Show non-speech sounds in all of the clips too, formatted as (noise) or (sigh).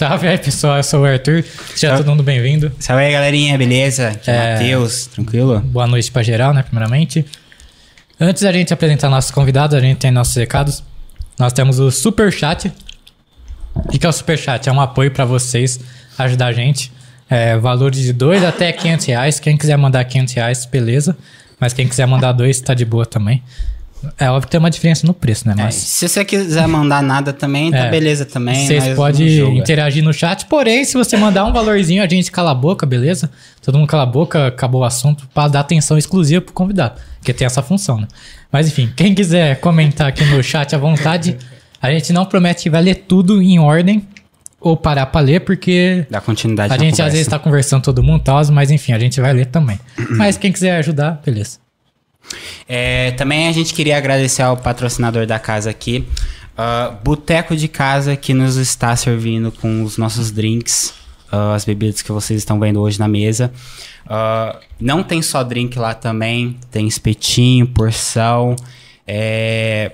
Salve aí, pessoal. Eu sou o Arthur. Seja todo mundo bem-vindo. Salve aí, galerinha. Beleza? Aqui é... Matheus. Tranquilo? Boa noite pra geral, né? Primeiramente. Antes da gente apresentar nossos convidados, a gente tem nossos recados. Nós temos o Super Chat. O que é o Super Chat? É um apoio para vocês ajudar a gente. É, valores de 2 até 500 reais. Quem quiser mandar 500 reais, beleza. Mas quem quiser mandar dois, tá de boa também. É óbvio que tem uma diferença no preço, né? É, Mas... É, se você quiser mandar nada também, tá é, beleza também. Vocês podem interagir no chat, porém, se você mandar um valorzinho, a gente cala a boca, beleza? Todo mundo cala a boca, acabou o assunto, para dar atenção exclusiva pro convidado, que tem essa função, né? Mas enfim, quem quiser comentar aqui no chat à vontade, a gente não promete que vai ler tudo em ordem ou parar pra ler, porque. Dá continuidade A gente conversa. às vezes tá conversando todo mundo tal, mas enfim, a gente vai ler também. mas quem quiser ajudar, beleza. É, também a gente queria agradecer ao patrocinador da casa aqui, uh, Boteco de Casa, que nos está servindo com os nossos drinks, uh, as bebidas que vocês estão vendo hoje na mesa. Uh, não tem só drink lá também, tem espetinho, porção. É...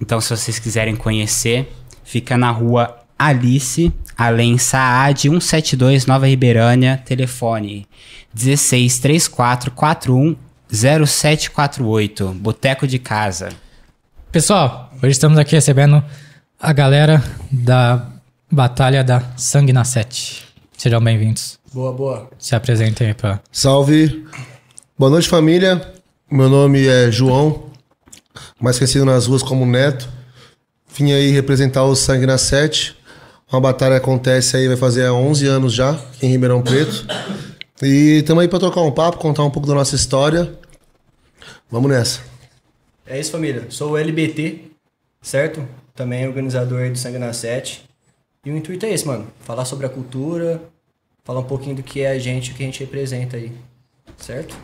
Então, se vocês quiserem conhecer, fica na rua Alice, além Saad 172 Nova Ribeirânia, telefone 163441 0748, Boteco de Casa. Pessoal, hoje estamos aqui recebendo a galera da Batalha da Sangue na Sete. Sejam bem-vindos. Boa, boa. Se apresentem aí pra. Salve. Boa noite, família. Meu nome é João, mais conhecido nas ruas como Neto. Vim aí representar o Sangue na Sete. Uma batalha acontece aí, vai fazer 11 anos já, aqui em Ribeirão Preto. E estamos aí para trocar um papo, contar um pouco da nossa história. Vamos nessa. É isso, família. Sou o LBT, certo? Também organizador do Sangue na Sete. E o intuito é esse, mano. Falar sobre a cultura, falar um pouquinho do que é a gente, o que a gente representa aí. Certo?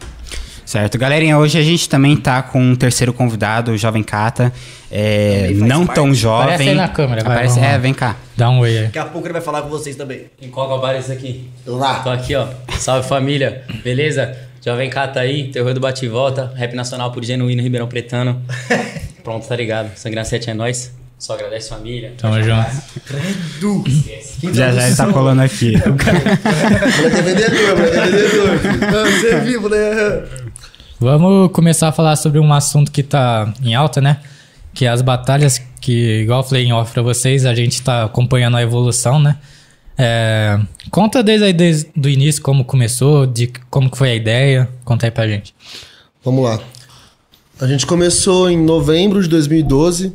Certo, galerinha, hoje a gente também tá com um terceiro convidado, o Jovem Cata. É, não parte. tão jovem. Aparece aí na câmera, vai, Aparece, É, vem cá. Dá um oi aí. Daqui a pouco ele vai falar com vocês também. Em qual bar é isso aqui? Lá. Tô aqui, ó. Salve família, beleza? Jovem Cata aí, terror do bate e volta, rap nacional por genuíno Ribeirão Pretano. (laughs) Pronto, tá ligado? Sangra 7 é nós. Só agradece família. Tamo junto. Credo! Já já ele tá colando aqui. (laughs) moleque é vendedor, moleque é vendedor. Você é vivo, né? Vamos começar a falar sobre um assunto que tá em alta, né? Que é as batalhas que, igual eu falei em off pra vocês, a gente tá acompanhando a evolução, né? É, conta desde aí, desde o início como começou, de como foi a ideia. Conta aí pra gente. Vamos lá. A gente começou em novembro de 2012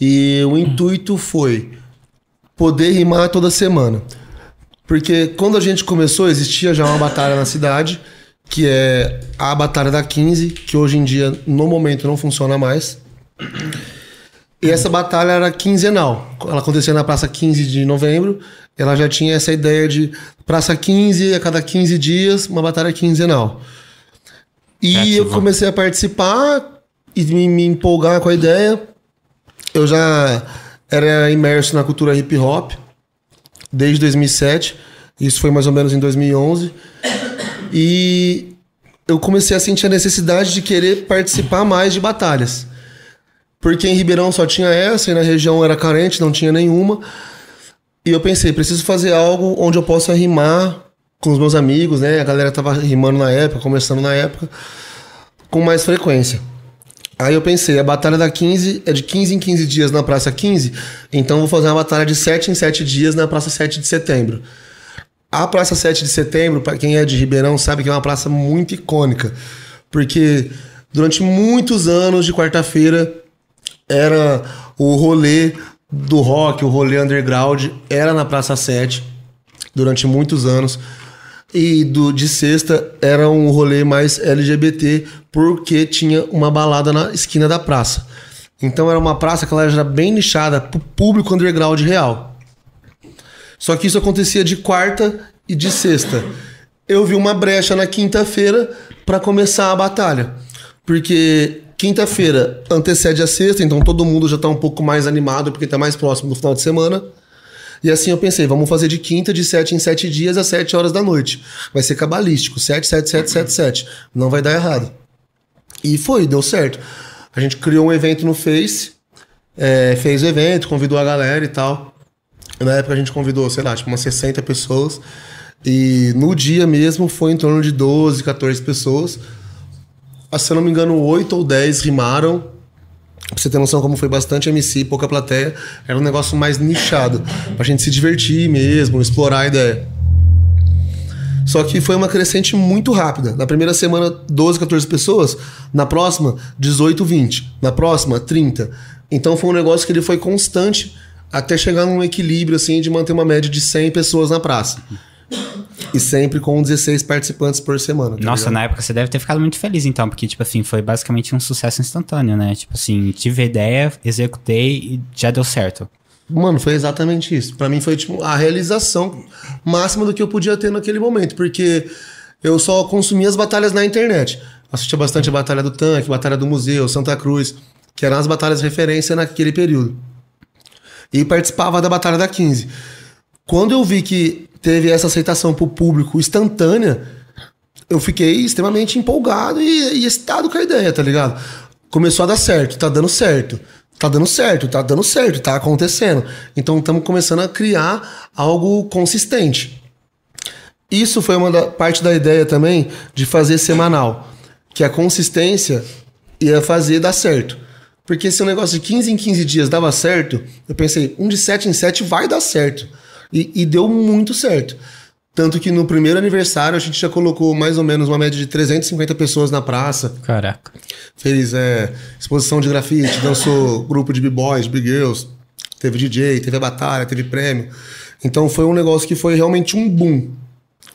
e o intuito foi poder rimar toda semana. Porque quando a gente começou, existia já uma batalha na cidade que é a Batalha da 15, que hoje em dia, no momento, não funciona mais. E essa batalha era quinzenal. Ela acontecia na Praça 15 de novembro. Ela já tinha essa ideia de Praça 15, a cada 15 dias, uma batalha quinzenal. E eu comecei a participar e me, me empolgar com a ideia. Eu já era imerso na cultura hip hop desde 2007. Isso foi mais ou menos em 2011. E eu comecei a sentir a necessidade de querer participar mais de batalhas. Porque em Ribeirão só tinha essa e na região era carente, não tinha nenhuma. E eu pensei, preciso fazer algo onde eu possa rimar com os meus amigos, né? A galera tava rimando na época, começando na época, com mais frequência. Aí eu pensei, a batalha da 15 é de 15 em 15 dias na Praça 15, então vou fazer uma batalha de 7 em 7 dias na Praça 7 de Setembro. A Praça 7 de Setembro, para quem é de Ribeirão, sabe que é uma praça muito icônica. Porque durante muitos anos de quarta-feira era o rolê do rock, o rolê underground, era na Praça 7 durante muitos anos. E do, de sexta era um rolê mais LGBT, porque tinha uma balada na esquina da praça. Então era uma praça que ela era bem nichada pro público underground real. Só que isso acontecia de quarta e de sexta. Eu vi uma brecha na quinta-feira para começar a batalha. Porque quinta-feira antecede a sexta, então todo mundo já tá um pouco mais animado porque tá mais próximo do final de semana. E assim eu pensei, vamos fazer de quinta, de sete em sete dias, às sete horas da noite. Vai ser cabalístico, sete, sete, sete, sete, sete. Não vai dar errado. E foi, deu certo. A gente criou um evento no Face, é, fez o evento, convidou a galera e tal. Na época a gente convidou, sei lá, tipo umas 60 pessoas. E no dia mesmo foi em torno de 12, 14 pessoas. Ah, Se eu não me engano, 8 ou 10 rimaram. Pra você ter noção como foi bastante MC, pouca plateia. Era um negócio mais nichado. Pra gente se divertir mesmo, explorar a ideia. Só que foi uma crescente muito rápida. Na primeira semana, 12, 14 pessoas. Na próxima, 18, 20. Na próxima, 30. Então foi um negócio que ele foi constante até chegar num equilíbrio, assim, de manter uma média de 100 pessoas na praça. E sempre com 16 participantes por semana. tá Nossa, ligado? na época você deve ter ficado muito feliz, então, porque, tipo assim, foi basicamente um sucesso instantâneo, né? Tipo assim, tive a ideia, executei e já deu certo. Mano, foi exatamente isso. Pra mim foi tipo a realização máxima do que eu podia ter naquele momento, porque eu só consumia as batalhas na internet. Assistia bastante a Batalha do Tanque, Batalha do Museu, Santa Cruz, que eram as batalhas de referência naquele período. E participava da Batalha da 15. Quando eu vi que teve essa aceitação pro público instantânea, eu fiquei extremamente empolgado e, e excitado com a ideia, tá ligado? Começou a dar certo, tá dando certo. Tá dando certo, tá dando certo, tá acontecendo. Então estamos começando a criar algo consistente. Isso foi uma da, parte da ideia também de fazer semanal. Que a consistência ia fazer dar certo. Porque se o negócio de 15 em 15 dias dava certo, eu pensei, um de 7 em 7 vai dar certo. E, e deu muito certo. Tanto que no primeiro aniversário a gente já colocou mais ou menos uma média de 350 pessoas na praça. Caraca. Fez é, exposição de grafite, dançou (laughs) grupo de b-boys, big girls, teve DJ, teve a batalha, teve prêmio. Então foi um negócio que foi realmente um boom.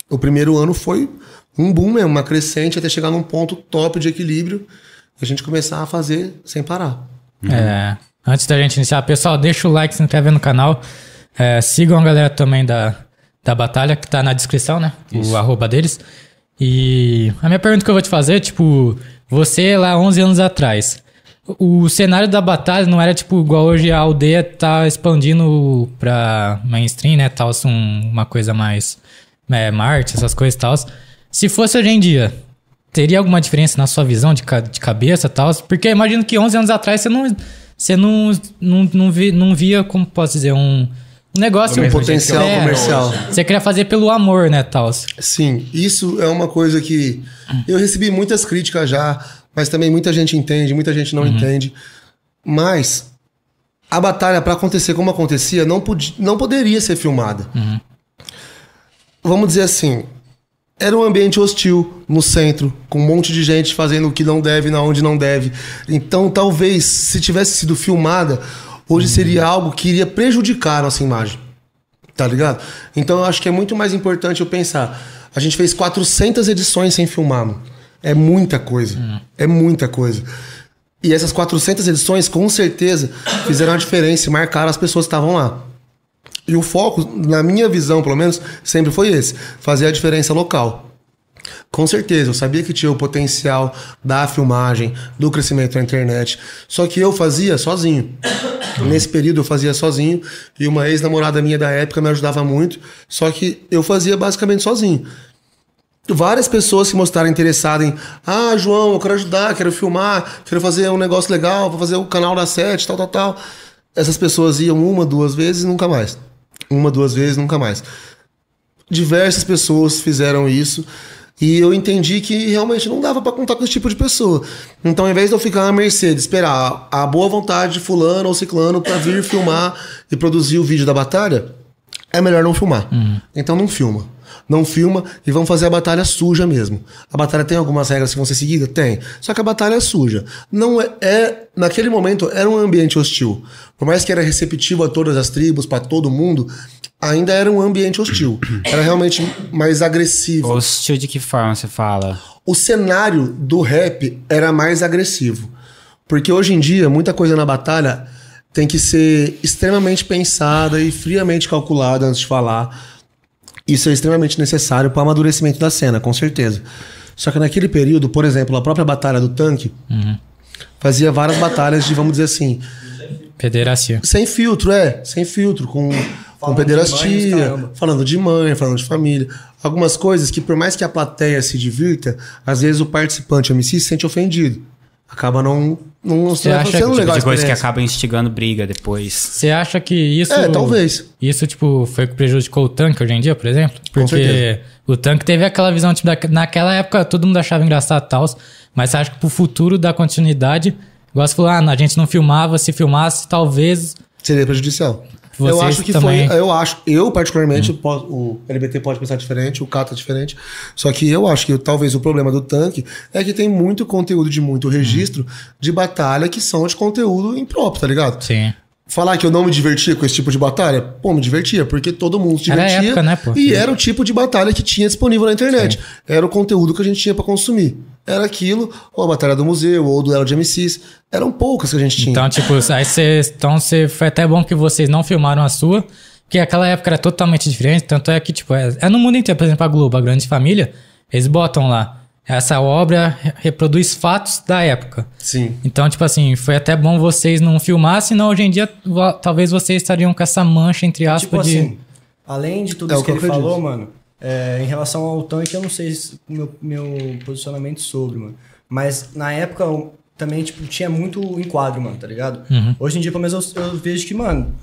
O primeiro ano foi um boom mesmo, uma crescente até chegar num ponto top de equilíbrio e a gente começar a fazer sem parar. É, antes da gente iniciar, pessoal, deixa o like, se inscreve no canal. É, sigam a galera também da, da batalha, que tá na descrição, né? O arroba deles. E a minha pergunta que eu vou te fazer, tipo, você lá 11 anos atrás, o cenário da batalha não era tipo igual hoje a aldeia tá expandindo pra mainstream, né? Tal, um, uma coisa mais é, Marte, essas coisas e tal. Se fosse hoje em dia, teria alguma diferença na sua visão de, ca- de cabeça e tal? Porque eu imagino que 11 anos atrás você não, você não, não, não, vi- não via, como posso dizer, um, um negócio... Um potencial É, comercial. Você queria fazer pelo amor, né, tal? Sim, isso é uma coisa que eu recebi muitas críticas já, mas também muita gente entende, muita gente não entende. Mas a batalha, para acontecer como acontecia, não, podia, não poderia ser filmada. Vamos dizer assim, era um ambiente hostil no centro, com um monte de gente fazendo o que não deve, na onde não deve. Então, talvez, se tivesse sido filmada, hoje seria algo que iria prejudicar a nossa imagem. Tá ligado? Então eu acho que é muito mais importante eu pensar. A gente fez 400 edições sem filmar, mano. É muita coisa. É muita coisa. E essas 400 edições, com certeza, fizeram a diferença e marcaram as pessoas que estavam lá. E o foco, na minha visão, pelo menos, sempre foi esse: fazer a diferença local. Com certeza, eu sabia que tinha o potencial da filmagem, do crescimento da internet. Só que eu fazia sozinho. Nesse período eu fazia sozinho e uma ex-namorada minha da época me ajudava muito. Só que eu fazia basicamente sozinho. Várias pessoas se mostraram interessadas em, ah, João, eu quero ajudar, quero filmar, quero fazer um negócio legal, vou fazer o canal da sete, tal, tal, tal. Essas pessoas iam uma, duas vezes e nunca mais. Uma, duas vezes, nunca mais. Diversas pessoas fizeram isso e eu entendi que realmente não dava pra contar com esse tipo de pessoa. Então, ao invés de eu ficar à mercê de esperar a boa vontade de fulano ou ciclano pra vir (laughs) filmar e produzir o vídeo da batalha, é melhor não filmar. Então não filma. Não filma e vamos fazer a batalha suja mesmo. A batalha tem algumas regras que vão ser seguidas? Tem. Só que a batalha é suja. Não é, é- naquele momento era um ambiente hostil. Por mais que era receptivo a todas as tribos, pra todo mundo, ainda era um ambiente hostil. Era realmente mais agressivo. Hostil de que forma você fala? O cenário do rap era mais agressivo. Porque hoje em dia, muita coisa na batalha tem que ser extremamente pensada e friamente calculada antes de falar. Isso é extremamente necessário para o amadurecimento da cena, com certeza. Só que naquele período, por exemplo, a própria batalha do tanque fazia várias batalhas de, vamos dizer assim, Pederastia. sem filtro, é, sem filtro, com, com Falando de mãe, pederastia, falando de mãe, falando de família. Algumas coisas que, por mais que a plateia se divirta, às vezes o participante MC se sente ofendido. acaba não, não Você acha sendo que- legal a de coisa que acaba instigando briga depois. Você acha que isso. É, talvez. Isso, tipo, foi o que prejudicou o tanque hoje em dia, por exemplo? Porque o tanque teve aquela visão, tipo, da- naquela época todo mundo achava engraçado e tal, mas você acha que pro futuro da continuidade, igual você falou, ah, a gente não filmava, se filmasse, talvez. Seria prejudicial. Eu Vocês acho que também- foi. Eu acho, eu particularmente, posso- o LBT pode pensar diferente, o Cata diferente. Só que eu acho que talvez o problema do tanque é que tem muito conteúdo de muito registro de batalha que são de conteúdo impróprio, tá ligado? Sim. Falar que eu não me divertia com esse tipo de batalha? Pô, me divertia, porque todo mundo se Era divertia. época, né, pô? E era o tipo de batalha que tinha disponível na internet. Era o conteúdo que a gente tinha pra consumir. Era aquilo, ou a batalha do museu, ou o duelo de MCs. Eram poucas que a gente tinha. Então, tipo, aí vocês. Então, cê, foi até bom que vocês não filmaram a sua, porque aquela época era totalmente diferente. Tanto é que, tipo, é, é no mundo inteiro, por exemplo, a Globo, a Grande Família, eles botam lá. Essa obra re- reproduz fatos da época. Sim. Então, tipo assim, foi até bom vocês não filmar, senão hoje em dia talvez vocês estariam com essa mancha, entre aspas, Tipo de. assim, além de tudo É o isso que que ele falou, mano, é, em relação ao tanque, eu não sei se- o meu, meu posicionamento sobre, mano. Mas na época eu também, tipo, tinha muito enquadro, mano, tá ligado? Uhum. Hoje em dia, pelo menos, eu, eu vejo que, mano,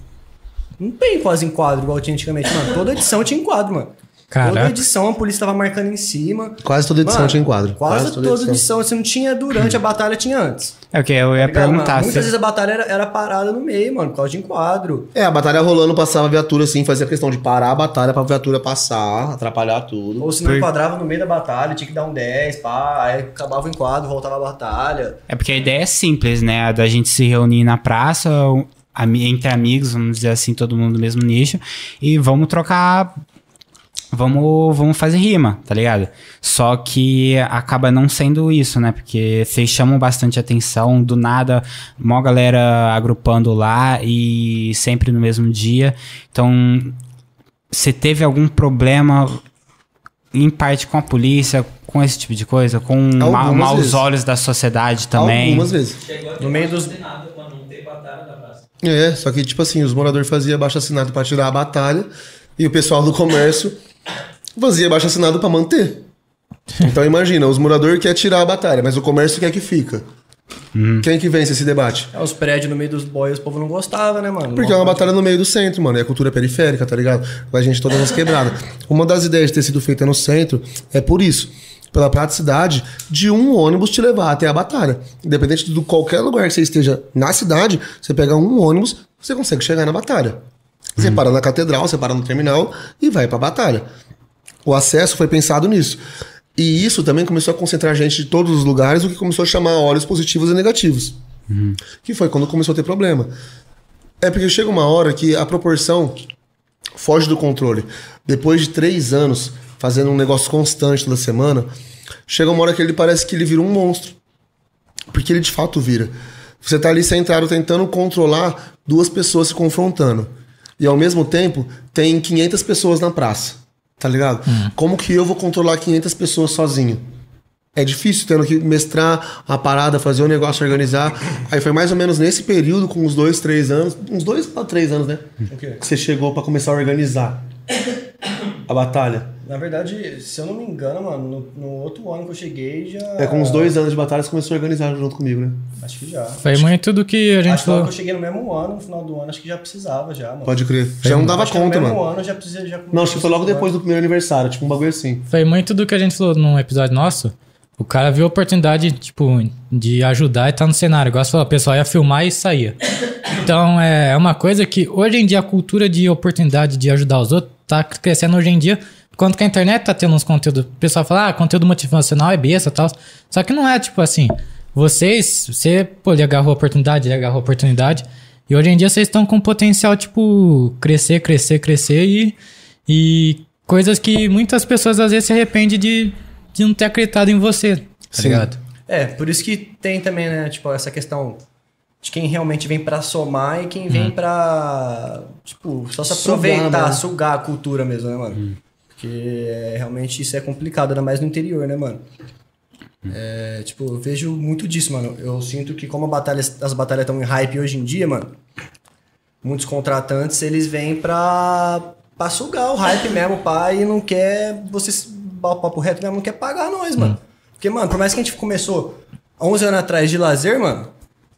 não tem quase enquadro igual tinha antigamente, mano. Toda edição tinha enquadro, mano. Toda Caraca. edição a polícia tava marcando em cima. Quase toda edição Mano, tinha enquadro. Quase, toda, edição. Se não tinha durante a batalha, tinha antes. É o que eu ia Tá ligado, mano? perguntar. Muitas se- vezes a batalha era, era parada no meio, mano, por causa de enquadro. É, a batalha rolando, passava a viatura assim, fazia questão de parar a batalha pra viatura passar, atrapalhar tudo. Ou se não Por- enquadrava no meio da batalha, tinha que dar um 10, pá, aí acabava o enquadro, voltava a batalha. É porque a ideia é simples, né? A da gente se reunir na praça, entre amigos, vamos dizer assim, todo mundo do mesmo nicho, e vamos trocar. Vamos, vamos fazer rima, tá ligado? Só que acaba não sendo isso, né? Porque vocês chamam bastante atenção, do nada, mó galera agrupando lá e sempre no mesmo dia. Então, você teve algum problema, em parte com a polícia, com esse tipo de coisa? Com ma maus vezes. olhos da sociedade também? Algumas vezes. No meio dos. É, só que, tipo assim, os moradores faziam baixo assinado pra tirar a batalha e o pessoal do comércio fazia baixo assinado pra manter. Então imagina, os moradores querem tirar a batalha, mas o comércio quer que fica. Quem que vence esse debate? É, os prédios no meio dos boys, o povo não gostava, né, mano? Porque é uma batalha no meio do centro, mano. É cultura periférica, tá ligado? Vai gente todas as quebradas. Uma das ideias de ter sido feita no centro é por isso. Pela praticidade de um ônibus te levar até a batalha. Independente de qualquer lugar que você esteja na cidade, você pega um ônibus, você consegue chegar na batalha. Você para na catedral, você para no terminal e vai pra batalha. O acesso foi pensado nisso. E isso também começou a concentrar gente de todos os lugares, o que começou a chamar olhos positivos e negativos. Que foi quando começou a ter problema. É porque chega uma hora que a proporção foge do controle. Depois de três anos fazendo um negócio constante toda semana, chega uma hora que ele parece que ele vira um monstro. Porque ele de fato vira. Você tá ali centrado tentando controlar duas pessoas se confrontando. E ao mesmo tempo, tem 500 pessoas na praça. Tá ligado? Como que eu vou controlar 500 pessoas sozinho? É difícil tendo que mestrar a parada, fazer o negócio, organizar. Aí foi mais ou menos nesse período, com uns dois, três anos, uns dois para três anos, né? O quê? Que você chegou pra começar a organizar a batalha. Na verdade, se eu não me engano, mano, no, no outro ano que eu cheguei já. É com uns dois anos de batalha você começou a organizar junto comigo, né? Acho que já. Foi muito do que a gente Acho que falou. que eu cheguei no mesmo ano, no final do ano, acho que já precisava já, mano. Pode crer. Já não dava acho que conta, no mesmo mano. ano já precisa já Não, acho que foi logo depois do primeiro aniversário, tipo um bagulho assim. Foi muito do que a gente falou num episódio nosso. O cara viu a oportunidade, tipo, de ajudar e tá no cenário. Igual você falou, o pessoal ia filmar e saía. Então, é uma coisa que hoje em dia a cultura de oportunidade de ajudar os outros tá crescendo hoje em dia. Quanto que a internet tá tendo uns conteúdos. O pessoal fala, ah, conteúdo motivacional é besta e tal. Só que não é, tipo assim. Vocês, você, pô, ele agarrou a oportunidade, ele agarrou a oportunidade. E hoje em dia vocês estão com potencial, tipo, crescer, crescer, crescer e, e coisas que muitas pessoas às vezes se arrependem de, de não ter acreditado em você, tá Sim. ligado? É, por isso que tem também, né, tipo, essa questão de quem realmente vem pra somar e quem vem pra, tipo, só se Sugar, aproveitar, mano. sugar a cultura mesmo, né, mano? Porque é, realmente isso é complicado, ainda mais no interior, né, mano? É, tipo, eu vejo muito disso, mano. Eu sinto que como batalha, as batalhas estão em hype hoje em dia, mano, muitos contratantes, eles vêm pra, pra sugar o hype mesmo, pá, e não quer, vocês, o papo reto mesmo, não quer pagar nós, mano. Porque, mano, por mais que a gente começou há 11 anos atrás de lazer, mano,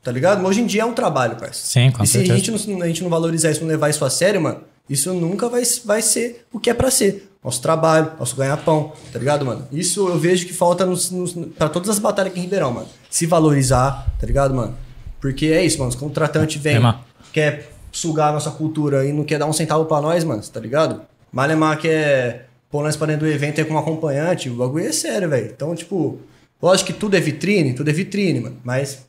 tá ligado? Hoje em dia é um trabalho, parceiro. Sim, com e se a certeza. gente, não, a gente não valorizar isso, não levar isso a sério, mano, isso nunca vai, vai ser o que é pra ser. Nosso trabalho, nosso ganha-pão, tá ligado, mano? Isso eu vejo que falta nos, nos, pra todas as batalhas aqui em Ribeirão, mano. Se valorizar, tá ligado, mano? Porque é isso, mano. Os contratantes vêm, É, quer sugar a nossa cultura e não quer dar um centavo pra nós, mano, tá ligado? Malemar quer pôr nós pra dentro do evento aí com um acompanhante, o bagulho é sério, velho. Então, tipo, lógico que tudo é vitrine, tudo é vitrine, mano. Mas,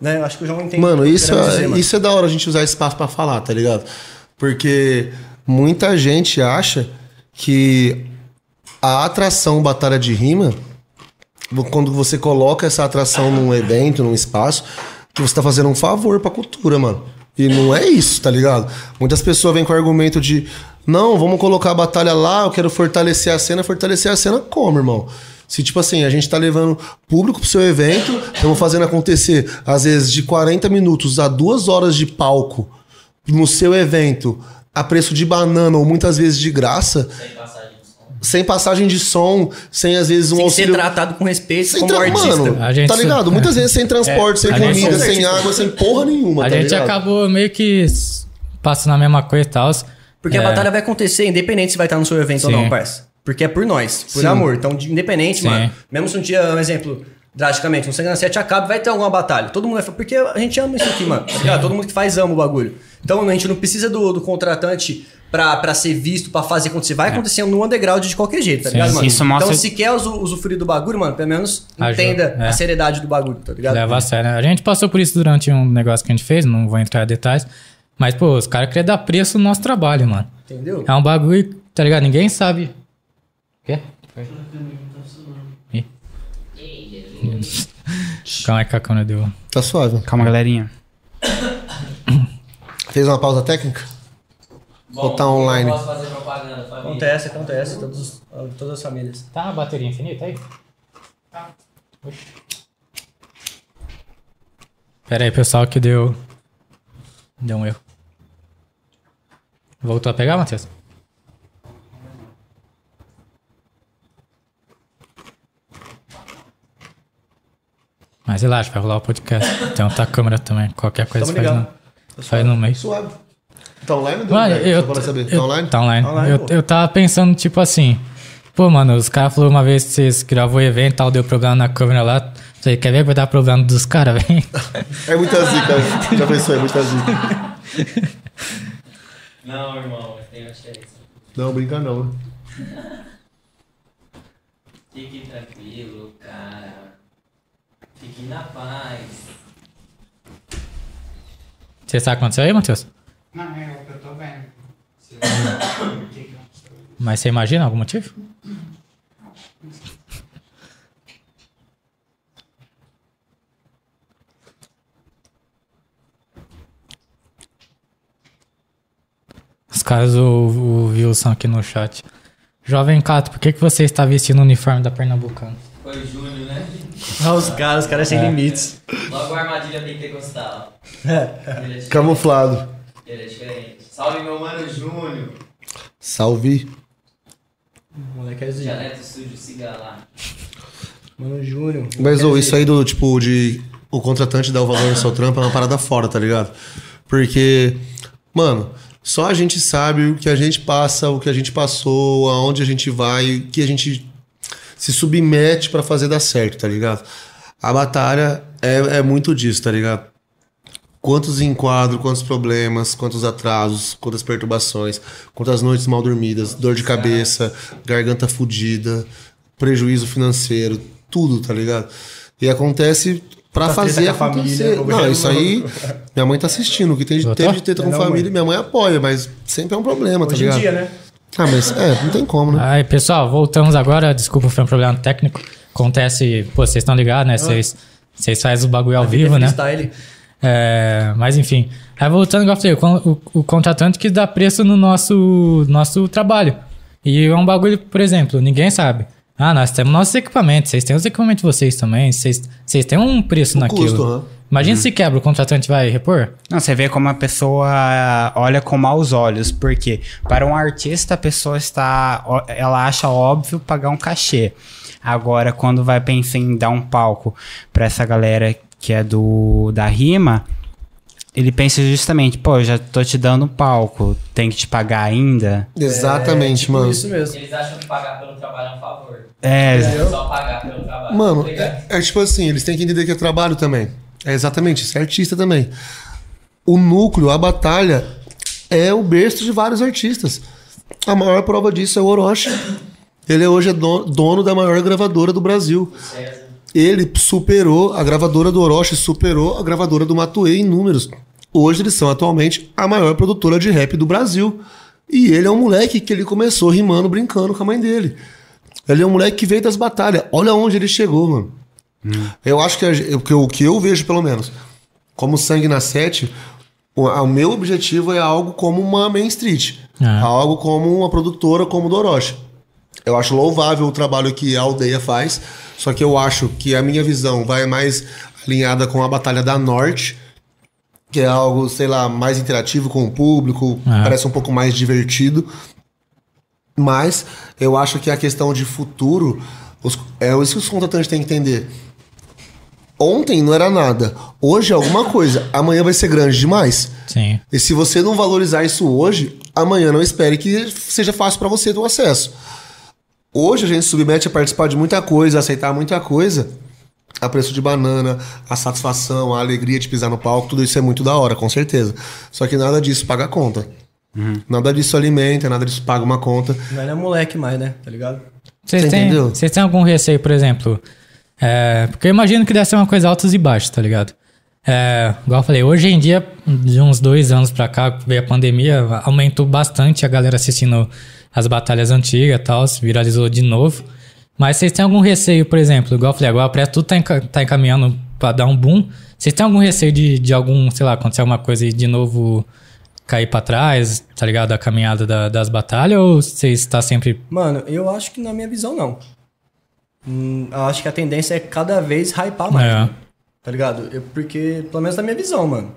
né, eu acho que o João entende. Mano, eu isso, é, dizer, mano. isso é da hora a gente usar espaço pra falar, tá ligado? Porque muita gente acha que a atração batalha de rima, quando você coloca essa atração num evento, num espaço, que você tá fazendo um favor pra cultura, mano. E não é isso, tá ligado? Muitas pessoas vêm com o argumento de não, vamos colocar a batalha lá, eu quero fortalecer a cena, fortalecer a cena como, irmão? Se, tipo assim, a gente tá levando público pro seu evento, estamos fazendo acontecer, às vezes, de 40 minutos a duas horas de palco no seu evento, a preço de banana ou muitas vezes de graça, Sem passagem de som. sem passagem de som, sem às vezes um Tem que ser auxílio. tratado com respeito Sem como tra- artista. Mano, A gente- tá ligado? Muitas (laughs) vezes sem transporte, sem a gente- comida, sem água, sem porra nenhuma. A tá gente ligado? acabou meio que passando a mesma coisa e tal. Porque É. a batalha vai acontecer independente se vai estar no seu evento ou Sim. não, parça. Porque é por nós, por Sim. amor. Então, de- independente, Sim. mano. Mesmo se um dia, um exemplo, drasticamente, um Sangue na 7 acaba, vai ter alguma batalha. Todo mundo vai falar, porque a gente ama isso aqui, mano. Tá ligado? Todo mundo que faz ama o bagulho. Então, a gente não precisa do, do contratante pra, pra ser visto, pra fazer acontecer. Vai acontecendo no underground de qualquer jeito, tá É. Sim. ligado, mano? Isso mostra- Então, se quer usu- usufruir do bagulho, mano, pelo menos Ajuda, entenda é. a seriedade do bagulho, tá ligado? Leva a sério. né? A gente passou por isso durante um negócio que a gente fez, não vou entrar em detalhes. Mas, pô, os caras queriam dar preço no nosso trabalho, mano. Entendeu? É um bagulho, tá ligado? Ninguém sabe. Quê? Ih. Calma aí que a câmera deu. Tá suave. Calma, galerinha. Fez uma pausa técnica? Ou tá online? Posso fazer propaganda, família? Acontece, acontece. Todos, todas as famílias. Tá a bateria infinita aí? Oxi. Pera aí, pessoal, que deu. Deu um erro. Voltou a pegar, Matheus? Mas relaxa, vai rolar o podcast. Tem outra câmera também. Qualquer coisa faz ligado. No, faz no meio. Suave. Tá online? ou Mano, eu, Só pra saber. eu- Tá online? Tá online. Online, eu, pô. eu tava pensando, tipo assim. Pô, mano, os caras falaram uma vez que vocês gravou o evento e tal, deu problema na câmera lá. Falei, quer ver que vai dar problema dos caras, (laughs) velho? É muita zica. Já pensou, é muita zica. Não, irmão, tem chance. Não, brinca não. Fique tranquilo, cara. Fique na paz. Você sabe o que aconteceu aí, Matheus? Não, é o que eu tô vendo. (coughs) Mas você imagina algum motivo? Os caras o, o Wilson aqui no chat. Jovem Cato, por que, que você está vestindo o uniforme da Pernambucana? Foi o Júnior, né? Ah, os caras, os caras sem É. limites. Logo a armadilha pentecostal. Ele é diferente. Camuflado. Ele é diferente. Salve meu mano Júnior. Salve. O moleque é zica. Dialeto sujo, siga lá. Mano Júnior. Mas, ô, isso aí do, tipo, de o contratante dar o valor no seu trampo é uma parada fora, tá ligado? Porque, mano, só a gente sabe o que a gente passa, o que a gente passou, aonde a gente vai, o que a gente se submete pra fazer dar certo, tá ligado? A batalha é, é muito disso, tá ligado? Quantos enquadros, quantos problemas, quantos atrasos, quantas perturbações, quantas noites mal dormidas, dor de cabeça, garganta fudida, prejuízo financeiro, tudo, tá ligado? E acontece pra Tá fazer a acontecer. família, Não, problema. isso aí, minha mãe tá assistindo. O que tem de, teve de treta com Não, família, mãe. minha mãe apoia, mas sempre é um problema, tá Hoje em ligado? dia, né? Ah, mas é, não tem como, né? Aí, pessoal, voltamos agora. Desculpa, foi um problema técnico. Acontece, pô, vocês estão ligados, né? Vocês vocês fazem o bagulho ao vivo, né? Freestyle. É, mas enfim. Aí voltando, igual eu falei, o, o, o contratante que dá preço no nosso, nosso trabalho. E é um bagulho, por exemplo, ninguém sabe. Ah, nós temos nossos equipamentos, vocês têm os equipamentos de vocês também, vocês, vocês têm um preço naquilo. custo, aham. Imagina se quebra, o contratante vai repor? Não, você vê como a pessoa olha com maus olhos, porque para um artista a pessoa está, ela acha óbvio pagar um cachê. Agora, quando vai pensar em dar um palco pra essa galera que é do da rima, ele pensa justamente, pô, eu já tô te dando um palco, tem que te pagar ainda. Exatamente, É, tipo mano. isso mesmo. Eles acham que pagar pelo trabalho é um favor. É, É só pagar pelo trabalho. Mano, tá ligado? é, é tipo assim, eles têm que entender que é trabalho também. É exatamente, isso é artista também. O núcleo, a batalha, é o berço de vários artistas. A maior prova disso é o Orochi. Ele hoje é do- dono da maior gravadora do Brasil. Ele superou, a gravadora do Orochi superou a gravadora do Matuê em números. Hoje eles são atualmente a maior produtora de rap do Brasil. E ele é um moleque que ele começou rimando, brincando com a mãe dele. Ele é um moleque que veio das batalhas. Olha onde ele chegou, mano. Eu acho que, o que eu- vejo, pelo menos, como sangue na sete, o, o meu objetivo é algo como uma Main Street. Ah. Algo como uma produtora como o. Eu acho louvável o trabalho que a aldeia faz, só que eu acho que a minha visão vai mais alinhada com a Batalha da Norte, que é algo, sei lá, mais interativo com o público, Ah. parece um pouco mais divertido. Mas eu acho que a questão de futuro, os- é isso que os contratantes têm que entender. Ontem não era nada, hoje é alguma coisa, amanhã vai ser grande demais. Sim. E se você não valorizar isso hoje, amanhã não espere que seja fácil para você ter o acesso. Hoje a gente submete a participar de muita coisa, aceitar muita coisa, a preço de banana, a satisfação, a alegria de pisar no palco, tudo isso é muito da hora, com certeza. Só que nada disso paga a conta. Nada disso alimenta, nada disso paga uma conta. Não é moleque mais, né? Tá ligado? Vocês Você têm, entendeu? vocês têm algum receio, por exemplo? É, porque eu imagino que deve ser uma coisa altos e baixos, tá ligado? É, igual eu falei, hoje em dia, de uns dois anos pra cá, veio a pandemia, aumentou bastante a galera assistindo as batalhas antigas e tal, se viralizou de novo. Mas vocês têm algum receio, por exemplo, igual eu falei, agora parece que tudo tá, enca- tá encaminhando pra dar um boom. Vocês têm algum receio de, de algum, sei lá, acontecer alguma coisa e de novo cair pra trás, tá ligado? A caminhada da- das batalhas, ou vocês está sempre. Mano, eu acho que na minha visão não. Hum, acho que a tendência é cada vez hypar mais. É. mano. Tá ligado? Eu- porque, pelo menos na minha visão, mano.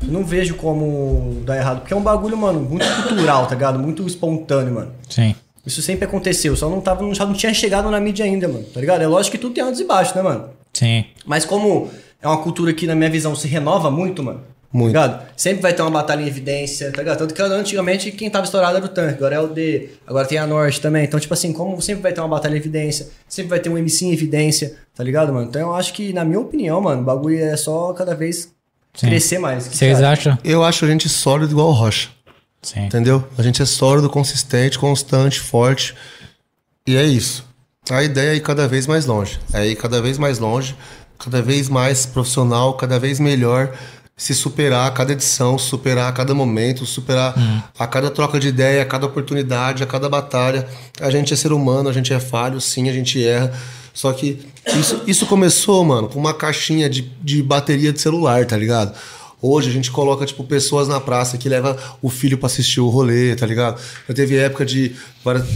Eu não vejo como dar errado. Porque é um bagulho, mano, muito cultural, tá ligado? Muito espontâneo, mano. Sim. Isso sempre aconteceu, só não, tava, já não tinha chegado na mídia ainda, mano. Tá ligado? É lógico que tudo tem altos e baixos, né, mano? Sim. Mas como é uma cultura que, na minha visão, se renova muito, mano. Muito. Tá ligado? Sempre vai ter uma batalha em evidência, tá ligado? Tanto que antigamente quem tava estourado era o tanque, agora é o D, agora tem a Norte também. Então, tipo assim, como sempre vai ter uma batalha em evidência, sempre vai ter um MC em evidência, tá ligado, mano? Então eu acho que, na minha opinião, mano, o bagulho é só cada vez Sim. crescer mais. Vocês você acha? acham? Eu acho a gente sólido igual o Rocha. Sim. Entendeu? A gente é sólido, consistente, constante, forte. E é isso. A ideia é ir cada vez mais longe. É ir cada vez mais longe, cada vez mais profissional, cada vez melhor. Se superar a cada edição, superar a cada momento, superar a cada troca de ideia, a cada oportunidade, a cada batalha. A gente é ser humano, a gente é falho, sim, a gente erra. Só que isso, isso começou, mano, com uma caixinha de, de bateria de celular, tá ligado? Hoje a gente coloca, tipo, pessoas na praça que leva o filho pra assistir o rolê, tá ligado? Já teve época de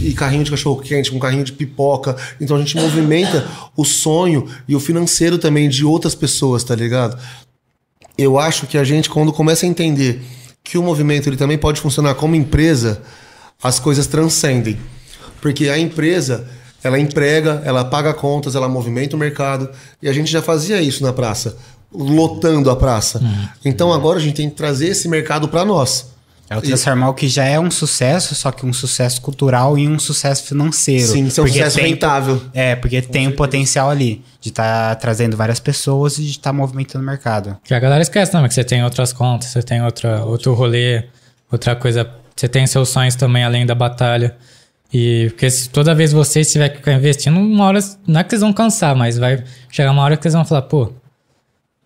e carrinho de cachorro quente, com carrinho de pipoca. Então a gente movimenta (laughs) o sonho e o financeiro também de outras pessoas, tá ligado? Eu acho que a gente, quando começa a entender que o movimento ele também pode funcionar como empresa, as coisas transcendem. Porque a empresa, ela emprega, ela paga contas, ela movimenta o mercado. E a gente já fazia isso na praça, lotando a praça. Então agora a gente tem que trazer esse mercado para nós. É o transformar o que já é um sucesso, só que um sucesso cultural em um sucesso financeiro. Sim, ser um sucesso tem- rentável. É, porque tem um potencial ali de estar trazendo várias pessoas e de estar movimentando o mercado. Que a galera esquece também que você tem outras contas, você tem outra, outro rolê, outra coisa. Você tem seus sonhos também além da batalha. E porque se toda vez você estiver investindo, uma hora. Não é que vocês vão cansar, mas vai chegar uma hora que vocês vão falar, pô.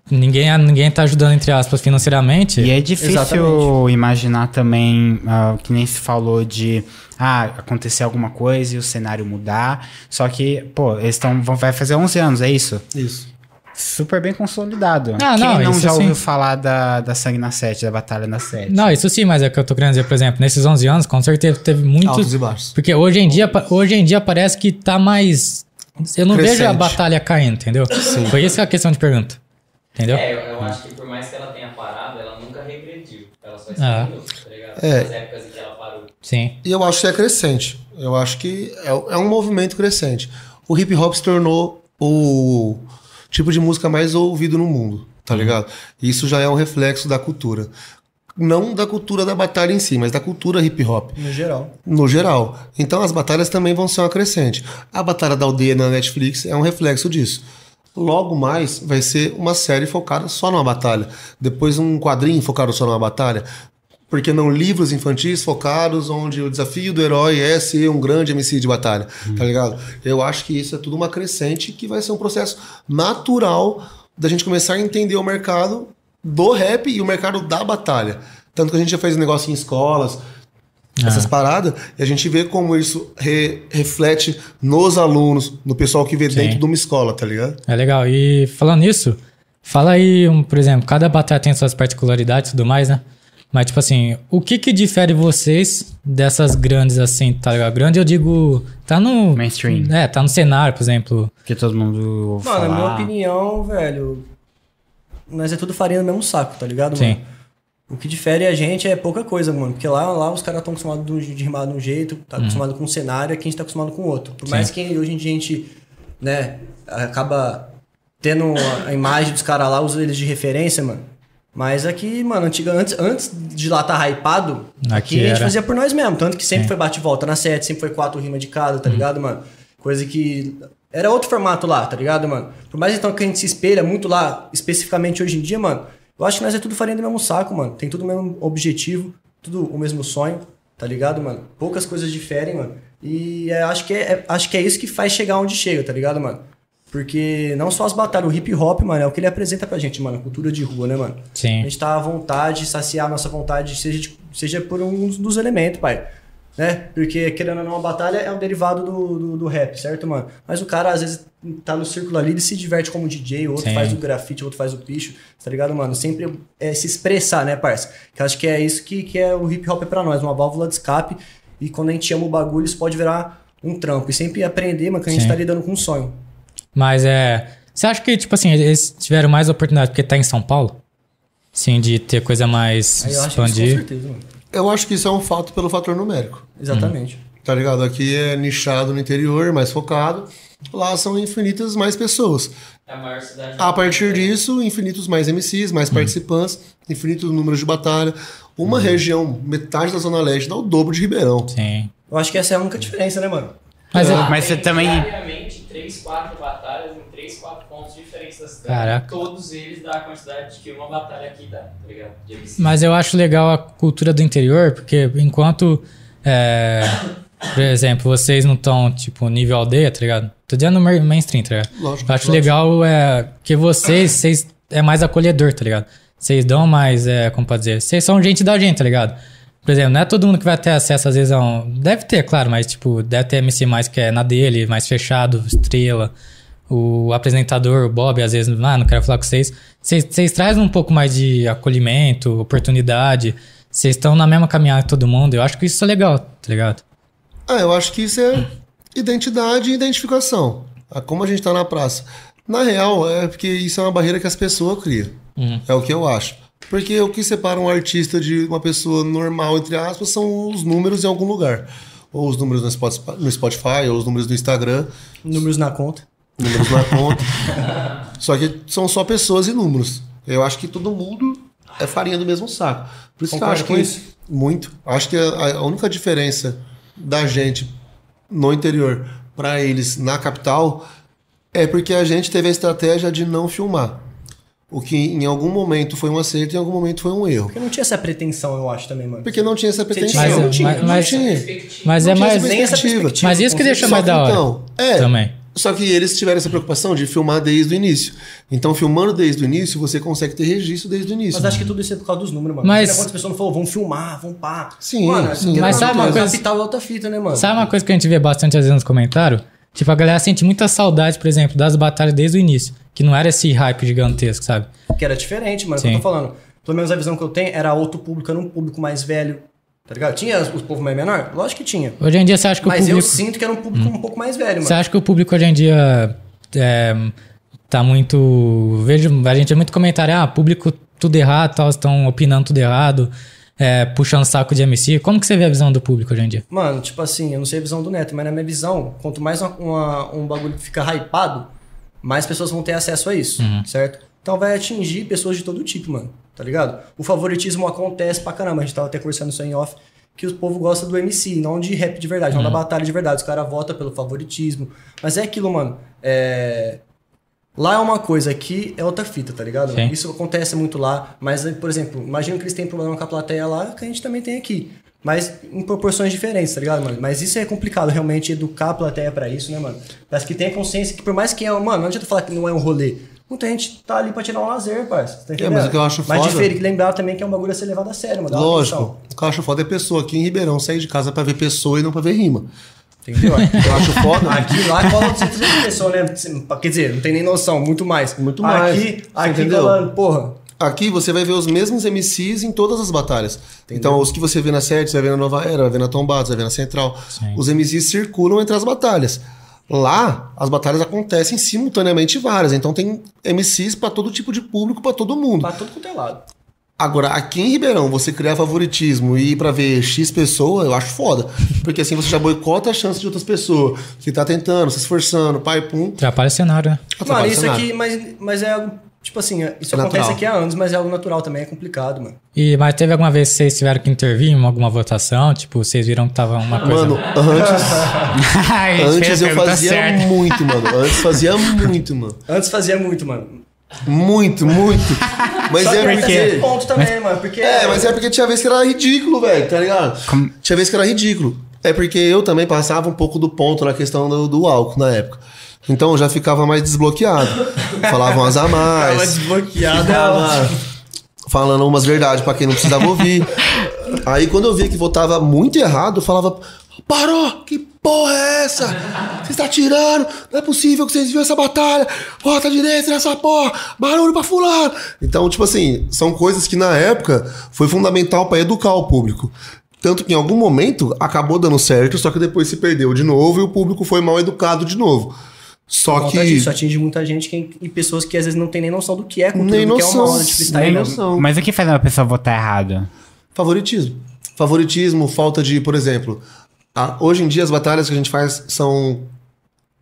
Ninguém, ninguém tá ajudando, entre aspas, financeiramente. E é difícil Exatamente. imaginar também, ah, que nem se falou de ah, acontecer alguma coisa e o cenário mudar. Só que, pô, eles estão. Vai fazer 11 anos, é isso? Isso. Super bem consolidado. Ah, Quem não, não já sim. ouviu falar da, da Sangue na Sete, da Batalha na Sete? Não, isso sim, mas é que eu tô querendo dizer, por exemplo, nesses 11 anos, com certeza teve muitos. Altos e baixos. Porque hoje em dia, hoje em dia parece que tá mais. Eu não Crescente. vejo a batalha caindo, entendeu? Sim. Foi isso a questão de pergunta. Entendeu? É, eu, eu acho que por mais que ela tenha parado, ela nunca regrediu. Ela só Ah. está indo, tá ligado? É. Nas épocas em que ela parou. Sim. E eu acho que é crescente. Eu acho que é, é um movimento crescente. o hip hop se tornou o tipo de música mais ouvido no mundo, tá ligado? Isso já é um reflexo da cultura. Não da cultura da batalha em si, mas da cultura hip hop No geral. no geral. Então as batalhas também vão ser uma crescente. A Batalha da Aldeia na Netflix é um reflexo disso. Logo mais vai ser uma série focada só numa batalha. Depois um quadrinho focado só numa batalha. Porque não livros infantis focados onde o desafio do herói é ser um grande MC de batalha, tá ligado? Eu acho que isso é tudo uma crescente que vai ser um processo natural da gente começar a entender o mercado do rap e o mercado da batalha. Tanto que a gente já fez um negócio em escolas, essas paradas, e a gente vê como isso re- reflete nos alunos, no pessoal que vê Sim. dentro de uma escola, tá ligado? É legal. E falando nisso, fala aí, um, por exemplo, cada batalha tem suas particularidades e tudo mais, né? Mas, tipo assim, o que que difere vocês dessas grandes, assim, tá ligado? Grande, eu digo, tá no... Mainstream. É, tá no cenário, por exemplo. Que todo mundo Mano, na minha falar. opinião, velho, nós é tudo farinha no mesmo saco, tá ligado, Sim. mano? O que difere a gente é pouca coisa, mano. Porque lá, lá os caras estão acostumados de rimar de um jeito, tá acostumado com um cenário, aqui a gente tá acostumado com outro. Por mais que hoje em dia a gente, né, acaba tendo a, imagem dos caras lá, usa eles de referência, mano. Mas aqui, mano, antiga, antes, antes de lá tá hypado, Aqui aqui, a gente fazia por nós mesmo. Tanto que sempre Sim. foi bate e volta na sete, sempre foi quatro rimas de cada, tá ligado, mano? Coisa que. Era outro formato lá, tá ligado, mano? Por mais então que a gente se espelha muito lá, especificamente hoje em dia, mano, eu acho que nós é tudo farinha do mesmo saco, mano. Tem tudo o mesmo objetivo, tudo o mesmo sonho, tá ligado, mano? Poucas coisas diferem, mano. E é, acho, que é, é- acho que é isso que faz chegar onde chega, tá ligado, mano? Porque não só as batalhas, o hip hop, mano, é o que ele apresenta pra gente, mano. Cultura de rua, né, mano? Sim. A gente tá à vontade, saciar a nossa vontade, seja, seja por um dos elementos, pai. Né? Porque, querendo ou não, a batalha é um derivado do, do, do rap, certo, mano? Mas o cara, às vezes, tá no círculo ali, ele se diverte como DJ, o outro Sim. faz o grafite, outro faz o picho, tá ligado, mano? Sempre é se expressar, né, parça? Que acho que é isso que, que é o hip hop pra nós, uma válvula de escape. E quando a gente ama o bagulho, isso pode virar um trampo. E sempre aprender, mano, que a gente Sim. tá lidando com um sonho. Mas é... Você acha que, tipo assim, eles tiveram mais oportunidade porque tá em São Paulo? Sim, de ter coisa mais isso com certeza, mano. Eu acho que isso é um fato pelo fator numérico. Exatamente. Tá ligado? Aqui é nichado no interior, mais focado. Lá são infinitas mais pessoas. É a maior cidade. A partir disso, infinitos mais MCs, mais participantes, infinitos números de batalha. Uma região, metade da Zona Leste, dá o dobro de Ribeirão. Sim. Eu acho que essa é a única diferença, né, mano? Mas, é- Mas você também- Diariamente, 3, 4 batalhas em 3, 4 pontos diferentes da cidade. Caraca. Todos eles dão a quantidade que uma batalha aqui dá, tá ligado? Mas eu acho legal a cultura do interior, porque enquanto, é, por exemplo, vocês não estão, tipo, nível aldeia, tá ligado? Tô dizendo main- mainstream, tá ligado? Lógico, Eu acho lógico. legal é, que vocês, vocês é mais acolhedor, tá ligado? Vocês dão mais, é, como pode dizer, vocês são gente da gente, tá ligado? Por exemplo, não é todo mundo que vai ter acesso, às vezes, a um... Deve ter, claro, mas, tipo, deve ter MC mais que é na dele, mais fechado, estrela. O apresentador, o Bob, às vezes, ah, não quero falar com vocês. Vocês, trazem um pouco mais de acolhimento, oportunidade. Vocês estão na mesma caminhada que todo mundo. Eu acho que isso é legal, tá ligado? Ah, eu acho que isso é identidade e identificação. Ah, Como a gente tá na praça. Na real, é porque isso é uma barreira que as pessoas criam. É o que eu acho. Porque o que separa um artista de uma pessoa normal, entre aspas, são os números em algum lugar. Ou os números no Spotify, no Spotify ou os números do Instagram, Números na conta. Números na conta. (laughs) só que são só pessoas e números. Eu acho que todo mundo é farinha do mesmo saco. Por isso que eu acho que. isso? Muito. Acho que a, a única diferença da gente no interior para eles na capital é porque a gente teve a estratégia de não filmar. O que em algum momento foi um acerto e em algum momento foi um erro. Porque não tinha essa pretensão, eu acho, também, mano. Porque não tinha essa pretensão. Mas, não tinha, mas, não mas, tinha. mas é Não tinha mais. essa perspectiva. perspectiva. Mas isso que deixa Só mais da hora. Então, é, Também. Só que eles tiveram essa preocupação de filmar desde o início. Então, filmando desde o início, você consegue ter registro desde o início. Mas acho que tudo isso é por causa dos números, mano. Mas- Mas... Quantas pessoas não falou, vamos filmar, vamos pá. Sim, mano, sim. Mas ou sabe uma coisa- Capital é outra fita, né, mano? Sabe uma coisa que a gente vê bastante às vezes nos comentários? Tipo, a galera sente muita saudade, por exemplo, das batalhas desde o início. Que não era esse hype gigantesco, sabe? Que era diferente, mano. é o que eu tô falando. Pelo menos a visão que eu tenho era outro público, era um público mais velho. Tá ligado? Tinha os povo mais menor? Lógico que tinha. Hoje em dia você acha que Mas o eu público. sinto que era um público um pouco mais velho, Você mano. acha que o público hoje em dia é, tá muito. Vejo, a gente vê muito comentário, ah, público tudo errado, tal, estão opinando tudo errado. é, puxando saco de MC. Como que você vê a visão do público hoje em dia? Mano, tipo assim, eu não sei a visão do Neto, mas na minha visão, quanto mais uma- uma- um bagulho fica hypado, mais pessoas vão ter acesso a isso, certo? Então vai atingir pessoas de todo tipo, mano, tá ligado? O favoritismo acontece pra caramba, a gente tava até conversando isso em off, que o povo gosta do MC, não de rap de verdade, não da batalha de verdade. Os caras votam pelo favoritismo. Mas é aquilo, mano. É... Lá é uma coisa, aqui é outra fita, tá ligado? Sim. Isso acontece muito lá, mas, por exemplo, imagina que eles têm problema com a plateia lá, que a gente também tem aqui. Mas em proporções diferentes, tá ligado, mano? Mas isso é complicado, realmente, educar a plateia pra isso, né, mano? Mas que tenha consciência que, por mais que é. Mano, não adianta falar que não é um rolê. Muita gente tá ali pra tirar um lazer, parça. Tá entendendo? mas o que eu acho Mas foda- diferente, lembrar também que é um bagulho a ser levado a sério, mano. Lógico. atenção, O que eu acho foda é pessoa aqui em Ribeirão sair de casa pra ver pessoa e não pra ver rima. Entendeu? (laughs) Eu acho foda. Aqui lá cola 200 pessoas, né? Quer dizer, não tem nem noção, muito mais. Muito mais. Aqui, aqui entendeu? colando, porra. Aqui você vai ver os mesmos MCs em todas as batalhas. Então, os que você vê na Sete, você vai ver na Nova Era, vai ver na Tombados, vai ver na Central. Sim. Os MCs circulam entre as batalhas. Lá, as batalhas acontecem simultaneamente várias. Então, tem MCs pra todo tipo de público, pra todo mundo. Pra tudo quanto é lado. Agora, aqui em Ribeirão, você criar favoritismo e ir pra ver X pessoa, eu acho foda. Porque assim você já boicota a chance de outras pessoas que tá tentando, se esforçando, pai, pum. Atrapalha o cenário, né? Mano, atrapalha o isso cenário. aqui, mas, mas é. Tipo assim, isso É acontece natural. aqui há anos, mas é algo natural também, é complicado, mano. E, mas teve alguma vez que vocês tiveram que intervir em alguma votação? Tipo, vocês viram que tava uma coisa... Mano, antes, (laughs) antes eu fazia certa. muito, mano. Antes fazia muito, mano. Antes fazia muito, mano. Muito, muito. Mas Só é que porque. ponto também, mano. Porque. É, mas é porque tinha vez que era ridículo, velho, tá ligado? Tinha vez que era ridículo. É porque eu também passava um pouco do ponto na questão do, do álcool na época. Então eu já ficava mais desbloqueado. Falava umas a mais. desbloqueado. Ficava falando umas verdades pra quem não precisava ouvir. Aí quando eu via que votava muito errado, eu falava: Parou! Que porra é essa? Você está tirando? Não é possível que vocês viram essa batalha! Vota direito nessa porra! Barulho pra fulano! Então, tipo assim, são coisas que na época foi fundamental pra educar o público. Tanto que em algum momento acabou dando certo, só que depois se perdeu de novo e o público foi mal educado de novo. Só que. disso, atinge muita gente que- e pessoas que às vezes não tem nem noção do que é cultura, Nem do que é uma noção. aula de freestyle. Nem noção. Mas o que faz uma pessoa votar errado? Favoritismo. Favoritismo, falta de, por exemplo, a- hoje em dia as batalhas que a gente faz são.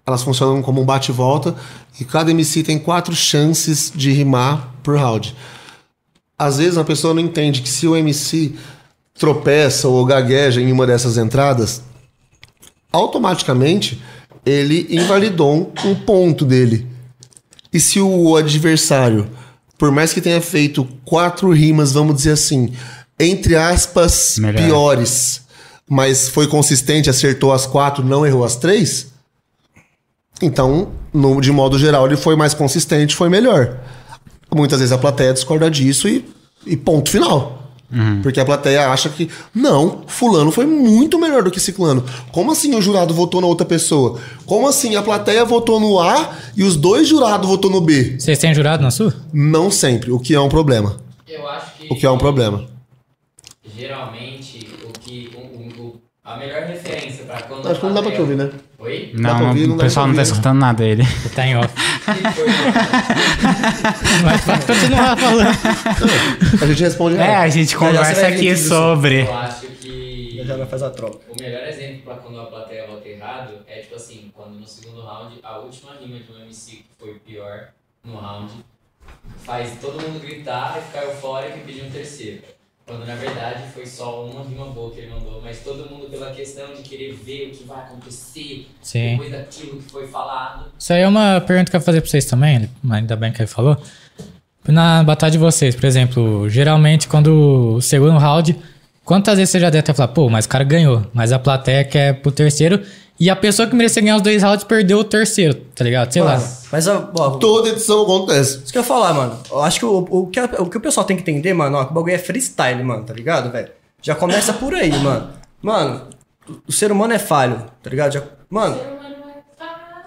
Elas funcionam como um bate e volta e cada MC tem quatro chances de rimar por round. Às vezes a pessoa não entende que se o MC tropeça ou gagueja em uma dessas entradas, automaticamente ele invalidou um, um ponto dele. E se o adversário, por mais que tenha feito quatro rimas, vamos dizer assim, entre aspas, Melhor. piores, mas foi consistente, acertou as quatro, não errou as três, então, no- de modo geral, ele foi mais consistente, foi melhor. Muitas vezes a plateia discorda disso e, e ponto final. Porque a plateia acha que, não, fulano foi muito melhor do que ciclano. Como assim o jurado votou na outra pessoa? Como assim a plateia votou no A e os dois jurados votou no B? Vocês têm jurado na sua? Não sempre, o que é um problema. Eu acho que. O que é um problema. Geralmente, a melhor referência pra quando. Acho que não dá pra te ouvir, né? Oi? Dá Não, pra ouvir, não, não o pessoal não tá né? escutando nada ele. Tá em off. (laughs) Foi, Mas pode continuar falando. (laughs) A gente responde. É, a gente conversa aqui sobre. Eu acho que. Já vai fazer a troca. O melhor exemplo pra quando a plateia vota errado é tipo assim, quando no segundo round, a última rima de um MC que foi pior no round faz todo mundo gritar e ficar eufórico e pedir um terceiro. Quando na verdade foi só uma rima boa que ele mandou, mas todo mundo pela questão de querer ver o que vai acontecer Sim. depois daquilo que foi falado. Isso aí é uma pergunta que eu ia fazer pra vocês também, mas ainda bem que ele falou. Na batalha de vocês, por exemplo, geralmente quando o segundo round, quantas vezes você já deve ter falado, pô, mas o cara ganhou, mas a plateia quer pro terceiro e a pessoa que merecia ganhar os dois rounds perdeu o terceiro, tá ligado? Sei lá. Mas, ó, ó, Toda edição acontece. Isso que eu ia falar, mano. Eu acho que o, o, que, a- o que o pessoal tem que entender, mano, ó, que o bagulho é freestyle, mano, tá ligado, velho? Já começa por aí, mano. Mano, o ser humano é falho, tá ligado? Já- mano,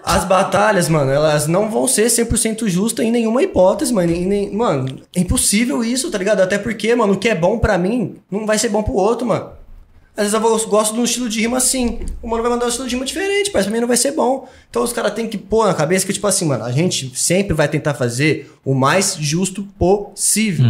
as batalhas, mano, elas não vão ser 100% justas em nenhuma hipótese, mano. Em nem- mano, é impossível isso, tá ligado? Até porque, mano, o que é bom pra mim não vai ser bom pro outro, mano. Às vezes eu gosto de um estilo de rima assim. O mano vai mandar um estilo de rima diferente, mas pra mim não vai ser bom. Então os caras têm que pôr na cabeça que, tipo assim, mano, a gente sempre vai tentar fazer o mais justo possível.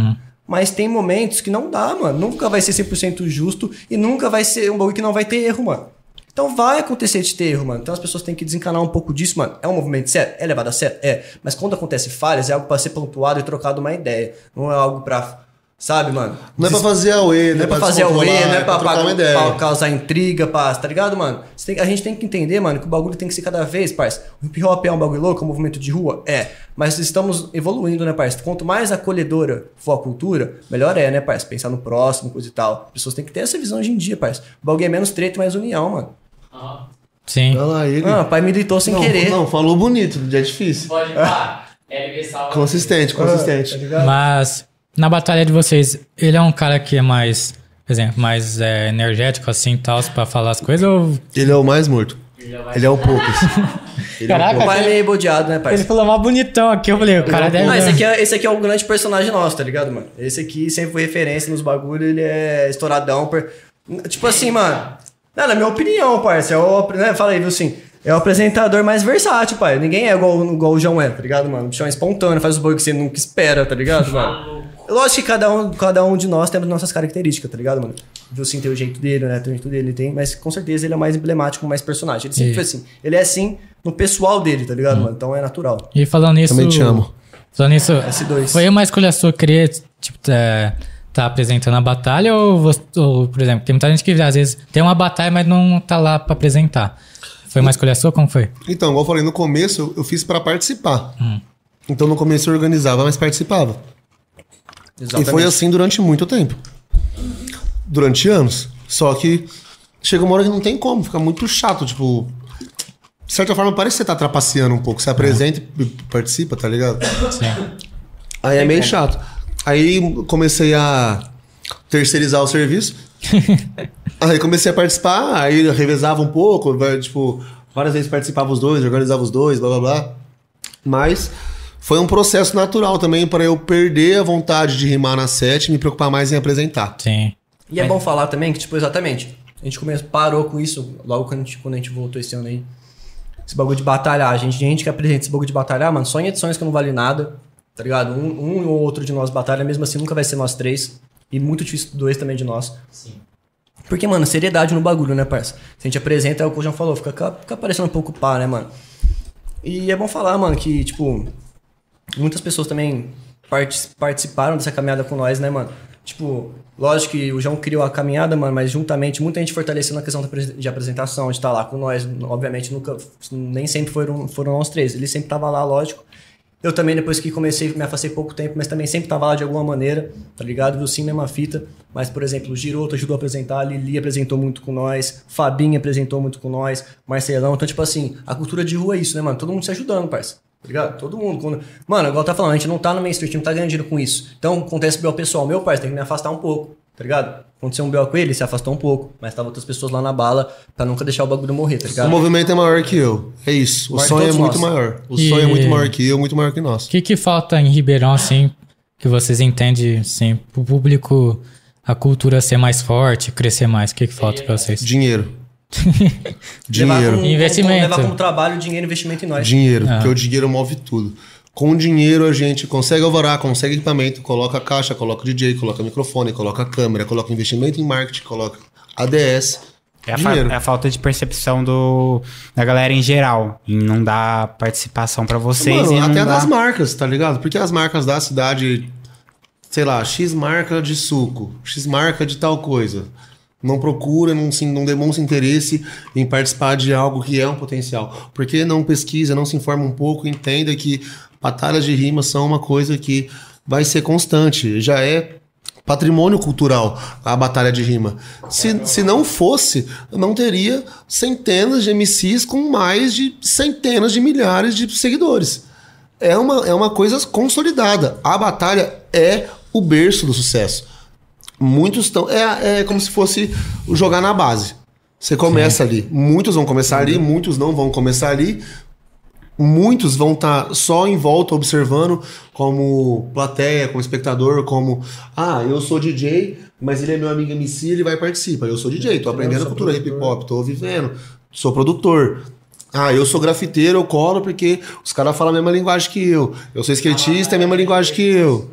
Mas tem momentos que não dá, mano. Nunca vai ser 100% justo e nunca vai ser um bagulho que não vai ter erro, mano. Então vai acontecer de ter erro, mano. Então as pessoas têm que desencanar um pouco disso, mano. É um movimento sério? É levado a sério? É. Mas quando acontece falhas, é algo pra ser pontuado e trocado uma ideia. Não é algo pra. Sabe, mano? Não é pra fazer a UE, Não é pra fazer a UE, não é pra, pra- uma ideia. pra causar intriga, pra, tá ligado, mano? Tem- a gente tem que entender, mano, que o bagulho tem que ser cada vez, parça. O hip hop é um bagulho louco, é um movimento de rua? É. Mas estamos evoluindo, né, parça? Quanto mais acolhedora for a cultura, melhor é, né, parça? Pensar no próximo, coisa e tal. As pessoas têm que ter essa visão hoje em dia, parça. O bagulho é menos treta e mais união, mano. Aham. Sim. Olha lá, ele. Ah, o pai me deitou sem não, querer. não, falou bonito, é difícil. Pode pá. LB salva. Consistente, Tá consistente. ligado? Mas na batalha de vocês, ele é um cara que é mais, por exemplo, mais é, energético assim, tal, pra falar as coisas ou Ele é o mais morto. Ele é o poucos. Ele é o Caraca, O pai é meio bodeado, né, ele parça? falou mal bonitão aqui, eu falei, o cara deve Ah, esse aqui, é, esse aqui é o grande personagem nosso, tá ligado, mano? Esse aqui sempre foi referência nos bagulhos, ele é estouradão. per- Tipo assim, mano. Não, na minha opinião, parça. É o, né, fala aí, viu, assim. É o apresentador mais versátil, pai. Ninguém é igual, igual o João é, tá ligado, mano? O bichão é espontâneo, faz os bagulhos que você nunca espera, tá ligado, mano? Lógico que cada um, cada um de nós temos nossas características, tá ligado, mano? O Vilcinho tem o jeito dele, né? Tem o jeito dele, tem. Mas com certeza ele é mais emblemático, mais personagem. Ele sempre E- foi assim. Ele é assim no pessoal dele, tá ligado, mano? Então é natural. E falando nisso. Também te amo. Falando nisso, S2. foi uma escolha sua querer, tipo, é, tá apresentando a batalha ou, você- ou, por exemplo, tem muita gente que às vezes tem uma batalha, mas não tá lá pra apresentar. Foi uma escolha sua? Como foi? Então, igual eu falei, no começo eu- eu fiz pra participar. Então no começo eu organizava, mas participava. E foi assim durante muito tempo. Durante anos. Só que chega uma hora que não tem como, fica muito chato, tipo. De certa forma, parece que você tá trapaceando um pouco. Você apresenta e participa, tá ligado? Sim. Aí é meio chato. Aí comecei a terceirizar o serviço. (laughs) aí comecei a participar, aí revezava um pouco, tipo, várias vezes participava os dois, organizava os dois, blá blá blá. Mas foi um processo natural também para eu perder a vontade de rimar na sete e me preocupar mais em apresentar. Sim. E é bom falar também que, tipo, exatamente, a gente começou, parou com isso logo quando a, gente, quando a gente voltou esse ano aí. Esse bagulho de batalhar. A gente, gente que apresenta esse bagulho de batalhar, mano, só em edições que não vale nada, tá ligado? Um, um ou outro de nós batalha, mesmo assim nunca vai ser nós três. E muito difícil dois também de nós. Sim. Porque, mano, seriedade no bagulho, né, parça? Se a gente apresenta, é o que o João falou, fica, fica parecendo um pouco pá, né, mano? E é bom falar, mano, que, tipo, muitas pessoas também parti- participaram dessa caminhada com nós, né, mano? Tipo, lógico que o João criou a caminhada, mano, mas juntamente muita gente fortaleceu na questão de apresentação, de estar lá com nós. Obviamente, nunca, nem sempre foram, foram nós três. Ele sempre tava lá, lógico. Eu também, depois que comecei, me afastei pouco tempo, mas também sempre tava lá de alguma maneira, tá ligado? Viu sim, mesma fita. Mas, por exemplo, o Giroto ajudou a apresentar, a Lili apresentou muito com nós, Fabinho apresentou muito com nós, Marcelão. Então, tipo assim, a cultura de rua é isso, né, mano? Todo mundo se ajudando, parça. Tá ligado? Todo mundo. Quando... Mano, igual tá falando, a gente não tá no mainstream, a gente não tá ganhando dinheiro com isso. Então, acontece BO pessoal. Meu parceiro tem que me afastar um pouco, tá ligado? Aconteceu um BO com ele, ele se afastou um pouco. Mas tava outras pessoas lá na bala pra nunca deixar o bagulho morrer, tá O ligado? movimento é maior que eu. É isso. O sonho é muito nós. maior. O E- sonho é muito maior que eu, muito maior que nós. O que, que falta em Ribeirão, assim, que vocês entendem, assim, pro público, a cultura ser mais forte, crescer mais? O que, que falta pra vocês? Dinheiro. Levar Dinheiro. como- Investimento. Levar como trabalho, dinheiro, investimento em nós. Dinheiro, Ah. porque o dinheiro move tudo. Com dinheiro a gente consegue alvará, consegue equipamento, coloca a caixa, coloca o DJ, coloca microfone, coloca a câmera, coloca investimento em marketing, coloca ADS. É a, é a falta de percepção do, da galera em geral. Em não dar participação pra vocês Mano, e não até das marcas, tá ligado? Porque as marcas da cidade, sei lá, X marca de suco, X marca de tal coisa. Não procura, não, se, não demonstra interesse em participar de algo que é um potencial. Porque não pesquisa, não se informa um pouco, entenda que batalhas de rima são uma coisa que vai ser constante. Já é patrimônio cultural a batalha de rima. Se, se não fosse, não teria centenas de MCs com mais de centenas de milhares de seguidores. É uma, é uma coisa consolidada. A batalha é o berço do sucesso. Muitos estão. É, é como se fosse jogar na base. Você começa ali. Muitos vão começar ali, muitos não vão começar ali. Muitos vão estar só em volta observando, como plateia, como espectador, como ah, eu sou DJ, mas ele é meu amigo MC, ele vai participar. Eu sou DJ, tô aprendendo a cultura hip hop, tô vivendo, sou produtor. Ah, eu sou grafiteiro, eu colo porque os caras falam a mesma linguagem que eu. Eu sou skatista, é a mesma linguagem que eu.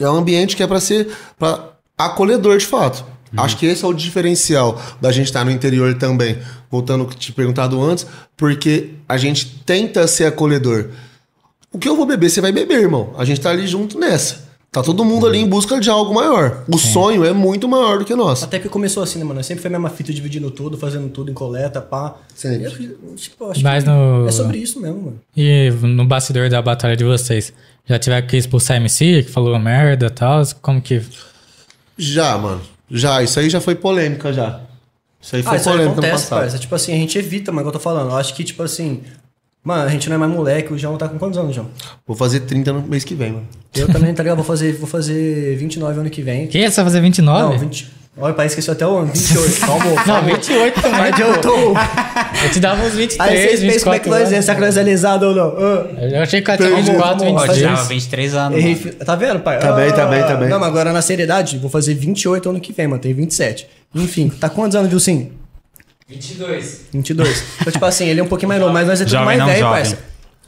É um ambiente que é pra ser pra acolhedor de fato. Acho que esse é o diferencial da gente estar no interior também. Voltando ao que te perguntado antes, porque a gente tenta ser acolhedor. O que eu vou beber, você vai beber, irmão. A gente tá ali junto nessa. Tá todo mundo ali em busca de algo maior. O sonho é muito maior do que nosso. Até que começou assim, né, mano? Sempre foi a mesma fita dividindo tudo, fazendo tudo em coleta, pá. Sempre. Eu, tipo, acho Mas que no- é sobre isso mesmo, mano. E no bastidor da batalha de vocês, já tiveram que expulsar MC, que falou merda e tal? Como que. Já, mano. Já, isso aí já foi polêmica já. Isso aí foi Ah, isso aí polêmica no acontece, passado. parça. Tipo assim, a gente evita, mano, é o que eu tô falando. Eu acho que, tipo assim... Mano, a gente não é mais moleque. O João tá com quantos anos, João? Vou fazer 30 no mês que vem, mano. Eu também, tá ligado? Vou fazer, vou fazer 29 ano que vem. Que? Você vai fazer 29? Não, 20... Olha, pai, esqueceu até o ano. 28. Calma, Não, calma. 28 também. Mas eu tô... Eu te dava uns 23, Aí vocês pensam como é que 24 nós é, será que nós é alisado ou não? Ah. Eu achei que ela tinha Vamos, 24, vamos, Ó, 23. tirava 23 anos. Errei, tá vendo, pai? Tá bem, tá bem, tá bem. Não, mas agora na seriedade, vou fazer 28 ano que vem, mano. Tem 27. Enfim, tá quantos anos, Vilcinho? 22. 22. Então, tipo assim, ele é um pouquinho mais novo, mas nós é tudo Jovem, mais não velho, parça.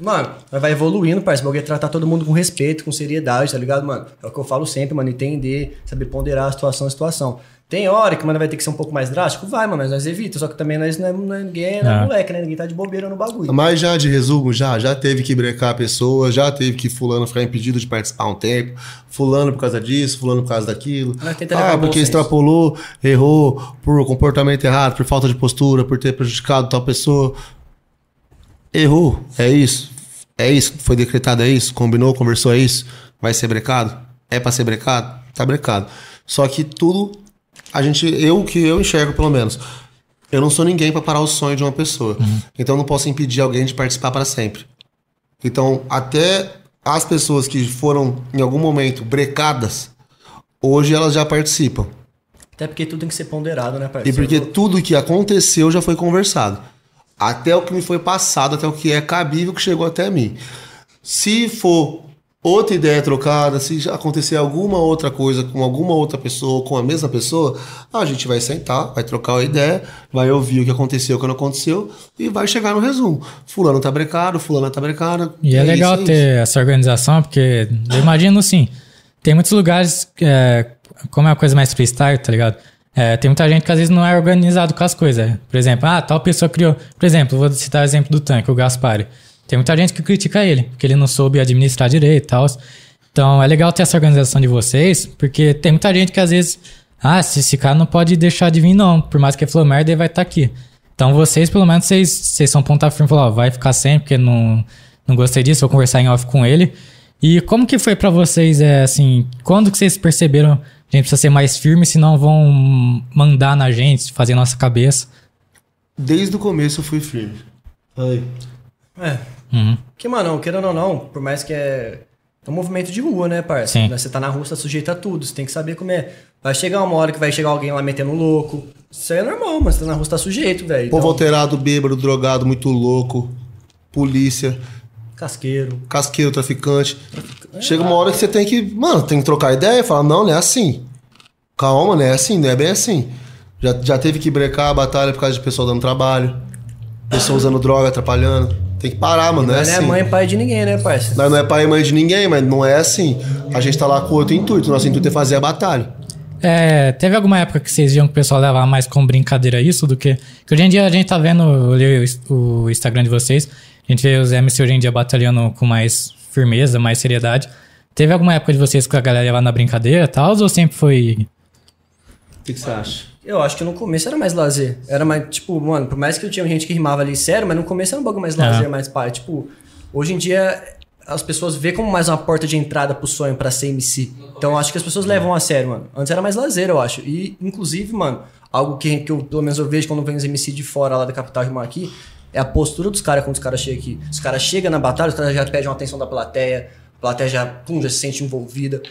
Mano, nós vai evoluindo, parça. O bagulho é tratar todo mundo com respeito, com seriedade, tá ligado, mano? É o que eu falo sempre, mano. Entender, saber ponderar a situação a situação. Tem hora que, mano, vai ter que ser um pouco mais drástico? Vai, mano, mas nós evita. Só que também nós não é, não é- ninguém é Ah. moleque, né? Ninguém tá de bobeira no bagulho. Mas já de resumo, já, já teve que brecar a pessoa, já teve que fulano ficar impedido de participar um tempo, fulano por causa disso, fulano por causa daquilo. Ah, porque extrapolou, errou por comportamento errado, por falta de postura, por ter prejudicado tal pessoa. Errou, é isso. É isso, foi decretado, é isso, combinou, conversou, é isso. Vai ser brecado? É pra ser brecado? Tá brecado. Só que tudo, a gente, eu que eu enxergo pelo menos, eu não sou ninguém pra parar o sonho de uma pessoa. Então eu não posso impedir alguém de participar para sempre. Então, até as pessoas que foram em algum momento brecadas, hoje elas já participam. Até porque tudo tem que ser ponderado, né, E parceiro? porque tudo que aconteceu já foi conversado. Até o que me foi passado, até o que é cabível que chegou até mim. Se for outra ideia trocada, se acontecer alguma outra coisa com alguma outra pessoa, com a mesma pessoa, a gente vai sentar, vai trocar a ideia, vai ouvir o que aconteceu, o que não aconteceu e vai chegar no resumo. Fulano tá brecado, fulano tá brecado. E é, legal isso, é ter essa organização, porque eu imagino assim, tem muitos lugares, é, como é uma coisa mais freestyle, tá ligado? É, tem muita gente que às vezes não é organizado com as coisas. Por exemplo, ah, tal pessoa criou. Por exemplo, vou citar o exemplo do tanque, o Gaspari. Tem muita gente que critica ele, porque ele não soube administrar direito e tal. Então é legal ter essa organização de vocês, porque tem muita gente que às vezes, ah, se esse cara não pode deixar de vir, não. Por mais que ele falou merda, ele vai estar aqui. Então vocês, pelo menos, vocês, vocês são ponta firme, falar, ó, vai ficar sem, porque não, não gostei disso, vou conversar em off com ele. E como que foi pra vocês, é, assim, quando que vocês perceberam a gente precisa ser mais firme, senão vão mandar na gente, fazer nossa cabeça? Desde o começo eu fui firme. Ai. É. Uhum. Que, mano, querendo ou não, por mais que é. É um movimento de rua, né, parça? Sim. Você tá na rua, você tá sujeito a tudo. Você tem que saber como é. Vai chegar uma hora que vai chegar alguém lá metendo um louco. Isso aí é normal, mas você tá na rua, você tá sujeito, velho. Povo Então, alterado, bêbado, drogado, muito louco, polícia, casqueiro. casqueiro, traficante. Chega uma hora que você tem que, mano, tem que trocar ideia e falar, não, não é assim. Calma, não é assim, não é bem assim. Já, já teve que brecar a batalha por causa de pessoa dando trabalho, pessoa usando droga, atrapalhando. Tem que parar, mano, não é Não é assim. mãe e pai de ninguém, né, parça? Nós não é pai e mãe de ninguém, mas não é assim. A gente tá lá com outro intuito. Nosso intuito é fazer a batalha. É, teve alguma época que vocês viam que o pessoal levava mais como brincadeira isso do que. Que hoje em dia a gente tá vendo, eu olhei o, o Instagram de vocês, a gente vê os MC hoje em dia batalhando com mais firmeza, mais seriedade. Teve alguma época de vocês que a galera ia lá na brincadeira e tal, ou sempre foi. O que, que você acha? Eu acho que no começo era mais lazer. Era mais, tipo, mano, por mais que eu tinha gente que rimava ali sério, mas no começo era um bagulho mais lazer, Ah. mais pai. Tipo, hoje em dia as pessoas vê como mais uma porta de entrada pro sonho pra ser MC. Então eu acho que as pessoas levam a sério, mano. Antes era mais lazer, eu acho. E, inclusive, mano, algo que, que eu, pelo menos eu vejo quando vem os MC de fora lá da capital rimar aqui, é a postura dos caras quando os caras chegam aqui. Os caras chegam na batalha, os caras já pedem uma atenção da plateia, a plateia já, pum, já se sente envolvida.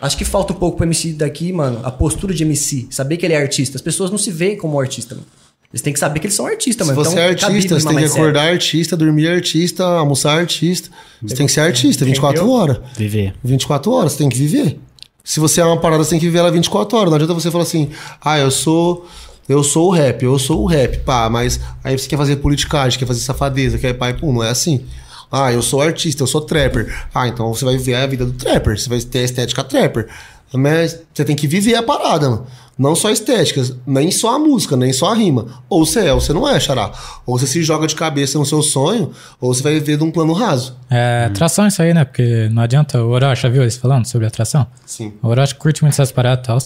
Acho que falta um pouco pro MC daqui, mano, a postura de MC. Saber que ele é artista. As pessoas não se veem como artista, mano. Eles têm que saber que eles são artistas, Se mano. você é Então, cabível artista, você tem que sério. acordar artista, dormir artista, almoçar artista. Você tem que ser artista 24 Entendeu? horas. Viver. 24 horas, você tem que viver. Se você é uma parada, você tem que viver ela 24 horas. Não adianta você falar assim, ah, eu sou. Eu sou o rap, eu sou o rap, pá, mas aí você quer fazer politicagem, quer fazer safadeza, quer pai, pum, não é assim. Ah, eu sou artista, eu sou trapper. Ah, então você vai ver a vida do trapper, você vai ter a estética trapper. Mas você tem que viver a parada, mano. Não só a estética, nem só a música, nem só a rima. Ou você é, ou você não é, xará. Ou você se joga de cabeça no seu sonho, ou você vai viver de um plano raso. É, atração isso aí, né? Porque não adianta. O Orochi, viu eles falando sobre atração? Sim. O Orochi curte muito essas paradas e tal.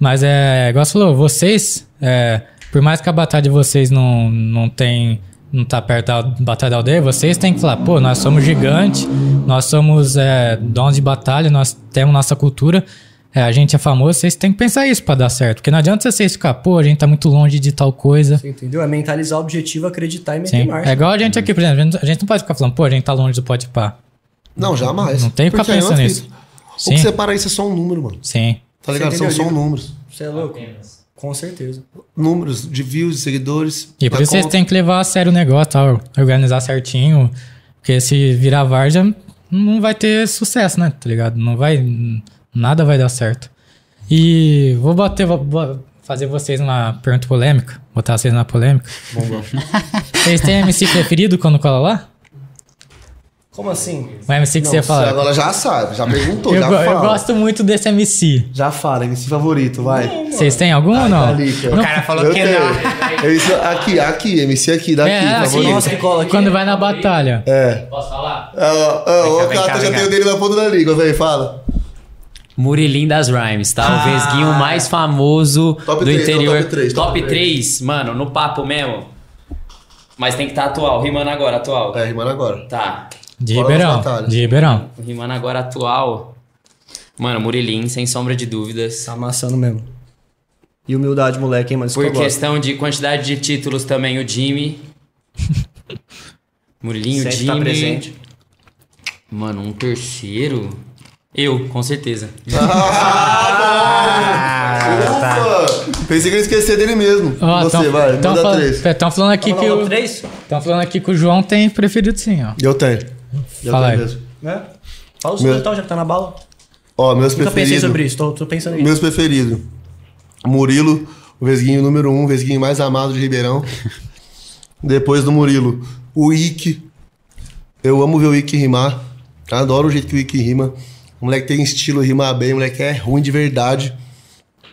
Mas é, igual você falou, vocês, é, por mais que a batalha de vocês não, não tem. Não tá perto da batalha da aldeia, vocês têm que falar, pô, nós somos gigantes, nós somos é, donos de batalha, nós temos nossa cultura, é, a gente é famoso, vocês têm que pensar isso pra dar certo. Porque não adianta vocês ficar, pô, a gente tá muito longe de tal coisa. Você entendeu? É mentalizar o objetivo, acreditar e meter Sim. marcha. É igual a gente aqui, por exemplo, a gente, a gente não pode ficar falando, pô, a gente tá longe do pode pá. Não, jamais. Não tem que ficar é pensando nisso. O Sim. que separa isso é só um número, mano. Sim. Tá ligado? São só números. Você é louco? Apenas. Com certeza. Números de views, de seguidores. E por isso vocês têm que levar a sério o negócio, tal, organizar certinho. Porque se virar várzea, não vai ter sucesso, né? Tá ligado? Não vai. Nada vai dar certo. E vou bater. Vou, fazer vocês uma pergunta polêmica. Botar vocês na polêmica. Vocês têm MC preferido quando cola lá? Como assim? O MC que você Não, fala. Agora já sabe, já perguntou, Eu, já fala. eu gosto muito desse MC. Já fala, MC favorito, vai. Vocês têm algum ou não? O cara falou Eu que tenho. não. É isso aqui, aqui, MC aqui, daqui, É, assim. Nossa, que cola aqui. Quando vai na batalha. É. Posso falar? Ah, cá, o cara cá, já tem o dele na ponta da língua, velho, fala. Murilim das Rhymes, tá? o vesguinho mais famoso Ah. Top do três, interior. top três, top top 3, mano, no papo mesmo. Mas tem que estar atual, rimando agora, atual. É, rimando agora. Tá. De Fora Ribeirão. De Ribeirão. Rimando agora atual. Mano, Murilim, sem sombra de dúvidas. Tá amassando mesmo. E humildade, moleque, hein, que Por eu gosto. questão de quantidade de títulos também, o Jimmy. (laughs) Murilinho, Sempre Jimmy. tá presente. Mano, um terceiro. Eu, com certeza. (laughs) Ufa! Pensei que eu ia esquecer dele mesmo. Ó, Você, tão- vai, tão manda falando, três. Estão falando aqui que o. Estão falando aqui que o João tem preferido sim, ó. Eu tenho. Eu Fala tenho aí. mesmo. Né? Fala o seu Meu- então, já que tá na bala. Ó, meus Nunca pensei preferidos. sobre isso, tô, tô pensando aí. Meus preferidos. Murilo, o Vesguinho número um, o Vesguinho mais amado de Ribeirão. (laughs) Depois do Murilo, o Ike. Eu amo ver o Ike rimar. Adoro o jeito que o Ike rima. O moleque tem estilo, rima bem, o moleque é ruim de verdade.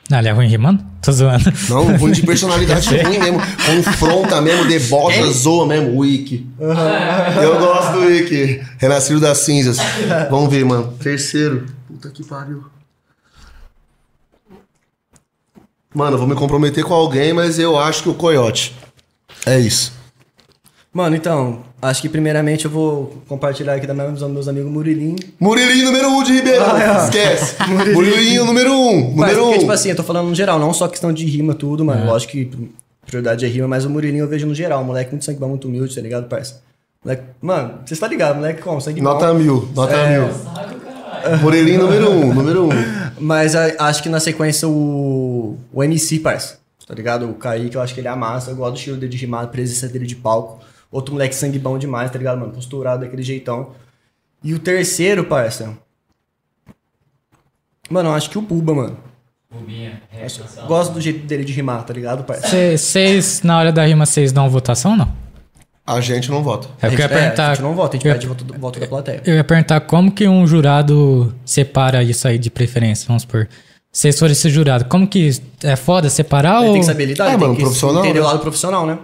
Não, ele é ruim rimando? Tô zoando. Não, ruim de (laughs) personalidade ruim mesmo. Confronta mesmo, debocha, zoa mesmo. O Ike. Eu gosto do Ike. Renascido das cinzas. Vamos ver, mano. Terceiro. Puta que pariu. Mano, eu vou me comprometer com alguém, mas eu acho que o Coyote. É isso. Mano, então, acho que primeiramente eu vou compartilhar aqui da mesma visão dos meus amigos Murilinho. Murilinho número um de Ribeirão. Ah, é. Esquece. (laughs) Murilinho número um. Mas Número porque, um. tipo assim, eu tô falando no geral, não só questão de rima, tudo, mano. Lógico que prioridade é rima, mas o Murilinho eu vejo no geral. Moleque muito sangue bom, muito humilde, tá ligado, parça? Moleque, mano, você tá ligado, moleque como? Sangue Nota bom. mil. Nota É. mil. Murilinho número um. Número um. Mas a- acho que na sequência o, o MC, parça. Tá ligado? O Kaique, eu acho que ele amassa. Eu gosto do estilo dele de rimar, a presença dele de palco. Outro moleque sangue bom demais, tá ligado, mano? Posturado daquele jeitão. E o terceiro, parça. Mano, eu acho que o Buba, mano. Bubinha, reação. Gosto do jeito dele de rimar, tá ligado, parça? Vocês, na hora da rima, vocês dão votação ou não? A gente não vota. É porque eu ia a perguntar. gente não vota, a gente eu pede voto, do- voto da plateia. Eu ia perguntar como que um jurado separa isso aí de preferência, vamos supor. Se vocês forem esse jurado, como que é foda separar Ele ou... tem que saber lidar, É, ele mano, tem que profissional, entender né? o lado profissional, né?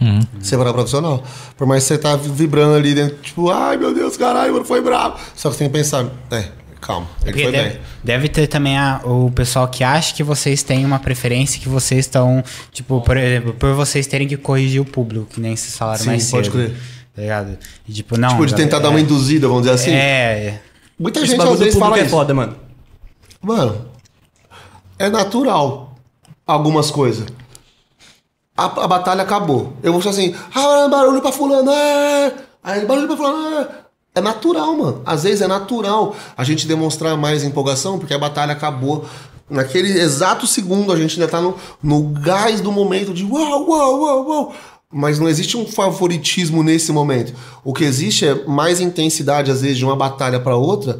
Uhum. Separar profissional. Por mais que você tá vibrando ali dentro, tipo, ai meu Deus, caralho, mano, foi bravo. Só que você tem que pensar, é, calma, ele Porque foi deve, bem. deve ter também a- o pessoal que acha que vocês têm uma preferência, que vocês estão, tipo, por exemplo, por vocês terem que corrigir o público, que nem vocês falaram Sim, mais cedo. pode crer. Tá ligado? E, tipo, não. Tipo, de tentar galera, dar uma induzida, vamos dizer assim. É. Muita Esse gente às vezes público fala é isso. foda, mano. Mano, é natural algumas coisas. A, a batalha acabou. Eu vou falar assim, ah, barulho pra fulano, é. Aí, barulho pra fulano, é. É natural, mano. Às vezes é natural a gente demonstrar mais empolgação, porque a batalha acabou. Naquele exato segundo, a gente ainda tá no, no gás do momento de uau, uau, uau, uau. Mas não existe um favoritismo nesse momento. O que existe é mais intensidade, às vezes, de uma batalha pra outra,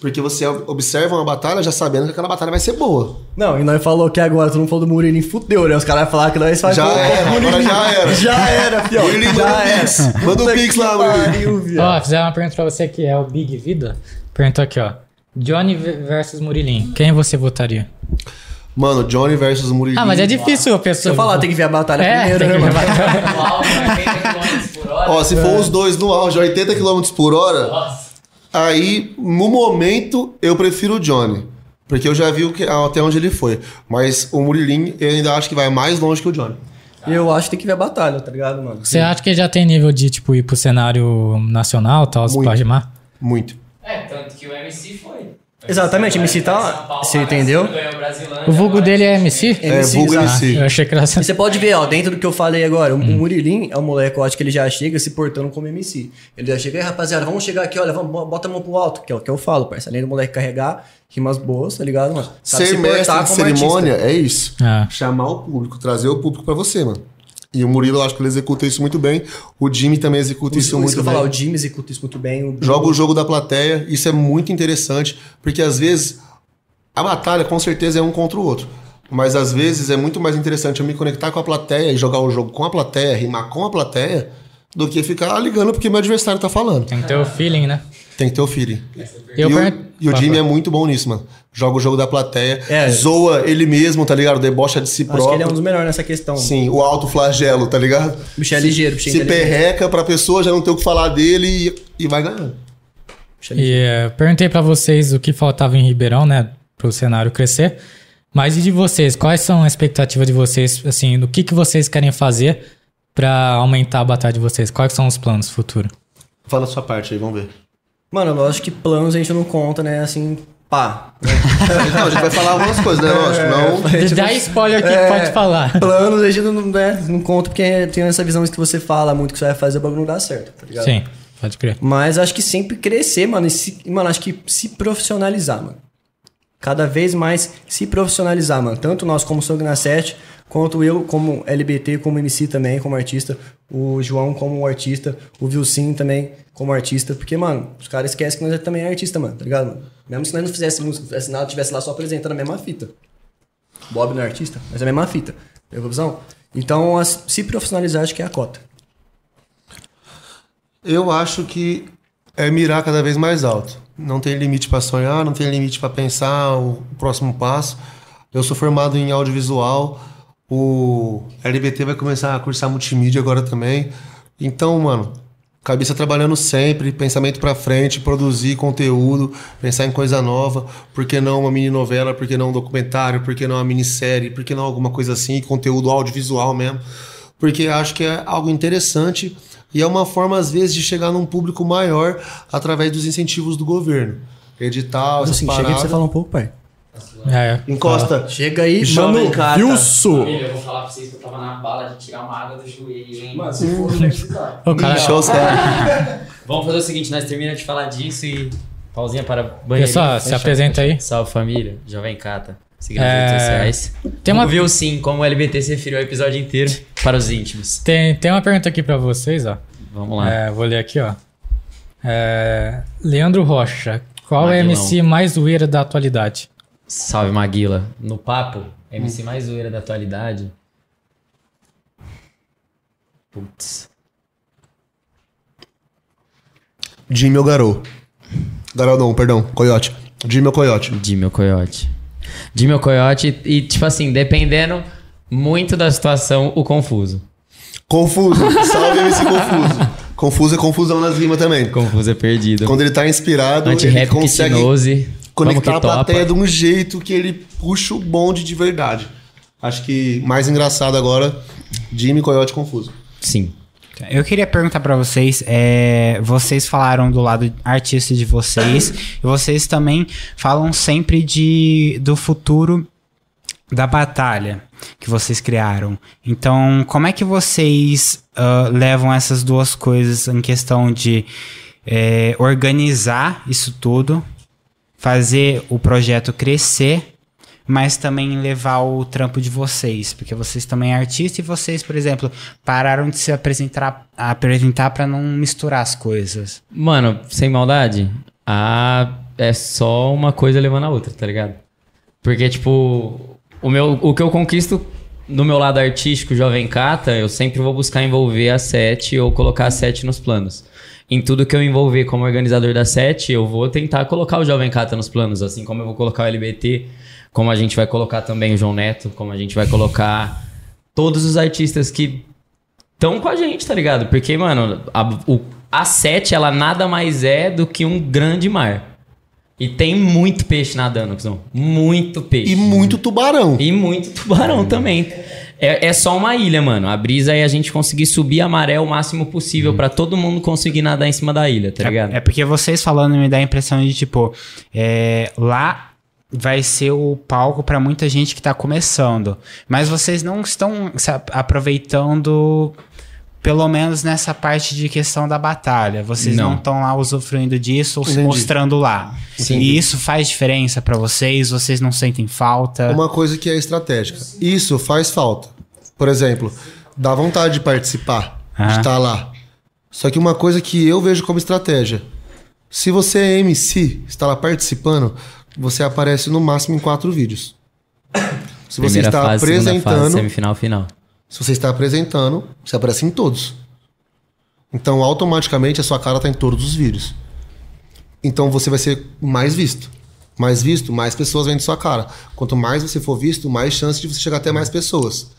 Porque você observa uma batalha já sabendo que aquela batalha vai ser boa. Não, e nós falou que agora todo mundo falou do Murilinho, fudeu, né? Os caras vão falar que nós faz Já era, Murilinho. já era. (laughs) Já era, fião. Murilinho, já era. Pix. Manda o Pix lá, Murilinho. Ó, fizeram uma pergunta pra você que é o Big Vida. Perguntou aqui, ó. Johnny versus Murilinho. Quem você votaria? Mano, Johnny versus Murilinho. Ah, mas é difícil a pessoa. Se eu falar, tem que ver a batalha É, primeiro, tem né, que mano? ver. (laughs) No auge, 80 km por hora. Ó, se for os dois no auge, 80 km por hora, Nossa. Aí, no momento, eu prefiro o Johnny. Porque eu já vi o que, até onde ele foi. Mas o Murilinho, eu ainda acho que vai mais longe que o Johnny. E eu acho que tem que ver a batalha, tá ligado, mano? Você acha que já tem nível de, tipo, ir pro cenário nacional, tal, Muito. pra rimar? Muito. É, tanto que o MC foi. Exatamente, O MC tá Você Bagaceiro, entendeu? O vulgo dele é MC? É, MC, vulgo exato. MC. Eu achei que era... E você pode ver, ó, dentro do que eu falei agora, o Murilim é um moleque, eu acho que ele já chega se portando como MC. Ele já chega aí, rapaziada, vamos chegar aqui, olha, vamos, bota a mão pro alto, que é o que eu falo, parceiro. Além do moleque carregar, rimas boas, tá ligado, mano? Sabe Ser se mestre de cerimônia artista. é isso. Ah. Chamar o público, trazer o público pra você, mano. E o Murilo, eu acho que ele executa isso muito bem. O Jimmy também executa Isso, isso, isso que muito eu bem. falar, o Jimmy executa isso muito bem. O Joga o jogo da plateia, isso é muito interessante, porque às vezes a batalha com certeza é um contra o outro. Mas às vezes é muito mais interessante eu me conectar com a plateia e jogar o jogo com a plateia, rimar com a plateia, do que ficar ligando porque meu adversário tá falando. Tem que ter o feeling, né? Tem que ter o feeling. Eu e, per- o, e o Jimmy é muito bom nisso, mano. Joga o jogo da plateia, É. zoa ele mesmo, tá ligado? Debocha de si Acho próprio. que ele é um dos melhores nessa questão. Sim, o alto flagelo, tá ligado? O bicho é ligeiro, o bicho é Se inteligente. perreca pra pessoa já não ter o que falar dele e, e vai ganhando. É E é, perguntei pra vocês o que faltava em Ribeirão, né? Pro cenário crescer. Mas e de vocês? Quais são a expectativa de vocês, assim, do que, que vocês querem fazer pra aumentar a batalha de vocês? Quais são os planos futuros? Fala a sua parte aí, vamos ver. Mano, lógico que planos a gente não conta, né? Assim, pá. (laughs) Não, a gente vai falar algumas coisas, né? Lógico, não. (laughs) A gente Dá spoiler aqui, É. pode falar. Planos a gente não, né, não conta porque tem essa visão que você fala muito que você vai fazer, o bagulho não dá certo, tá ligado? Sim, pode crer. Mas acho que sempre crescer, mano. E se, mano, acho que se profissionalizar, mano. Cada vez mais se profissionalizar, mano. Tanto nós como 7, quanto eu como LBT, como MC também, como artista. O João como artista. O Vilcin também como artista. Porque, mano, os caras esquecem que nós também é artista, mano. Tá ligado? Mano? Mesmo se nós não fizéssemos fizesse nada, tivesse lá só apresentando a mesma fita. Bob não é artista, mas é a mesma fita. Pegou visão? Então, as- se profissionalizar, acho que é a cota. Eu acho que é mirar cada vez mais alto. Não tem limite pra sonhar, não tem limite pra pensar o próximo passo. Eu sou formado em audiovisual. O LBT vai começar a cursar multimídia agora também. Então, mano, cabeça trabalhando sempre, pensamento pra frente, produzir conteúdo, pensar em coisa nova. Por que não uma mini novela? Por que não um documentário? Por que não uma minissérie? Por que não alguma coisa assim? Conteúdo audiovisual mesmo. Porque acho que é algo interessante e é uma forma, às vezes, de chegar num público maior através dos incentivos do governo. Edital, essas Assim, chega aí pra você falar um pouco, pai. É, Encosta. Chega aí, mano. Cata. Wilson! Família, eu vou falar pra vocês que eu tava na bala de tirar uma água do joelho, hein? Mano, se for, não precisar. O cara, Show os caras. (laughs) Vamos fazer o seguinte, nós terminamos de falar disso e pausinha para banheiro. Pessoal, se apresenta aí. Salve família, Jovem Cata. Siga É, nas redes sociais. tem uma- Viu sim como o LBT se referiu ao episódio inteiro para os íntimos. tem, tem uma pergunta aqui pra vocês, ó. Vamos lá. É, vou ler aqui, ó. É, Leandro Rocha, qual é o Maguilão. MC mais zoeira da atualidade? Salve Maguila. No papo, MC mais zoeira da atualidade. Putz. Jimmy ou Garou? Garou não, perdão. Coyote. Jimmy ou Coyote? Jimmy ou Coyote. Jimmy ou Coyote e, tipo assim, dependendo muito da situação, o confuso. Confuso. Salve MC Confuso. Confuso é confusão nas rimas também. Confuso é perdido. Quando ele tá inspirado, ele consegue conectar a plateia de um jeito que ele puxa o bonde de verdade. Acho que mais engraçado agora, Jimmy Coyote Confuso. Sim. Eu queria perguntar pra vocês, é, vocês falaram do lado artista de vocês, e vocês também falam sempre de do futuro da batalha que vocês criaram. Então, como é que vocês ah, levam essas duas coisas em questão de é, organizar isso tudo, fazer o projeto crescer, mas também levar o trampo de vocês, porque vocês também é artista e vocês, por exemplo, pararam de se apresentar apresentar para não misturar as coisas. Mano, sem maldade, a é só uma coisa levando a outra, tá ligado? Porque, tipo, o, meu, o que eu conquisto no meu lado artístico, Jovem Cata, eu sempre vou buscar envolver a sete ou colocar a sete nos planos. Em tudo que eu envolver como organizador da sete, eu vou tentar colocar o Jovem Cata nos planos, assim como eu vou colocar o LBT, como a gente vai colocar também o João Neto, como a gente vai colocar todos os artistas que estão com a gente, tá ligado? Porque, mano, a, o, a sete, ela nada mais é do que um grande mar. E tem muito peixe nadando, cuzão. Muito peixe. E muito tubarão. E muito tubarão também. É, é só uma ilha, mano. A brisa é a gente conseguir subir a maré o máximo possível pra todo mundo conseguir nadar em cima da ilha, tá ligado? É, é porque vocês falando me dá a impressão de, tipo, é, lá vai ser o palco pra muita gente que tá começando. Mas vocês não estão se aproveitando, pelo menos nessa parte de questão da batalha. Vocês Não. estão lá usufruindo disso ou se Entendi. mostrando lá. E isso faz diferença pra vocês? Vocês não sentem falta? Uma coisa que é estratégica. Isso faz falta. Por exemplo, dá vontade de participar, de Ah. estar lá. Só que uma coisa que eu vejo como estratégia. Se você é MC, está lá participando, você aparece no máximo em quatro vídeos. Se você Primeira está fase, segunda fase, apresentando, semifinal, final. se você está apresentando, você aparece em todos. Então, automaticamente, a sua cara está em todos os vídeos. Então, você vai ser mais visto. Mais visto, mais pessoas vendo sua cara. Quanto mais você for visto, mais chance de você chegar até mais pessoas.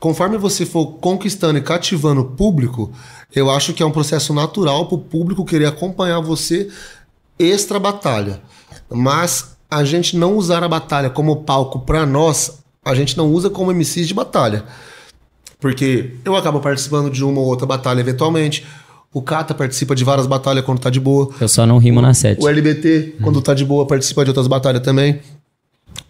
Conforme você for conquistando e cativando o público, eu acho que é um processo natural para o público querer acompanhar você extra batalha. Mas a gente não usar a batalha como palco para nós, a gente não usa como MCs de batalha. Porque eu acabo participando de uma ou outra batalha eventualmente. O Kata participa de várias batalhas quando tá de boa. Eu só não rimo na sete. O LBT, quando tá de boa, participa de outras batalhas também.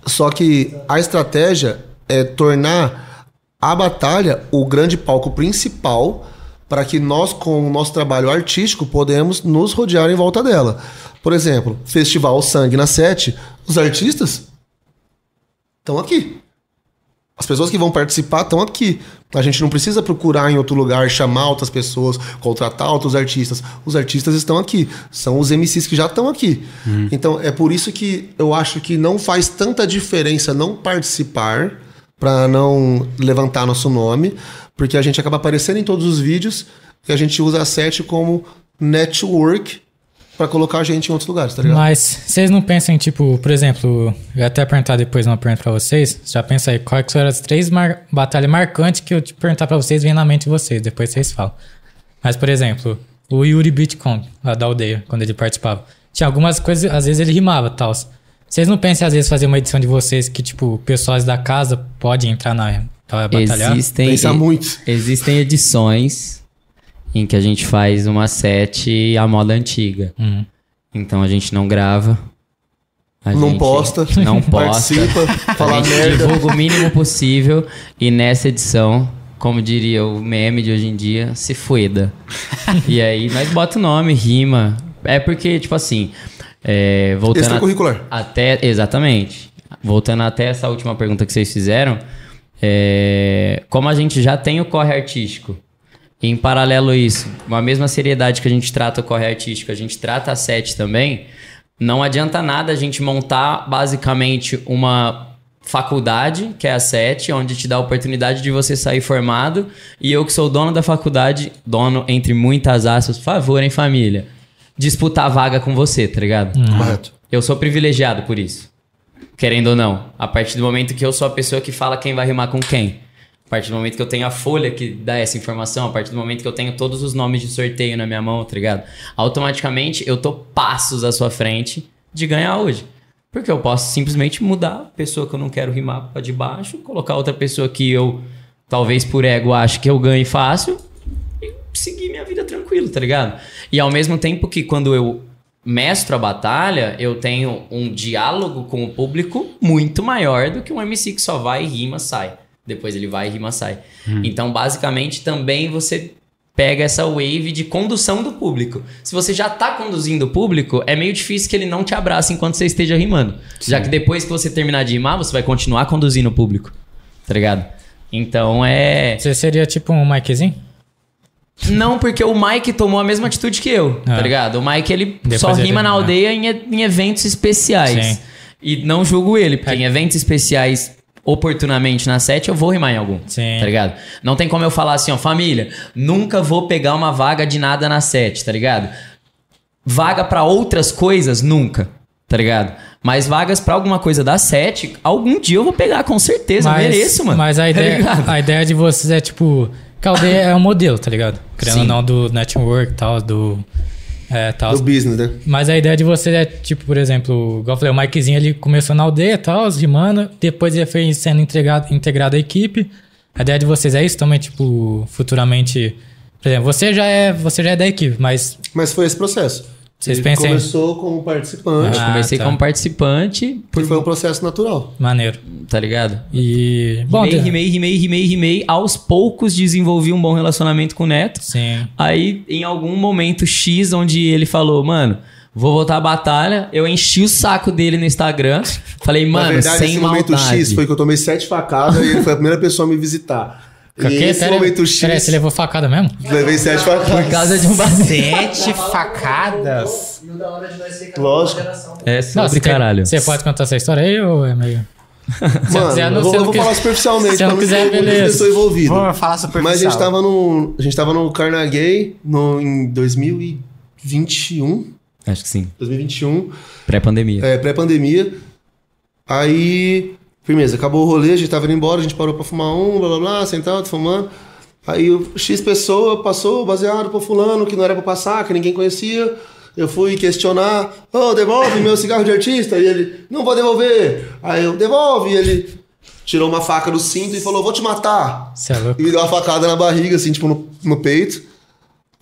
Só que a estratégia é tornar a batalha o grande palco principal para que nós, com o nosso trabalho artístico, podemos nos rodear em volta dela. Por exemplo, Festival Sangue na Sete, os artistas estão aqui. As pessoas que vão participar estão aqui. A gente não precisa procurar em outro lugar, chamar outras pessoas, contratar outros artistas. Os artistas estão aqui. São os MCs que já estão aqui. Então é por isso que eu acho que não faz tanta diferença não participar para não levantar nosso nome, porque a gente acaba aparecendo em todos os vídeos e a gente usa a sete como network para colocar a gente em outros lugares, tá ligado? Mas vocês não pensam em, tipo, por exemplo, eu até perguntar depois uma pergunta pra vocês. Já pensa aí, quais foram as três mar- batalhas marcantes que eu te perguntar pra vocês, vem na mente de vocês, depois vocês falam. Mas, por exemplo, o Yuri Bitcoin, lá da aldeia, quando ele participava. Tinha algumas coisas, às vezes ele rimava tal. Vocês não pensam, às vezes, fazer uma edição de vocês que, tipo, pessoas da casa podem entrar na pra batalhar? Existem, Pensa e- muito. existem edições em que a gente faz uma set à moda antiga. Uhum. Então a gente não grava. a Não gente posta, Não (laughs) posta. participa, fala a gente merda. divulga o mínimo possível. E nessa edição, como diria o meme de hoje em dia, se fueda. (laughs) e aí nós bota o nome, rima. É porque, tipo assim, é, voltando a- Extracurricular. até, exatamente. Voltando até essa última pergunta que vocês fizeram, é, como a gente já tem o corre artístico, e em paralelo a isso, com a mesma seriedade que a gente trata o corre artístico, a gente trata a set também, não adianta nada a gente montar basicamente uma faculdade, que é a SET, onde te dá a oportunidade de você sair formado, e eu que sou dono da faculdade, dono entre muitas aspas, favor, hein, família, disputar a vaga com você, tá ligado? Correto. Eu sou privilegiado por isso. Querendo ou não. A partir do momento que eu sou a pessoa que fala quem vai rimar com quem. A partir do momento que eu tenho a folha que dá essa informação, a partir do momento que eu tenho todos os nomes de sorteio na minha mão, tá ligado? Automaticamente eu tô passos à sua frente de ganhar hoje. Porque eu posso simplesmente mudar a pessoa que eu não quero rimar pra de baixo, colocar outra pessoa que eu, talvez por ego, acho que eu ganhe fácil e seguir minha vida tranquilo, tá ligado? E ao mesmo tempo que quando eu mestro a batalha, eu tenho um diálogo com o público muito maior do que um MC que só vai, rima, sai. Depois ele vai, rima, sai. Então, basicamente, também você pega essa wave de condução do público. Se você já tá conduzindo o público, é meio difícil que ele não te abrace enquanto você esteja rimando. Já que depois que você terminar de rimar, você vai continuar conduzindo o público. Tá ligado? Então é. Você seria tipo um Mikezinho? Não, porque o Mike tomou a mesma atitude que eu, Ah. tá ligado? O Mike, ele Depois só rima na é. aldeia em, em eventos especiais. Sim. E não julgo ele, porque em eventos especiais, oportunamente na set, eu vou rimar em algum. Sim. Tá ligado? Não tem como eu falar assim, ó, família, nunca vou pegar uma vaga de nada na set, tá ligado? Vaga pra outras coisas, nunca, tá ligado? Mas vagas pra alguma coisa da set, algum dia eu vou pegar, com certeza. eu mereço, mano. Mas a (laughs) Tá ideia, ligado? a ideia de vocês é tipo. Que a aldeia é um modelo, tá ligado? Criando ou não do network e tal, do. É, tal. Do business, né? Mas a ideia de vocês é, tipo, por exemplo, igual eu falei, o Mikezinho ele começou na aldeia e tal, rimando, depois ele foi sendo integrado, integrado à equipe. A ideia de vocês é isso também, tipo, futuramente. Por exemplo, você já é, você já é da equipe, mas Mas foi esse processo. Vocês Ele pensam em- começou como participante, Ah, Comecei tá. como participante, porque foi um processo natural. maneiro. tá ligado? E. Bom, rimei, rimei, rimei, rimei, rimei. Aos poucos desenvolvi um bom relacionamento com o Neto. Sim. Aí, em algum momento X, onde ele falou, mano, vou voltar à batalha, eu enchi o saco dele no Instagram. Falei, mano, Na verdade, sem esse momento maldade. X foi que eu tomei sete facadas e ele foi a primeira pessoa a me visitar. E esse pera- momento X, pera aí, você levou facada mesmo? levei sete facadas. Por causa de um. Sete (laughs) facadas. E o da hora de nós ser Lógico. geração. É Não, sobre caralho. Você pode contar essa história aí ou é meio. Mano, quiser, não- eu vou, se vou falar superficialmente, se não quiser, beleza. pessoa envolvida. Vou falar superficial. Mas a gente tava no. A gente tava no Carnegie no, em 2021. Acho que sim. 2021, Pré-pandemia. é, pré-pandemia. Aí, firmeza, acabou o rolê, a gente tava indo embora, a gente parou pra fumar um, blá blá blá, sentado, fumando. Aí o X pessoa passou baseado pro fulano que não era pra passar, que ninguém conhecia. Eu fui questionar, ô, devolve meu cigarro de artista. E ele, não vou devolver. Aí eu, devolve. E ele tirou uma faca do cinto e falou, vou te matar. É louco. E me deu uma facada na barriga, assim, tipo, no, no peito.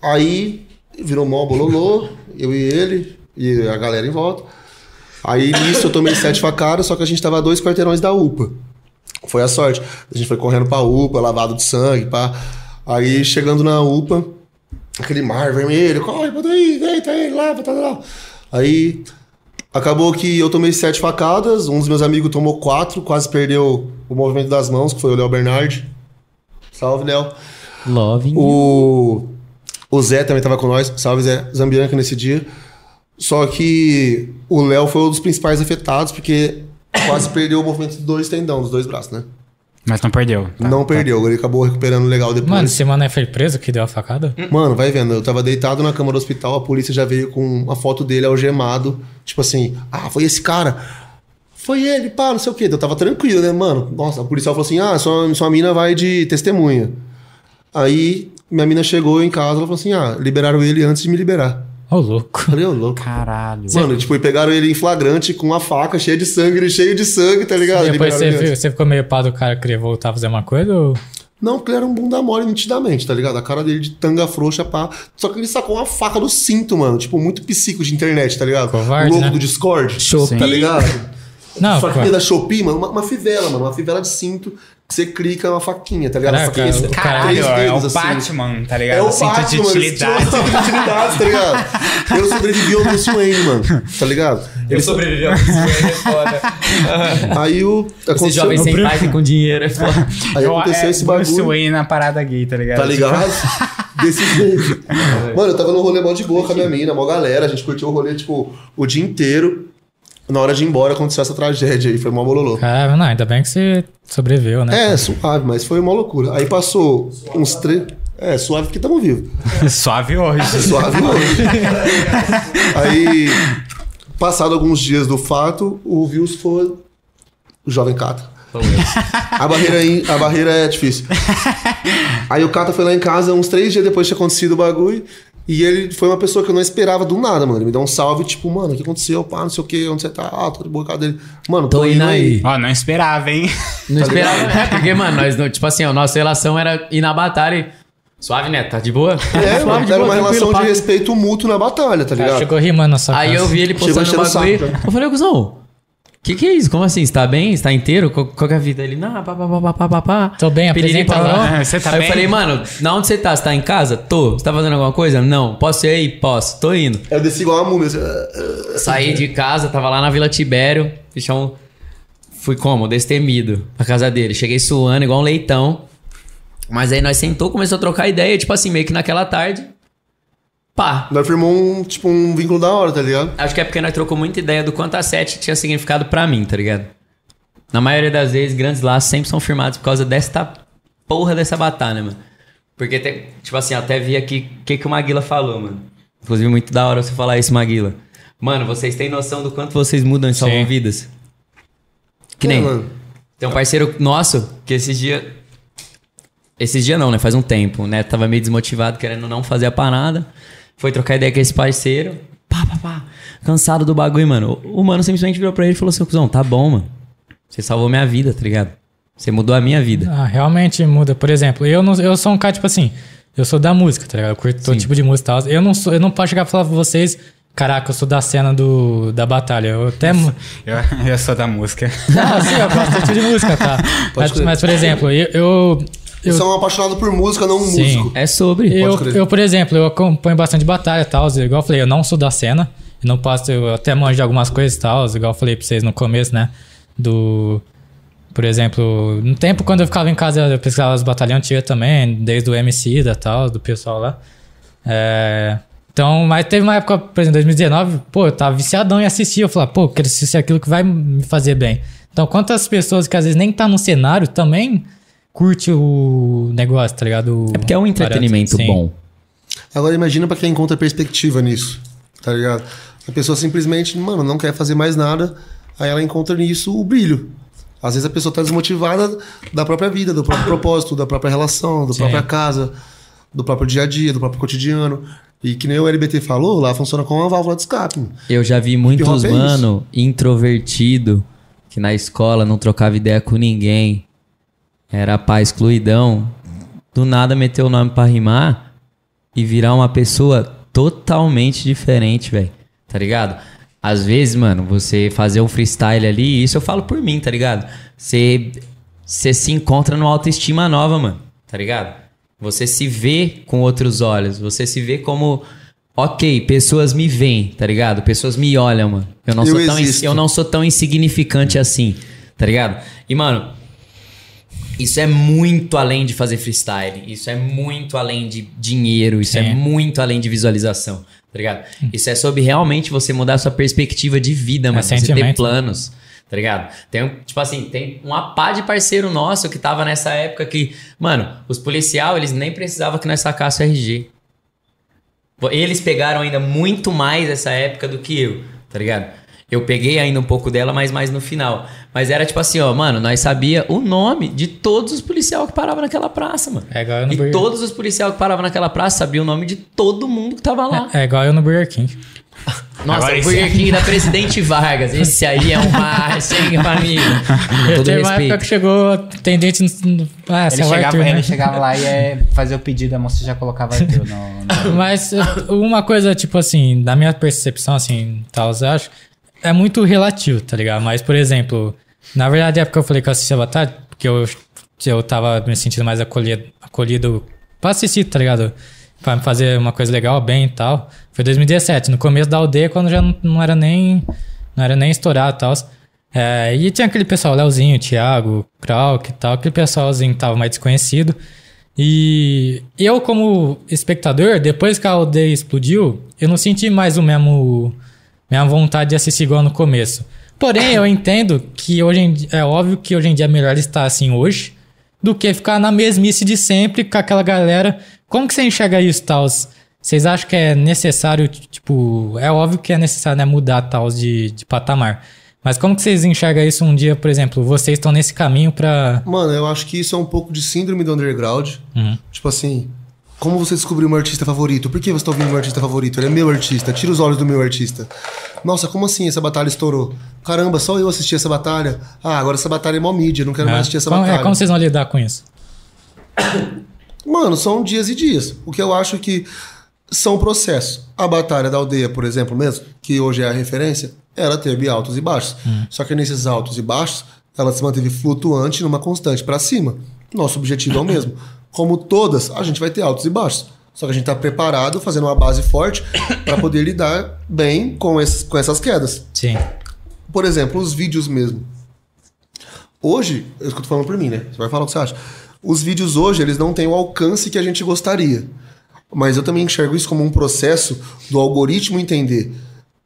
Aí virou mó bololô, eu e ele, e a galera em volta. Aí nisso eu tomei sete facadas, só que a gente tava a dois quarteirões da UPA. Foi a sorte. A gente foi correndo pra UPA, lavado de sangue, pá. Aí chegando na UPA, aquele mar vermelho, corre, bota aí, deita aí, lava, tá, tá, tá. Aí acabou que eu tomei sete facadas, um dos meus amigos tomou quatro, quase perdeu o movimento das mãos, que foi o Léo Bernardi. Salve, Léo. Love. O, o Zé também tava com nós, salve Zé Zambianca nesse dia. Só que o Léo foi um dos principais afetados, porque quase (coughs) perdeu o movimento dos dois tendão, dos dois braços, né? Mas não perdeu. Tá, não tá. perdeu, ele acabou recuperando legal depois. Mano, esse mano aí foi preso que deu a facada? Mano, vai vendo, eu tava deitado na cama do hospital, a polícia já veio com uma foto dele algemado, tipo assim, ah, foi esse cara. Foi ele, pá, não sei o quê. Eu tava tranquilo, né, mano? Nossa, o policial falou assim: ah, sua, sua mina vai de testemunha. Aí minha mina chegou em casa, ela falou assim: ah, liberaram ele antes de me liberar. Ô, louco. Falei, ô, louco. Caralho. Mano, tipo, e pegaram ele em flagrante com uma faca cheia de sangue, cheio de sangue, tá ligado? Depois Liberaram você, viu, você ficou meio pá do cara querer voltar a fazer uma coisa ou. Não, porque ele era um bunda mole nitidamente, tá ligado? A cara dele de tanga frouxa, pá. Só que ele sacou uma faca do cinto, mano. Tipo, muito psico de internet, tá ligado? Covarde, o louco né? do Discord. Shopee. Tá ligado? Não, faquinha da Shopee, mano. Uma, uma fivela, mano. Uma fivela de cinto você clica uma faquinha, tá ligado? Caraca, Faquinha, o Caralho, três é dedos, o assim. Batman, tá ligado? É o cinto Batman, (laughs) de utilidade. Cinto de utilidades, tá ligado? Eu sobrevivi ao Bruce Wayne, mano. Tá ligado? Ele sobrevivi ao é foda. (laughs) Aí o. Esse Aconteceu, jovem sem pai e com dinheiro é foda. aí Eu- aconteceu é esse Bruce bagulho. Wayne na parada gay, tá ligado? Tá ligado? (laughs) Desse jeito. Mano, eu tava no rolê mó de boa com a minha mina, mó galera. A gente curtiu o rolê, tipo, o dia inteiro. Na hora de ir embora aconteceu essa tragédia aí, foi mó bololô. Caralho, não, ainda bem que você sobreviveu, né? É, suave, mas foi uma loucura. Aí passou uns três. É, suave porque tamo vivo. (laughs) Suave hoje. Suave hoje. Aí, passado alguns dias do fato, o Vils foi o jovem Cata. A barreira, aí- a barreira é difícil. Aí o Cata foi lá em casa, uns três dias depois tinha acontecido o bagulho. E ele foi uma pessoa que eu não esperava do nada, mano. Ele me deu um salve, tipo, mano, o que aconteceu? Pá, não sei o que, onde você tá? Ah, tô de boa com a dele. Mano, Tô indo aí. Ó, não esperava, hein? Não esperava, é, porque, mano, nós, tipo assim, a nossa relação era ir na batalha e... Suave, Neto, tá de boa? É, (laughs) Suave, mano, de era boa, uma relação de respeito mútuo na batalha, tá Cara, ligado? chegou rimando sua Aí casa. eu vi ele postando o bagulho. saco, né? Eu falei, Guzão, que que é isso? Como assim? Você tá bem? Você tá inteiro? Qual, qual que é a vida? Ele, não, pá, pá, pá, pá, pá, pá, pá. Tô bem, apresenta lá. Ah, (laughs) você tá Aí bem? eu falei, mano, na onde você tá? Você tá em casa? Tô. Você tá fazendo alguma coisa? Não. Posso ir aí? Posso. Tô indo. Eu desci igual uma múmia. assim. Saí de casa, tava lá na Vila Tibério. Bichão, fui como? Destemido pra casa dele. Cheguei suando igual um leitão. Mas aí nós sentou, começou a trocar ideia, tipo assim, meio que naquela tarde. Pá. Nós firmou um, tipo, um vínculo da hora, tá ligado? Acho que é porque nós trocou muita ideia do quanto a 7 tinha significado pra mim, tá ligado? Na maioria das vezes, grandes laços sempre são firmados por causa desta porra dessa batalha, mano. Porque, tem- tipo assim, até vi aqui o que, que o Maguila falou, mano. Inclusive, muito da hora você falar isso, Maguila. Mano, vocês têm noção do quanto vocês mudam e salvam Sim. vidas? Que É, nem. mano. Tem um parceiro nosso que esses dias. Esses dias não, né? Faz um tempo, né? Tava meio desmotivado, querendo não fazer a parada. Foi trocar ideia com esse parceiro. Pá, pá, pá. Cansado do bagulho, mano. O o mano simplesmente virou pra ele e falou assim: Cuzão, tá bom, mano. Você salvou minha vida, tá ligado? Você mudou a minha vida. Ah, realmente muda. Por exemplo, eu, não, eu sou um cara, tipo assim, eu sou da música, tá ligado? Eu curto todo tipo de música e tal. Eu não, sou, eu não posso chegar e falar pra vocês, caraca, eu sou da cena do, da batalha. Eu até. (laughs) Eu, eu sou da música. Não, sim, eu gosto tipo de música, tá? (laughs) Mas, mas, por exemplo, eu. eu, eu Você é um apaixonado por música, não um Sim. músico. É sobre. Eu, eu, por exemplo, eu acompanho bastante batalha e tal. Igual eu falei, eu não sou da cena. Eu não posso, eu até manjo de algumas coisas e tal. Igual eu falei pra vocês no começo, né? Do. Por exemplo, no tempo quando eu ficava em casa, eu pesquisava as batalhas antigas também, desde o MC da tal, do pessoal lá. É, Então, mas teve uma época, por exemplo, 2019, pô, eu tava viciadão em assistir. Eu falava, pô, eu quero assistir aquilo que vai me fazer bem. Então, quantas pessoas que às vezes nem tá no cenário também curte o negócio, tá ligado? O É porque é um entretenimento bom. Agora imagina pra quem encontra perspectiva nisso, tá ligado? A pessoa simplesmente, mano, não quer fazer mais nada, aí ela encontra nisso o brilho. Às vezes a pessoa tá desmotivada da própria vida, do próprio propósito, da própria relação, da própria casa, do próprio dia a dia, do próprio cotidiano. E que nem o LBT falou, lá funciona como uma válvula de escape. mano. Eu já vi muitos, é mano, introvertido, que na escola não trocava ideia com ninguém. Era pá, excluidão. Do nada meter o nome pra rimar e virar uma pessoa totalmente diferente, velho. Tá ligado? Às vezes, mano, você fazer um freestyle ali, isso eu falo por mim, tá ligado? Você você se encontra numa autoestima nova, mano. Tá ligado? Você se vê com outros olhos. Você se vê como. Ok, pessoas me veem, tá ligado? Pessoas me olham, mano. Eu não, Eu sou, tão, eu não sou tão insignificante assim, tá ligado? E, mano, isso é muito além de fazer freestyle. Isso é muito além de dinheiro. Isso é Sim. muito além de visualização. Tá ligado? Isso é sobre realmente você mudar a sua perspectiva de vida, mano. Você ter sentimento. planos. Tá ligado? Tem, um- tipo assim, tem uma pá de parceiro nosso que tava nessa época que, mano, os policial, eles nem precisavam que nós sacássemos o RG. Eles pegaram ainda muito mais essa época do que eu, tá ligado? Eu peguei ainda um pouco dela, mas mais no final. Mas era tipo assim, ó, mano, nós sabia o nome de todos os policiais que paravam naquela praça, mano. É igual eu no E Burger todos os policiais que paravam naquela praça sabiam o nome de todo mundo que tava lá. É igual eu no Burger King. (laughs) Nossa, Agora o esse- Burger King da Presidente Vargas. Esse aí é uma sem família. (laughs) Com todo Teve uma época respeito. que chegou atendente no. no- Ah, Ele seu chegava, Arthur, né? ele chegava lá e ia fazer o pedido, a moça já colocava Arthur no, no- (laughs) Mas uh, uma coisa, tipo assim, da minha percepção, assim, tal, eu acho, é muito relativo, tá ligado? Mas, por exemplo, na verdade, a época que eu falei que eu assistia a batalha, porque eu, eu tava me sentindo mais acolhido, acolhido pra assistir, tá ligado? Pra fazer uma coisa legal, bem e tal. Foi 2017, no começo da aldeia, quando já não, não era nem. Não era nem estourado e tal. É, e tinha aquele pessoal, Leozinho, Thiago, Krauk e tal, aquele pessoalzinho que tava mais desconhecido. E eu, como espectador, depois que a aldeia explodiu, eu não senti mais o mesmo mesma vontade de assistir igual no começo. Porém, eu entendo que hoje em, di- é óbvio que hoje em dia é melhor estar assim hoje do que ficar na mesmice de sempre com aquela galera. Como que você enxerga isso, tal? Vocês acham que é necessário, tipo, é óbvio que é necessário né, mudar tal de, de patamar. Mas como que vocês enxergam isso um dia, por exemplo, vocês estão nesse caminho pra. Mano, eu acho que isso é um pouco de síndrome do underground. Uhum. Tipo assim, como você descobriu meu artista favorito? Por que você tá ouvindo meu artista favorito? Ele é meu artista, tira os olhos do meu artista. Nossa, como assim essa batalha estourou? Caramba, só eu assisti essa batalha. Ah, agora essa batalha é mó mídia, não quero mais assistir essa como, batalha. é, como vocês vão lidar com isso? (coughs) Mano, são dias e dias. O que eu acho que são processos. A Batalha da Aldeia, por exemplo, mesmo, que hoje é a referência, ela teve altos e baixos. Só que nesses altos e baixos, ela se manteve flutuante numa constante pra cima. Nosso objetivo é o mesmo. Como todas, a gente vai ter altos e baixos. Só que a gente tá preparado, fazendo uma base forte (coughs) pra poder lidar bem com, esses, com essas quedas. Sim. Por exemplo, os vídeos mesmo. Hoje, é eu tô falando por mim, né? Você vai falar o que você acha. Os vídeos hoje, eles não têm o alcance que a gente gostaria. Mas eu também enxergo isso como um processo do algoritmo entender.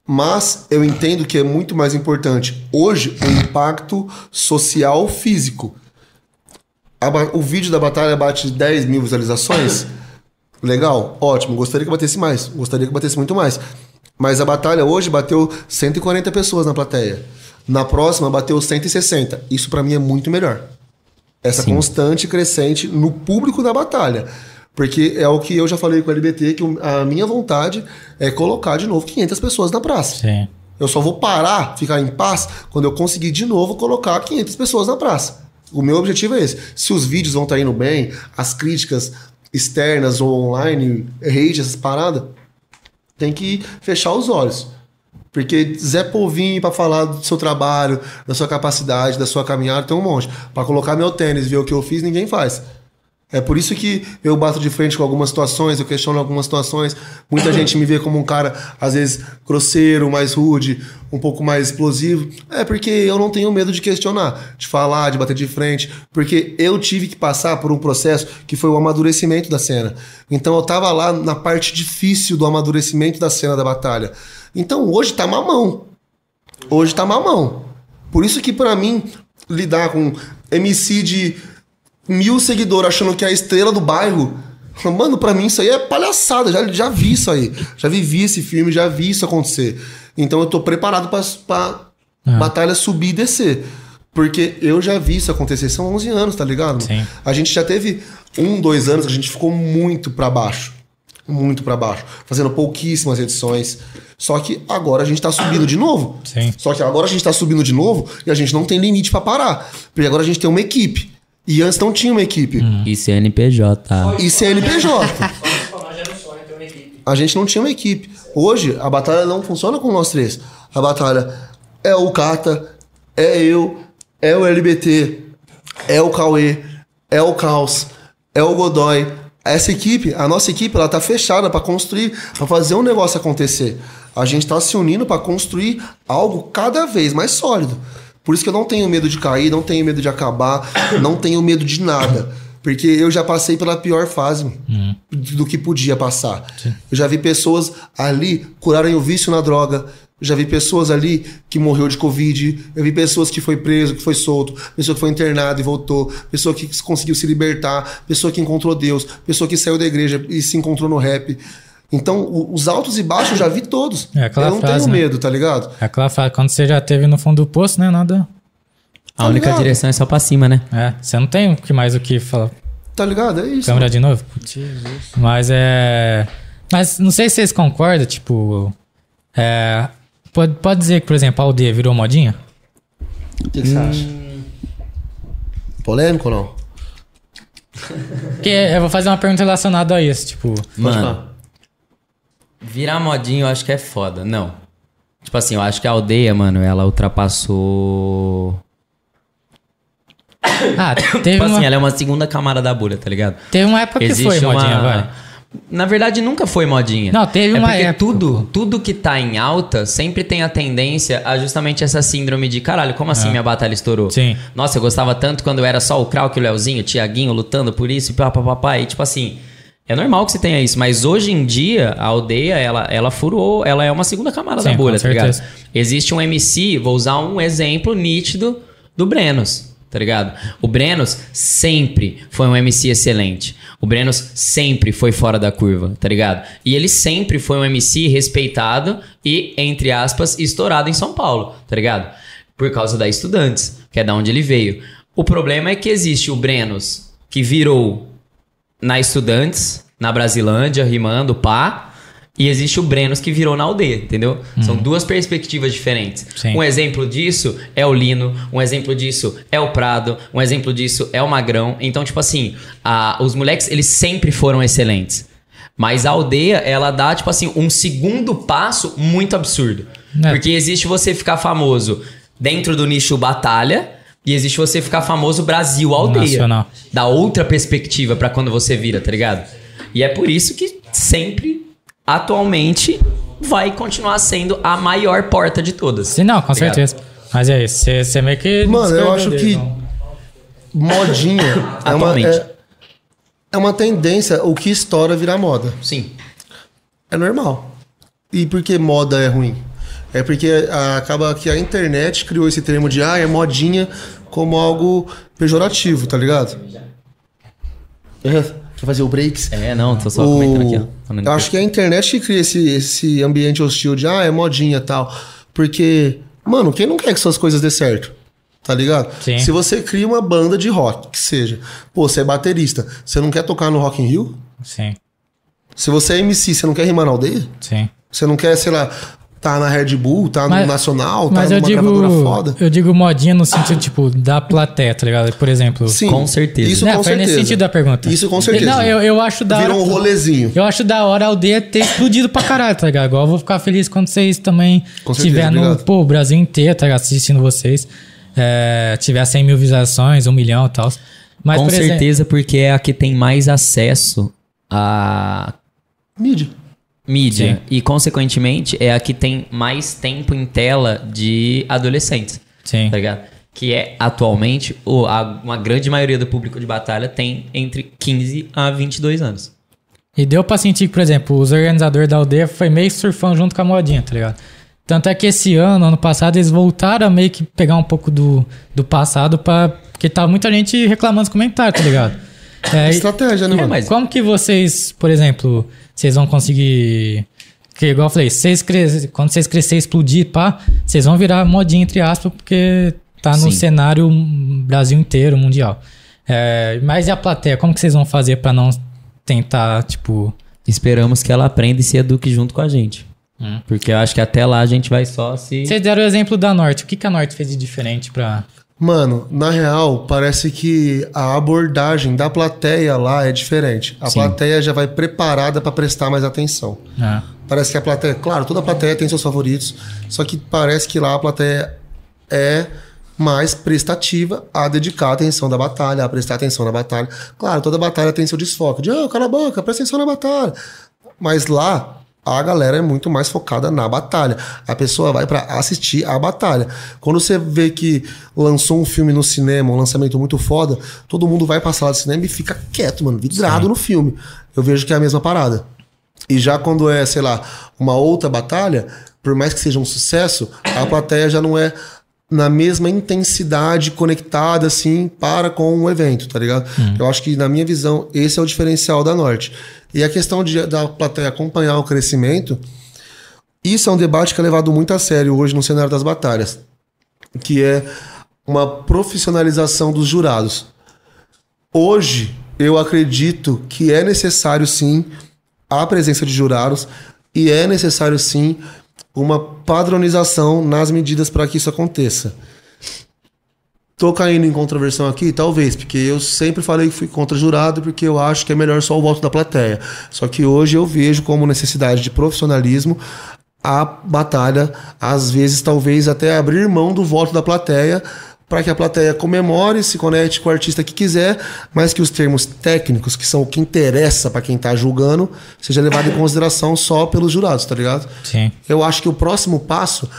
Mas eu entendo que é muito mais importante hoje o impacto social físico. O vídeo da batalha bate 10 mil visualizações. (laughs) Legal, ótimo. Gostaria que batesse mais. Gostaria que batesse muito mais. Mas a batalha hoje bateu 140 pessoas na plateia. Na próxima bateu 160. Isso pra mim é muito melhor. Essa constante crescente no público da batalha. Porque é o que eu já falei com o LBT, que a minha vontade é colocar de novo 500 pessoas na praça. Sim. Eu só vou parar, ficar em paz, quando eu conseguir de novo colocar 500 pessoas na praça. O meu objetivo é esse. Se os vídeos vão estar indo bem, as críticas externas ou online, hate, essas paradas, tem que fechar os olhos. Porque Zé Polvinho pra falar do seu trabalho, da sua capacidade, da sua caminhada, tem um monte. Pra colocar meu tênis ver o que eu fiz, ninguém faz. É por isso que eu bato de frente com algumas situações, eu questiono algumas situações. Muita (coughs) gente me vê como um cara, às vezes, grosseiro, mais rude, um pouco mais explosivo. É porque eu não tenho medo de questionar, de falar, de bater de frente. Porque eu tive que passar por um processo que foi o amadurecimento da cena. Então eu tava lá na parte difícil do amadurecimento da cena da batalha. Então hoje tá mamão. Hoje tá mamão. Por isso que pra mim, lidar com MC de mil seguidores achando que é a estrela do bairro. Mano, pra mim isso aí é palhaçada. Já, já vi isso aí. Já vivi esse filme, já vi isso acontecer. Então eu tô preparado pra, pra batalha subir e descer. Porque eu já vi isso acontecer. São 11 anos, tá ligado? Sim. A gente já teve um, dois anos que a gente ficou muito pra baixo. Muito pra baixo. Fazendo pouquíssimas edições. Só que agora a gente tá subindo de novo. Sim. Só que agora a gente tá subindo de novo e a gente não tem limite pra parar. Porque agora a gente tem uma equipe. E antes não tinha uma equipe. E CNPJ. E CNPJ. (laughs) A gente não tinha uma equipe. Hoje, a batalha não funciona com nós três. A batalha é o Kata, é eu, é o LBT, é o Cauê, é o Caos, é o Godoy. Essa equipe, a nossa equipe, ela tá fechada para construir, para fazer um negócio acontecer. A gente tá se unindo para construir algo cada vez mais sólido. Por isso que eu não tenho medo de cair, não tenho medo de acabar, não tenho medo de nada. Porque eu já passei pela pior fase do que podia passar. Eu já vi pessoas ali curarem o vício na droga. Eu já vi pessoas ali que morreu de Covid. Eu vi pessoas que foi preso, que foi solto. Pessoa que foi internada e voltou. Pessoa que conseguiu se libertar. Pessoa que encontrou Deus. Pessoa que saiu da igreja e se encontrou no rap. Então, o- os altos e baixos eu já vi todos. É aquela eu não frase, tenho né? medo, tá ligado? É aquela fala, quando você já teve no fundo do poço, né? Nada. A única ligado? direção é só pra cima, né? É, você não tem o que mais o que falar. Tá ligado? É isso. Câmera de novo? Putz. Mas é. Mas não sei se vocês concordam, tipo. É. Pode, pode dizer que, por exemplo, a aldeia virou modinha? O que, que você acha? Polêmico ou não? Porque eu vou fazer uma pergunta relacionada a isso, tipo. Mano, virar modinho eu acho que é foda. Não. Tipo assim, eu acho que a aldeia, mano, ela ultrapassou. (coughs) Ah, teve Tipo uma, assim, ela é uma segunda camada da bolha, tá ligado? teve uma época que foi modinha, vai. Na verdade, nunca foi modinha. Não, teve é uma porque época. tudo, tudo que tá em alta sempre tem a tendência a justamente essa síndrome de caralho, como assim minha batalha estourou? É. Sim. Nossa, eu gostava tanto quando eu era só o Krauk, o Leozinho, o Tiaguinho lutando por isso, e pá, pá, pá, pá. E tipo assim, é normal que você tenha isso, mas hoje em dia a aldeia, ela, ela furou, ela é uma segunda camada Sim, da bolha, tá ligado? Existe um MC, vou usar um exemplo nítido do Brenos, tá ligado? O Brenos sempre foi um MC excelente. O Brenos sempre foi fora da curva, tá ligado? E ele sempre foi um MC respeitado e, entre aspas, estourado em São Paulo, tá ligado? Por causa da Estudantes, que é da onde ele veio. O problema é que existe o Brenos, que virou na Estudantes, na Brasilândia, rimando, pá. E existe o Brenos que virou na aldeia, entendeu? São duas perspectivas diferentes. Sim. Um exemplo disso é o Lino, um exemplo disso é o Prado, um exemplo disso é o Magrão. Então, tipo assim, a- os moleques, eles sempre foram excelentes. Mas a aldeia, ela dá, tipo assim, um segundo passo muito absurdo. É. Porque existe você ficar famoso dentro do nicho batalha e existe você ficar famoso Brasil aldeia. Nacional. Dá outra perspectiva pra quando você vira, tá ligado? E é por isso que sempre, atualmente, vai continuar sendo a maior porta de todas. Sim, não, com Obrigado. certeza. Mas é isso, você, meio que. Mano, eu acho que- então. modinha (coughs) é uma, Atualmente. é, é uma tendência, o que estoura virar moda. Sim. É normal. E por que moda é ruim? É porque acaba que a internet criou esse termo de ah, é modinha como algo pejorativo, tá ligado? É, Quer fazer o breaks? É, não, tô só O- comentando aqui, ó. Eu acho que é a internet que cria esse, esse ambiente hostil de ah, é modinha e tal. Porque, mano, quem não quer que suas coisas dê certo? Tá ligado? Sim. Se você cria uma banda de rock, que seja, pô, você é baterista, você não quer tocar no Rock in Rio? Sim, Se você é MC, você não quer rimar na aldeia? sim. Você não quer, sei lá, tá na Red Bull, tá Mas- no Nacional, tá Mas numa eu digo, gravadora foda? eu digo modinha no sentido, tipo, da plateia, tá ligado? Por exemplo... Sim, Com certeza. Isso Não, com foi certeza. nesse sentido da pergunta. Isso com certeza. Não, eu, eu acho da Vira hora... um rolezinho. Eu acho da hora a aldeia ter explodido pra caralho, tá ligado? Igual eu vou ficar feliz quando vocês também Com certeza, tiver no obrigado. pô, o Brasil inteiro, tá ligado? Assistindo vocês. É, tiver 100 mil visualizações, um milhão e tal. Mas, Com por exemplo- certeza, porque é a que tem mais acesso a Mídia. Mídia. Sim. E, consequentemente, é a que tem mais tempo em tela de adolescentes. Sim. Tá ligado? Que é, atualmente, o, a- uma grande maioria do público de batalha tem entre 15 a 22 anos. E deu pra sentir que, por exemplo, os organizadores da aldeia foi meio surfando junto com a modinha, tá ligado? Tanto é que esse ano, ano passado, eles voltaram a meio que pegar um pouco do, do passado pra. Porque tava muita gente reclamando nos comentários, tá ligado? É, (laughs) e- Estratégia, né, É, mano? mas- Como que vocês, por exemplo, vocês vão conseguir. Que igual eu falei, vocês cres... quando vocês crescer e explodir, pá, vocês vão virar modinha, entre aspas, porque tá no Sim. cenário Brasil inteiro, mundial. É, mas e a plateia? Como que vocês vão fazer pra não tentar, tipo. Esperamos que ela aprenda e se eduque junto com a gente. Hum. Porque eu acho que até lá a gente vai só se. Vocês deram o exemplo da Norte. O que, que a Norte fez de diferente pra. Mano, na real, parece que a abordagem da plateia lá é diferente. A Sim. plateia já vai preparada pra prestar mais atenção. Ah, Parece que a plateia, claro, toda plateia tem seus favoritos, só que parece que lá a plateia é mais prestativa a dedicar atenção da batalha, a prestar atenção na batalha. Claro, toda batalha tem seu desfoque, de, ah, cala a boca, presta atenção na batalha. Mas lá, a galera é muito mais focada na batalha. A pessoa vai pra assistir a batalha. Quando você vê que lançou um filme no cinema, um lançamento muito foda, todo mundo vai pra sala de cinema e fica quieto, mano, vidrado no filme. Eu vejo que é a mesma parada. E já quando é, sei lá, uma outra batalha, por mais que seja um sucesso, a plateia já não é na mesma intensidade conectada assim para com o evento, tá ligado? Eu acho que na minha visão esse é o diferencial da Norte. E a questão de, da plateia acompanhar o crescimento, isso é um debate que é levado muito a sério hoje no cenário das batalhas, que é uma profissionalização dos jurados. Hoje, eu acredito que é necessário sim a presença de jurados e é necessário sim uma padronização nas medidas para que isso aconteça. Tô caindo em controversão aqui? Talvez, porque eu sempre falei que fui contra jurado porque eu acho que é melhor só o voto da plateia. Só que hoje eu vejo como necessidade de profissionalismo a batalha, às vezes, talvez até abrir mão do voto da plateia para que a plateia comemore, se conecte com o artista que quiser, mas que os termos técnicos, que são o que interessa para quem tá julgando, seja levado em consideração só pelos jurados, tá ligado? sim. Eu acho que o próximo passo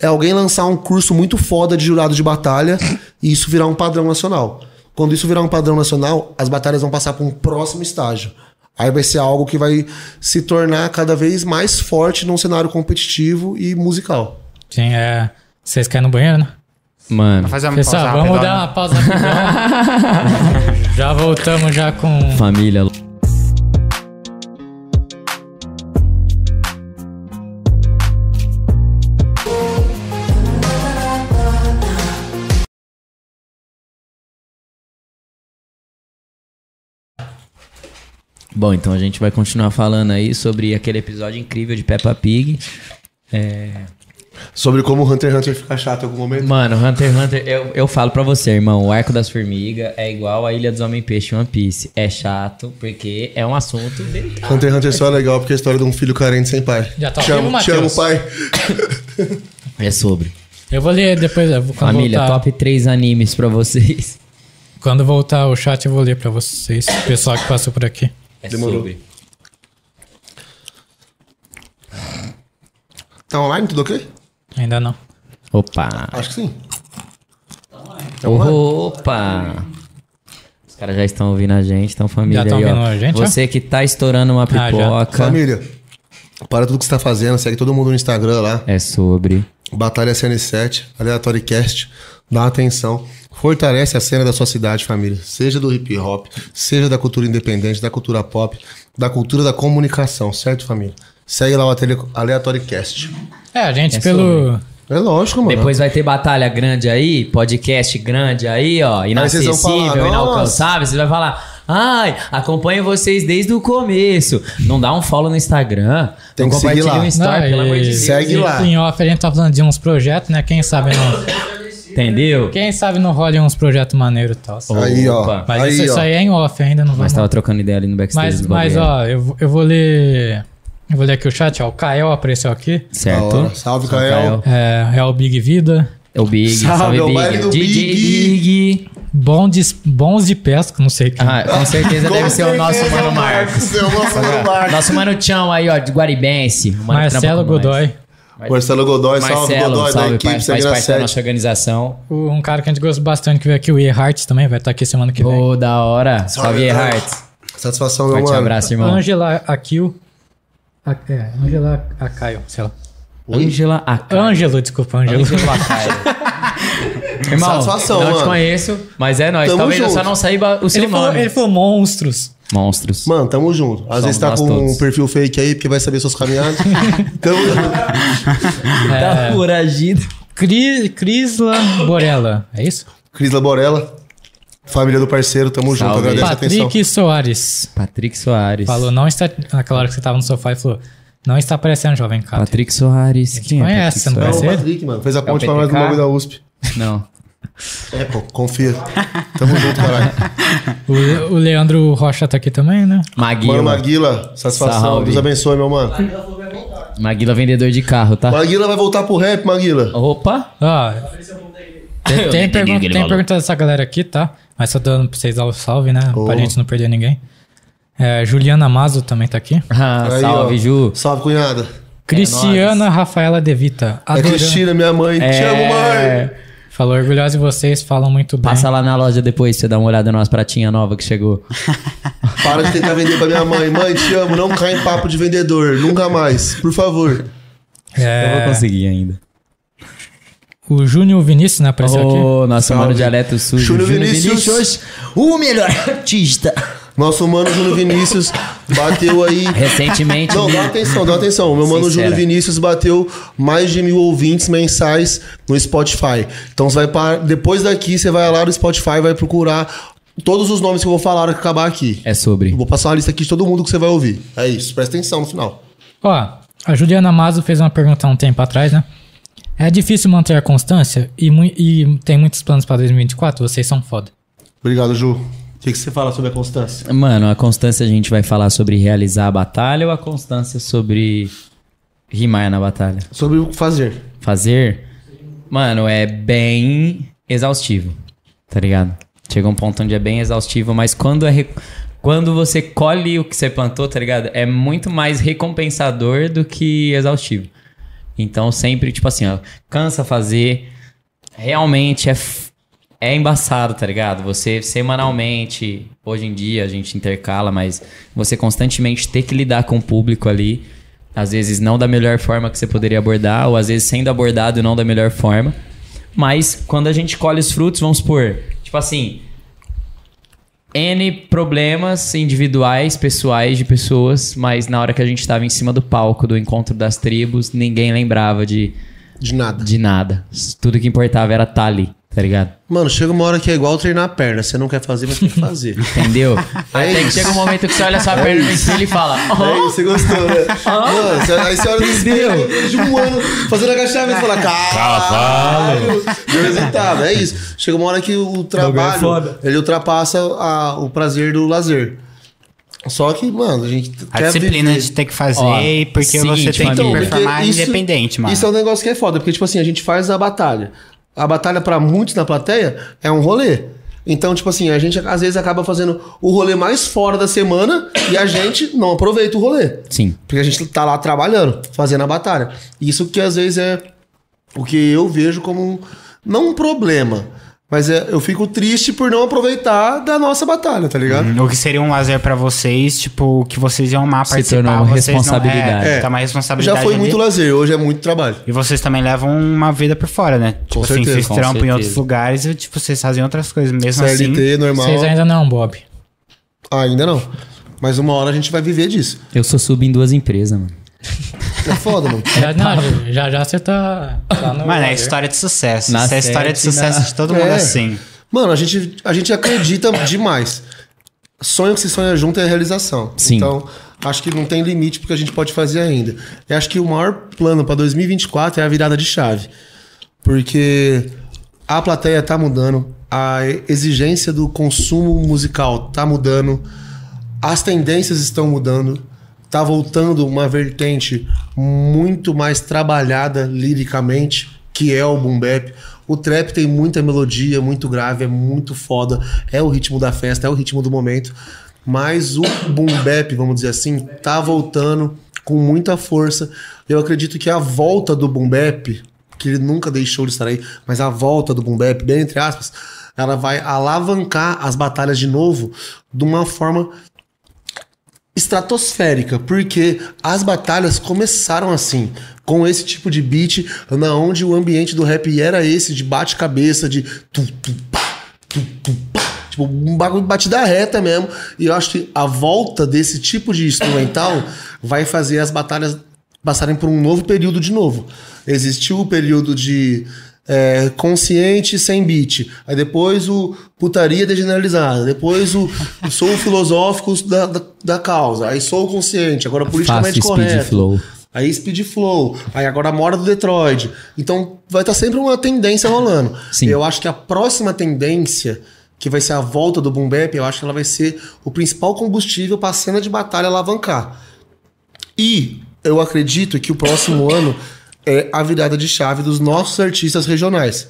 é alguém lançar um curso muito foda de jurado de batalha e isso virar um padrão nacional. Quando isso virar um padrão nacional, as batalhas vão passar para um próximo estágio. Aí vai ser algo que vai se tornar cada vez mais forte num cenário competitivo e musical. Sim, é. Vocês querem no banheiro, né? Mano, fazer uma Pessoal, pausa vamos dar uma pausa rapidão. (laughs) já voltamos já com. família. Bom, então a gente vai continuar falando aí sobre aquele episódio incrível de Peppa Pig. Sobre como o Hunter x Hunter fica chato em algum momento. Mano, Hunter x Hunter, eu, eu falo pra você, irmão, o Arco das Formigas é igual a Ilha dos Homem-Peixe One Piece. É chato porque é um assunto delicado. Hunter x Hunter só é legal porque é a história de um filho carente sem pai. Já tá te ao vivo, amo, te amo, pai. É sobre. Eu vou ler depois. eu vou- Família, voltar, top 3 animes pra vocês. Quando voltar o chat, eu vou ler pra vocês. O pessoal que passou por aqui. É Demorou. sobre. Tá online? Tudo ok? Ainda não. Opa. Acho que sim. Opa. Os caras já estão ouvindo a gente, então família Já estão aí, ó. ouvindo a gente, ó? Você que tá estourando uma já. pipoca. Família, para tudo que você tá fazendo, segue todo mundo no Instagram lá. É sobre. Batalha CN7, Aleatory Cast, dá atenção. Fortalece a cena da sua cidade, família. Seja do hip hop, seja da cultura independente, da cultura pop, da cultura da comunicação, certo, família? Segue lá o Ateliê Aleatory Cast. É, a gente É pelo. É lógico, mano. Depois vai ter batalha grande aí, podcast grande aí, ó, inacessível, falar, inalcançável. Você vai falar, ai, acompanho vocês desde o começo. Não dá um follow no Instagram. Tem que seguir compartilha lá. um story, Não, pelo amor de Deus. Segue e lá. Em off a gente tá falando de uns projetos, né? Quem sabe não. Entendeu? Quem sabe não rola uns projetos maneiros e tal. Aí, ó. Opa. Mas aí, isso, isso ó. aí é em off ainda, não Mas vamos. tava trocando ideia ali no backstage Mas, do mas ó, eu, eu vou ler. Eu vou ler aqui o chat, ó. O Kael apareceu aqui. Da Certo? Salve, Cael. É, é o Big Vida. É o Big, Salve, salve, é o Big. do DJ Big. Big. Bom de, bons de pesca, não sei quem. Ah, com certeza deve ser o nosso mano Marcos. É o nosso mano Marcos. Nosso mano Tchão aí, ó, de Guaribense. Marcelo com. Godoy. Marcelo Godoy, salve Marcelo, Godoy da salve, equipe, faz, faz parte da 7. nossa organização. O- Um cara que a gente gosta bastante que veio aqui, o Earhart também, vai estar aqui semana que vem. Ô, da hora. Salve, Salve, Heart. Satisfação, meu Forte mano. abraço, irmão. Angela Akil. A- É, Angela Akaio, sei lá. Ângela Acaio. Ângelo, desculpa, Ângelo. Ângelo (laughs) Acaio. Irmão, Satisfação, não te mano. conheço, mas é nóis. Tamo Talvez eu junto. só não saiba o seu Ele falou, nome. ele falou monstros. Monstros. Mano, tamo junto. Às Somos vezes tá nós com todos. um perfil fake aí, porque vai saber suas caminhadas. (laughs) tamo junto. Tá foragido. Cri, Crisla Borella, é isso? Cris Laborella, família do parceiro, tamo junto. Salve. Agradece a atenção. Patrick Soares. Patrick Soares. Falou, não está. Naquela hora que você tava no sofá e falou, não está aparecendo, jovem cara. Patrick Soares. Quem é conhece, Patrick não É o conhece? Patrick, mano. Fez a ponte É pra nós do bagulho da USP. Não. É, pô, confia. Tamo junto, caralho. O, o Leandro Rocha tá aqui também, né? Maguila. Mano, Maguila, satisfação. Salve. Deus abençoe, meu mano. Maguila, vendedor de carro, tá? Maguila vai voltar pro rap, Maguila. Opa. Ó, tem, tem, pergun tem pergunta dessa galera aqui, tá? Mas só dando pra vocês dar o salve, né? Oh. Pra gente não perder ninguém. É, Juliana Mazo também tá aqui. Ah, Aí, salve, ó. Ju. Salve, cunhada. Cristiana Rafaela Devita. É Adorando. Cristina, minha mãe. Te É. amo, mãe. Falou orgulhosa de vocês, falam muito bem. Passa lá na loja depois, você dá uma olhada nas pratinhas novas que chegou. (laughs) Para de tentar vender pra minha mãe. Mãe, te amo. Não cai em papo de vendedor. Nunca mais. Por favor. É, Eu vou conseguir ainda. O Júnior Vinícius, né? Apareceu aqui. Ô, nosso Salve. mano dialeto sujo. Júnior Júnior Vinícius. o melhor (laughs) artista. Nosso mano Júnior Vinícius bateu aí. (laughs) Recentemente. Não, dá atenção, dá atenção. O meu mano. Júnior Vinícius bateu mais de mil ouvintes mensais no Spotify. Então você vai para. Depois daqui, você vai lá no Spotify vai procurar todos os nomes que eu vou falar que acabar aqui. É sobre. Eu vou passar uma lista aqui de todo mundo que você vai ouvir. É isso, presta atenção no final. Ó, a Juliana Mazo fez uma pergunta há um tempo atrás, né? É difícil manter a constância e, e tem muitos planos pra 2024? Vocês são foda. Obrigado, Ju. O que, que você fala sobre a constância? Mano, a constância a gente vai falar sobre realizar a batalha ou a constância sobre rimar na batalha? Sobre o fazer. Fazer, mano, é bem exaustivo, tá ligado? Chega um ponto onde é bem exaustivo, mas quando é re- quando você colhe o que você plantou, tá ligado? É muito mais recompensador do que exaustivo. Então sempre, tipo assim, ó, cansa fazer, realmente é é embaçado, tá ligado? Você semanalmente, hoje em dia a gente intercala, mas você constantemente ter que lidar com o público ali, às vezes não da melhor forma que você poderia abordar, ou às vezes sendo abordado não da melhor forma. Mas quando a gente colhe os frutos, vamos supor, tipo assim, N problemas individuais, pessoais de pessoas, mas na hora que a gente tava em cima do palco do encontro das tribos, ninguém lembrava de, De nada. de nada. Tudo que importava era estar ali, tá ligado? Mano, chega uma hora que é igual treinar a perna. Você não quer fazer, mas tem que fazer. (laughs) Entendeu? Que isso. chega um momento que você olha sua perna no espelho e fala: (laughs) Aí "Oh, você gostou, né? Mano, você- aí você olha no espelho de um ano fazendo agachamento e fala, caralho! Deu resultado, é isso. Chega uma hora que o trabalho, ele ultrapassa a- o prazer do lazer. Só que, mano, a gente A quer disciplina viver. de ter que fazer, Ó, porque seguinte, você tem que família. performar isso- independente, mano. Isso é um negócio que é foda, porque, tipo assim, a gente faz a batalha. A batalha, pra muitos na plateia, é um rolê. Então, tipo assim, a gente às vezes acaba fazendo o rolê mais fora da semana e a gente não aproveita o rolê. Sim. Porque a gente tá lá trabalhando, fazendo a batalha. Isso que às vezes é o que eu vejo como um, não um problema, Mas é, eu fico triste por não aproveitar da nossa batalha, tá ligado? O que seria um lazer pra vocês, tipo, que vocês iam amar Se participar. tornou uma vocês não- responsabilidade. É, É. tá uma responsabilidade Já foi ali. muito lazer, hoje é muito trabalho. E vocês também levam uma vida por fora, né? Tipo assim, certeza, vocês com trampam em outros lugares e, tipo, vocês fazem outras coisas. Mesmo CLT, assim, normal. Vocês ainda não, Bob. Ainda não. Mas uma hora a gente vai viver disso. Eu sou sub em duas empresas, mano. É foda, mano. Já, não, já já você tá, tá no. Mano, é história de sucesso. Na Isso é história de sete, sucesso na- de todo mundo É. assim. Mano, a gente, a gente acredita demais. Sonho que se sonha junto é a realização. Sim. Então, acho que não tem limite porque a gente pode fazer ainda. Eu acho que o maior plano para 2024 é a virada de chave. Porque a plateia tá mudando, a exigência do consumo musical tá mudando, as tendências estão mudando, tá voltando uma vertente muito mais trabalhada liricamente, que é o boom bap. O trap tem muita melodia, muito grave, é muito foda, é o ritmo da festa, é o ritmo do momento. Mas o boom bap, vamos dizer assim, tá voltando com muita força. Eu acredito que a volta do boom bap, que ele nunca deixou de estar aí, mas a volta do boom bap, bem entre aspas, ela vai alavancar as batalhas de novo de uma forma estratosférica, porque as batalhas começaram assim, com esse tipo de beat, na onde o ambiente do rap era esse, de bate-cabeça, de tu, tu, pá, tu, tu, pá, tipo, um bagulho de batida reta mesmo, e eu acho que a volta desse tipo de instrumental vai fazer as batalhas passarem por um novo período de novo. Existiu o período de é, consciente sem beat. Aí depois o putaria degeneralizada. Depois o, (laughs) o sou filosófico da, da, da causa. Aí sou consciente. Agora politicamente speed correto. flow. Aí Speed Flow. Aí agora a moda do Detroit. Então vai estar sempre uma tendência rolando. Sim. Eu acho que a próxima tendência, que vai ser a volta do Boom Bap, eu acho que ela vai ser o principal combustível para a cena de batalha alavancar. E eu acredito que o próximo ano é a virada de chave dos nossos artistas regionais.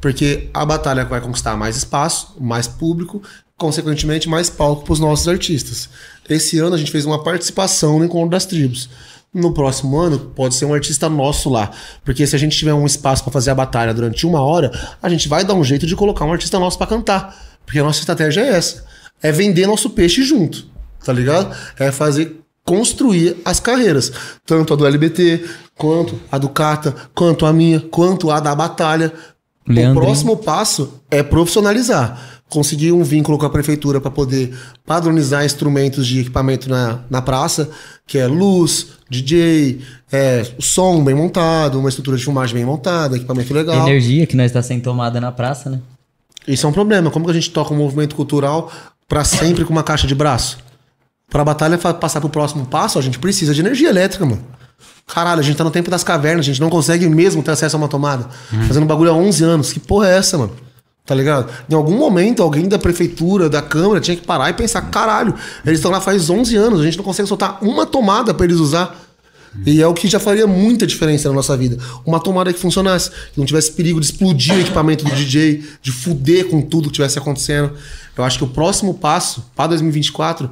Porque a batalha vai conquistar mais espaço, mais público, consequentemente mais palco para os nossos artistas. Esse ano a gente fez uma participação no Encontro das Tribos. No próximo ano, pode ser um artista nosso lá. Porque se a gente tiver um espaço para fazer a batalha durante uma hora, a gente vai dar um jeito de colocar um artista nosso para cantar. Porque a nossa estratégia é essa: é vender nosso peixe junto. Tá ligado? É fazer construir as carreiras. Tanto a do LBT, quanto a do Cata, quanto a minha, quanto a da Batalha. O próximo passo é profissionalizar. Conseguir um vínculo com a prefeitura para poder padronizar instrumentos de equipamento na, na praça, que é luz, DJ, é, som bem montado, uma estrutura de filmagem bem montada, equipamento legal. Energia que nós está sem tomada na praça, né? Isso é um problema. Como que a gente toca um movimento cultural para sempre com uma caixa de braço? Pra batalha fa- passar pro próximo passo, a gente precisa de energia elétrica, mano. Caralho, a gente tá no tempo das cavernas, a gente não consegue mesmo ter acesso a uma tomada. Fazendo bagulho há 11 anos. Que porra é essa, mano? Tá ligado? Em algum momento, alguém da prefeitura, da Câmara, tinha que parar e pensar: caralho, eles estão lá faz 11 anos, a gente não consegue soltar uma tomada pra eles usar. E é o que já faria muita diferença na nossa vida. Uma tomada que funcionasse, que não tivesse perigo de explodir o equipamento do DJ, de fuder com tudo que tivesse acontecendo. Eu acho que o próximo passo para 2024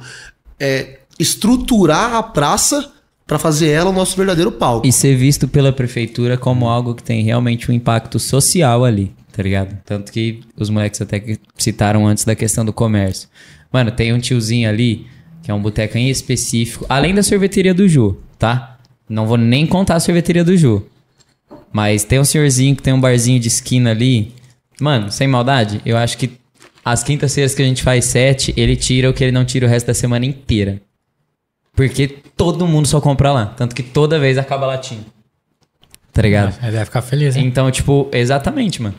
é estruturar a praça para fazer ela o nosso verdadeiro palco. E ser visto pela prefeitura como algo que tem realmente um impacto social ali, tá ligado? Tanto que os moleques até que citaram antes da questão do comércio. Mano, tem um tiozinho ali, que é um boteco em específico, além da sorveteria do Ju, tá? Não vou nem contar a sorveteria do Ju. Mas tem um senhorzinho que tem um barzinho de esquina ali. Mano, sem maldade, eu acho que as quintas-feiras que a gente faz sete, ele tira o que ele não tira o resto da semana inteira. Porque todo mundo só compra lá. Tanto que toda vez acaba latinha. Tá ligado? Ele deve ficar feliz, hein? Então, tipo, exatamente, mano.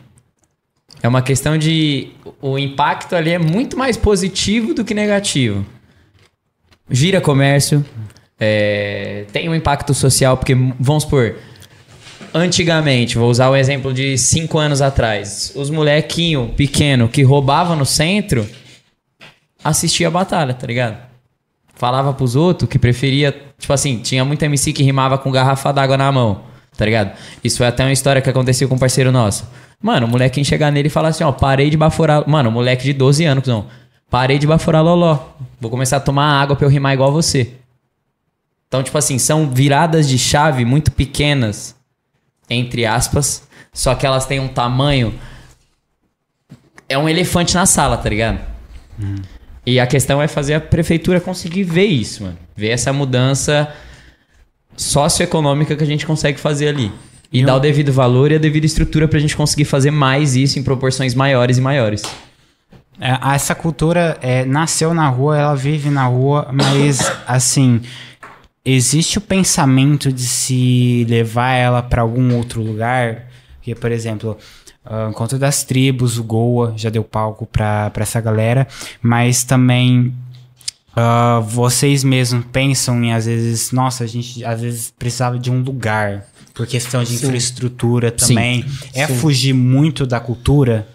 É uma questão de. O impacto ali é muito mais positivo do que negativo. Gira comércio. é, tem um impacto social, porque, vamos supor. Antigamente, vou usar o exemplo de cinco anos atrás. Os molequinho pequeno que roubava no centro assistia a batalha, tá ligado? Falava pros outros que preferia. Tipo assim, tinha muita MC que rimava com garrafa d'água na mão, tá ligado? Isso foi até uma história que aconteceu com um parceiro nosso. Mano, o moleque chegar nele e falar assim: ó, parei de baforar. Mano, moleque de 12 anos, não. Parei de baforar loló. Vou começar a tomar água pra eu rimar igual você. Então, tipo assim, são viradas de chave muito pequenas, entre aspas, só que elas têm um tamanho é um elefante na sala, tá ligado? E a questão é fazer a prefeitura conseguir ver isso, mano. Ver essa mudança socioeconômica que a gente consegue fazer ali. E dar o devido valor e a devida estrutura pra gente conseguir fazer mais isso em proporções maiores e maiores. É, essa cultura é, nasceu na rua, ela vive na rua, mas assim existe o pensamento de se levar ela para algum outro lugar, que por exemplo ah, Encontro das Tribos, o Goa já deu palco para essa galera, mas também ah, vocês mesmos pensam em às vezes, nossa, a gente às vezes precisava de um lugar por questão de infraestrutura também. É Sim. fugir muito da cultura.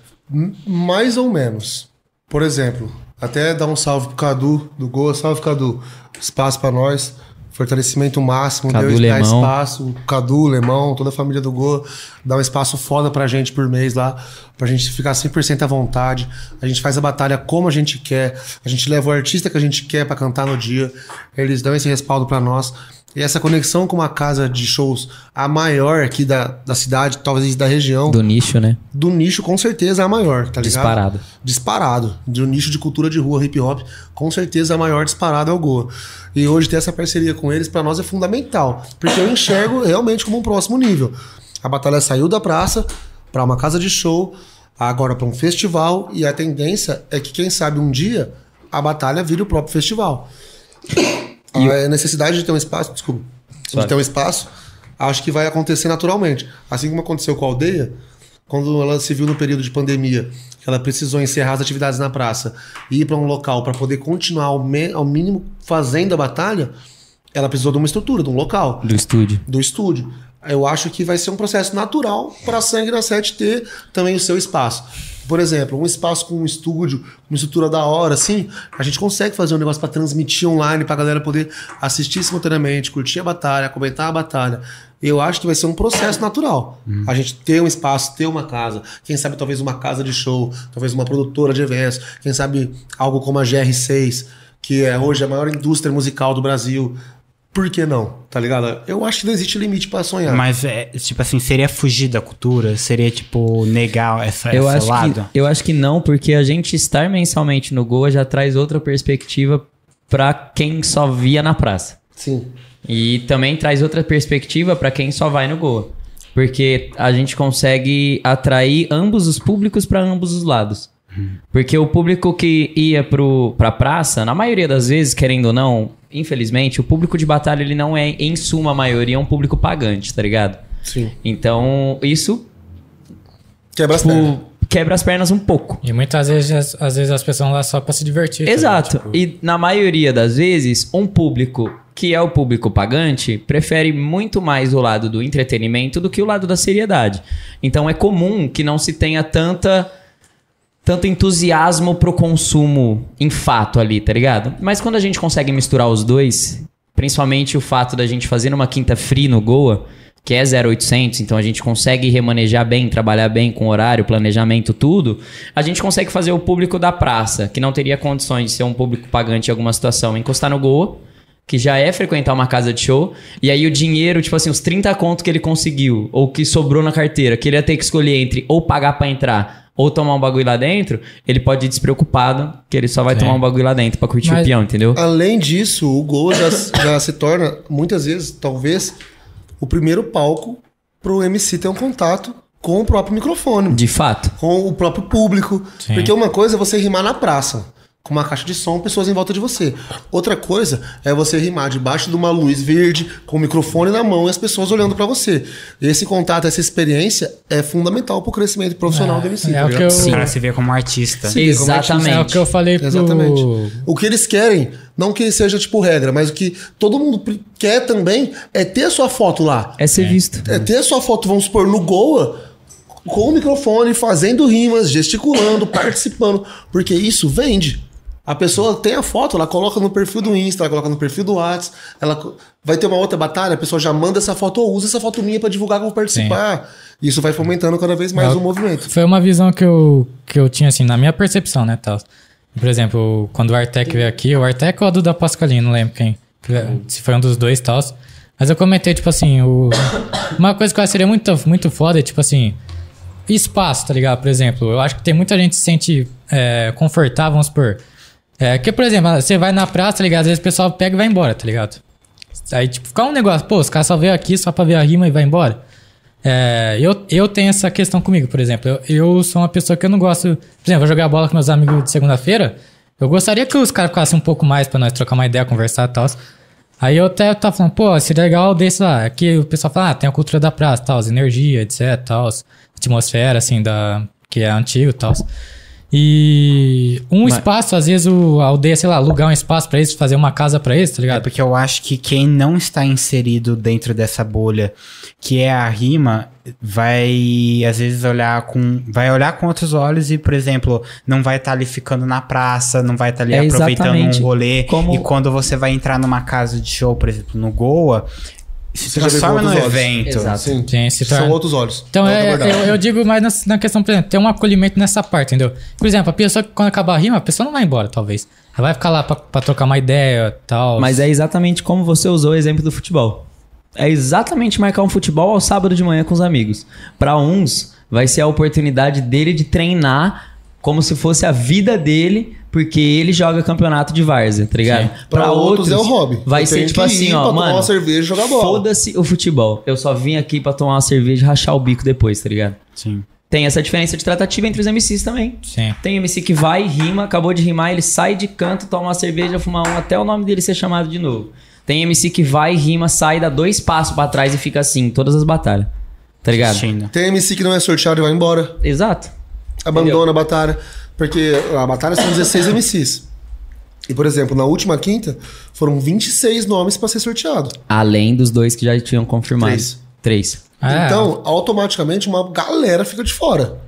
Mais ou menos. Por exemplo, até dar um salve pro Cadu do Goa. Salve, Cadu. Espaço pra nós. Fortalecimento máximo. Cadu Deus dá Lemão. espaço. O Cadu, Lemão, toda a família do Goa. Dá um espaço foda pra gente por mês lá. Pra gente ficar 100% à vontade. A gente faz a batalha como a gente quer. A gente leva o artista que a gente quer pra cantar no dia. Eles dão esse respaldo pra nós. E essa conexão com uma casa de shows, a maior aqui da, da cidade, talvez da região, Do nicho, né? do nicho, com certeza é a maior, tá ligado? Disparado. Disparado. De um nicho de cultura de rua, hip hop, com certeza a maior disparada é o Goa. E hoje ter essa parceria com eles, pra nós, é fundamental. Porque eu enxergo realmente como um próximo nível. A batalha saiu da praça pra uma casa de show, agora pra um festival, e a tendência é que, quem sabe, um dia a batalha vire o próprio festival. A necessidade de ter um espaço, desculpa, de ter um espaço, acho que vai acontecer naturalmente. Assim como aconteceu com a aldeia, quando ela se viu no período de pandemia, que ela precisou encerrar as atividades na praça e ir para um local para poder continuar ao, ao mínimo fazendo a batalha, ela precisou de uma estrutura, de um local Do estúdio. do estúdio. Eu acho que vai ser um processo natural para a Sangue na Sete ter também o seu espaço. Por exemplo, um espaço com um estúdio, uma estrutura da hora, assim, a gente consegue fazer um negócio para transmitir online, para a galera poder assistir simultaneamente, curtir a batalha, comentar a batalha. Eu acho que vai ser um processo natural. A gente ter um espaço, ter uma casa, quem sabe talvez uma casa de show, talvez uma produtora de eventos, quem sabe algo como a GR6, que é hoje a maior indústria musical do Brasil. Por que não? Tá ligado? Eu acho que não existe limite pra sonhar. Mas, é, tipo assim, seria fugir da cultura? Seria, tipo, negar essa, Eu esse acho, lado? que, eu acho que não, porque a gente estar mensalmente no Goa já traz outra perspectiva pra quem só via na praça. Sim. E também traz outra perspectiva pra quem só vai no Goa. Porque a gente consegue atrair ambos os públicos pra ambos os lados. Porque o público que ia pro, pra praça, na maioria das vezes, querendo ou não, infelizmente, o público de batalha ele não é, em suma a maioria, um público pagante, tá ligado? Sim. Então, isso Quebra as pernas. tipo, quebra as pernas um pouco. E muitas vezes, às vezes as pessoas vão lá só pra se divertir. tá Exato. ligado? Tipo, E na maioria das vezes, um público que é o público pagante prefere muito mais o lado do entretenimento do que o lado da seriedade. Então é comum que não se tenha tanta tanto entusiasmo pro consumo em fato ali, tá ligado? Mas quando a gente consegue misturar os dois, principalmente o fato da gente fazer numa quinta free no Goa, que é 0800, então a gente consegue remanejar bem, trabalhar bem com horário, planejamento, tudo, a gente consegue fazer o público da praça, que não teria condições de ser um público pagante em alguma situação, encostar no Goa, que já é frequentar uma casa de show, e aí o dinheiro, tipo assim, os 30 conto que ele conseguiu, ou que sobrou na carteira, que ele ia ter que escolher entre ou pagar pra entrar ou tomar um bagulho lá dentro, ele pode ir despreocupado, que ele só vai tomar um bagulho lá dentro pra curtir o Mas- peão, entendeu? Além disso, o Gol já, (coughs) já se torna, muitas vezes, talvez, o primeiro palco pro MC ter um contato com o próprio microfone, De fato. com o próprio público. Sim. Porque uma coisa é você rimar na praça. Com uma caixa de som, pessoas em volta de você. Outra coisa é você rimar debaixo de uma luz verde, com o microfone na mão e as pessoas olhando pra você. Esse contato, essa experiência é fundamental pro crescimento profissional do MC. é tá o que eu- O cara se vê como artista. Sim, como é Exatamente. É o que eu falei pro... Exatamente. O que eles querem, não que seja tipo regra, mas o que todo mundo quer também é ter a sua foto lá. É ser visto. É ter a sua foto, vamos supor, no Goa, com o microfone, fazendo rimas, gesticulando, (laughs) participando. Porque isso vende. A pessoa tem a foto, ela coloca no perfil do Insta, ela coloca no perfil do WhatsApp, ela vai ter uma outra batalha, a pessoa já manda essa foto ou usa essa foto minha pra divulgar que eu vou participar. Isso vai fomentando cada vez mais É o- movimento. Foi uma visão que eu, que eu tinha, assim, na minha percepção, né, tal. Por exemplo, quando o Artec veio aqui, o Artec ou a Duda Pascalino, não lembro quem. Se foi um dos dois, tal. Mas eu comentei, tipo assim, o... uma coisa que eu acho que seria muito, muito foda é, tipo assim, espaço, tá ligado? Por exemplo, eu acho que tem muita gente que se sente é, confortável, vamos supor. É, que, por exemplo, você vai na praça, tá ligado? Às vezes o pessoal pega e vai embora, tá ligado? Aí, tipo, fica um negócio, pô, os caras só veio aqui só pra ver a rima e vai embora. É, eu, eu tenho essa questão comigo, por exemplo. Eu, eu sou uma pessoa que eu não gosto. Por exemplo, eu jogar bola com meus amigos de segunda-feira. Eu gostaria que os caras ficassem um pouco mais pra nós trocar uma ideia, conversar e tal. Aí eu até tava falando, pô, seria legal desse lá. Aqui o pessoal fala, ah, tem a cultura da praça, tal, energia, etc, tal, atmosfera, assim, da, que é antigo e tal. E um Mas- espaço, às vezes o, a aldeia, sei lá, alugar um espaço pra eles, fazer uma casa pra eles, tá É ligado? porque eu acho que quem não está inserido dentro dessa bolha, que é a rima, vai às vezes olhar com. Vai olhar com outros olhos e, por exemplo, não vai estar ali ficando na praça, não vai estar ali É aproveitando exatamente um rolê. como- E quando você vai entrar numa casa de show, por exemplo, no Goa, se transforma olhos. evento. Exato. Sim. São outros olhos. Então, é, eu, eu digo mais na, na questão, por exemplo, tem um acolhimento nessa parte, entendeu? Por exemplo, a pessoa, que quando acabar a rima, a pessoa não vai embora, talvez. Ela vai ficar lá pra, pra trocar uma ideia e tal. Mas é exatamente como você usou o exemplo do futebol. É exatamente marcar um futebol ao sábado de manhã com os amigos. Pra uns, vai ser a oportunidade dele de treinar como se fosse a vida dele, porque ele joga campeonato de várzea, tá ligado? Pra outros é o hobby. Vai ser tipo assim, ó, pra tomar mano. uma cerveja e jogar bola. Foda-se o futebol. Eu só vim aqui pra tomar uma cerveja e rachar o bico depois, tá ligado? Sim. Tem essa diferença de tratativa entre os MCs também. Sim. Tem MC que vai, rima, acabou de rimar, ele sai de canto, toma uma cerveja, fuma um até o nome dele ser chamado de novo. Tem MC que vai, rima, sai, dá dois passos pra trás e fica assim, em todas as batalhas. Tá ligado? Assistindo. Tem MC que não é sorteado e vai embora. Exato. Abandona a batalha. Porque a batalha são 16 MCs. E, por exemplo, na última quinta, foram 26 nomes pra ser sorteado. Além dos dois que já tinham confirmado. Três. Três. É, Então, automaticamente, uma galera fica de fora.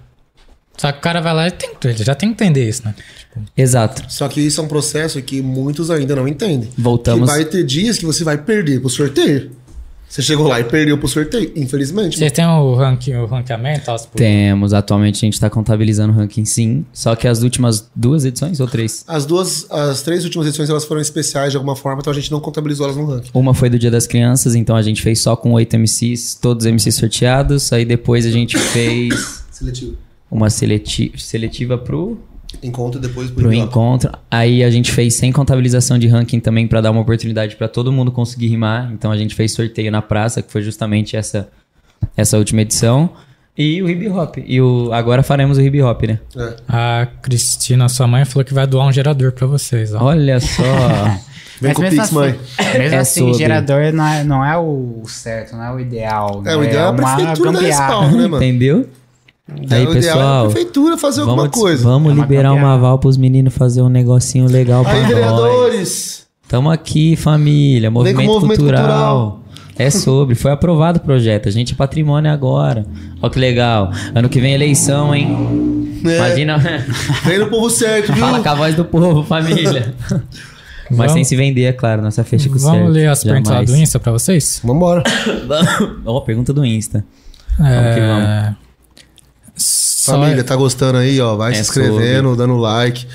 Só que o cara vai lá e tem, ele já tem que entender isso, né? Exato. Só que isso é um processo que muitos ainda não entendem. Voltamos. Que vai ter dias que você vai perder pro sorteio. Você chegou lá e perdeu pro sorteio, infelizmente. Vocês têm o, ranking, o ranqueamento? Tipo, Temos, atualmente a gente tá contabilizando o ranking sim. Só que as últimas duas edições ou três? As duas, as três últimas edições, elas foram especiais de alguma forma, então a gente não contabilizou elas no ranking. Uma foi do Dia das Crianças, então a gente fez só com oito MCs, todos MCs sorteados. Aí depois a gente fez Seletivo. uma seleti seletiva pro Encontro depois pro encontro. Aí a gente fez sem contabilização de ranking também pra dar uma oportunidade pra todo mundo conseguir rimar. Então a gente fez sorteio na praça, que foi justamente essa essa última edição. E o hip hop. E o agora faremos o hip hop, né? É. A Cristina, sua mãe, falou que vai doar um gerador pra vocês, ó. Olha só. (laughs) Vem Mas com o mesmo Pix, assim- mãe. Mesmo É assim, sobre. gerador não é, não é o certo, não é o ideal. É, o né? ideal é a uma prefeitura gambiarra. respaldo, né, mano? Entendeu? É, Aí, o é pessoal. prefeitura fazer alguma Vamos, coisa. vamos É uma liberar uma gambiarra. aval pros meninos fazer um negocinho legal pra Aí, nós. vereadores! Tamo aqui, família. Movimento, movimento cultural. cultural. É sobre. Foi aprovado o projeto. A gente é patrimônio agora. Ó que legal. Ano que vem eleição, hein? É. Imagina. Vem no povo certo, viu? Fala com a voz do povo, família. (laughs) Mas Vamos- sem se vender, é claro. Nossa fecha com certo. Vamos ler as perguntas lá Jamais. do Insta pra vocês? Vambora. (coughs) Ó, pergunta do Insta. É... que vamos. Família, tá gostando aí, ó? Vai É se inscrevendo, dando like.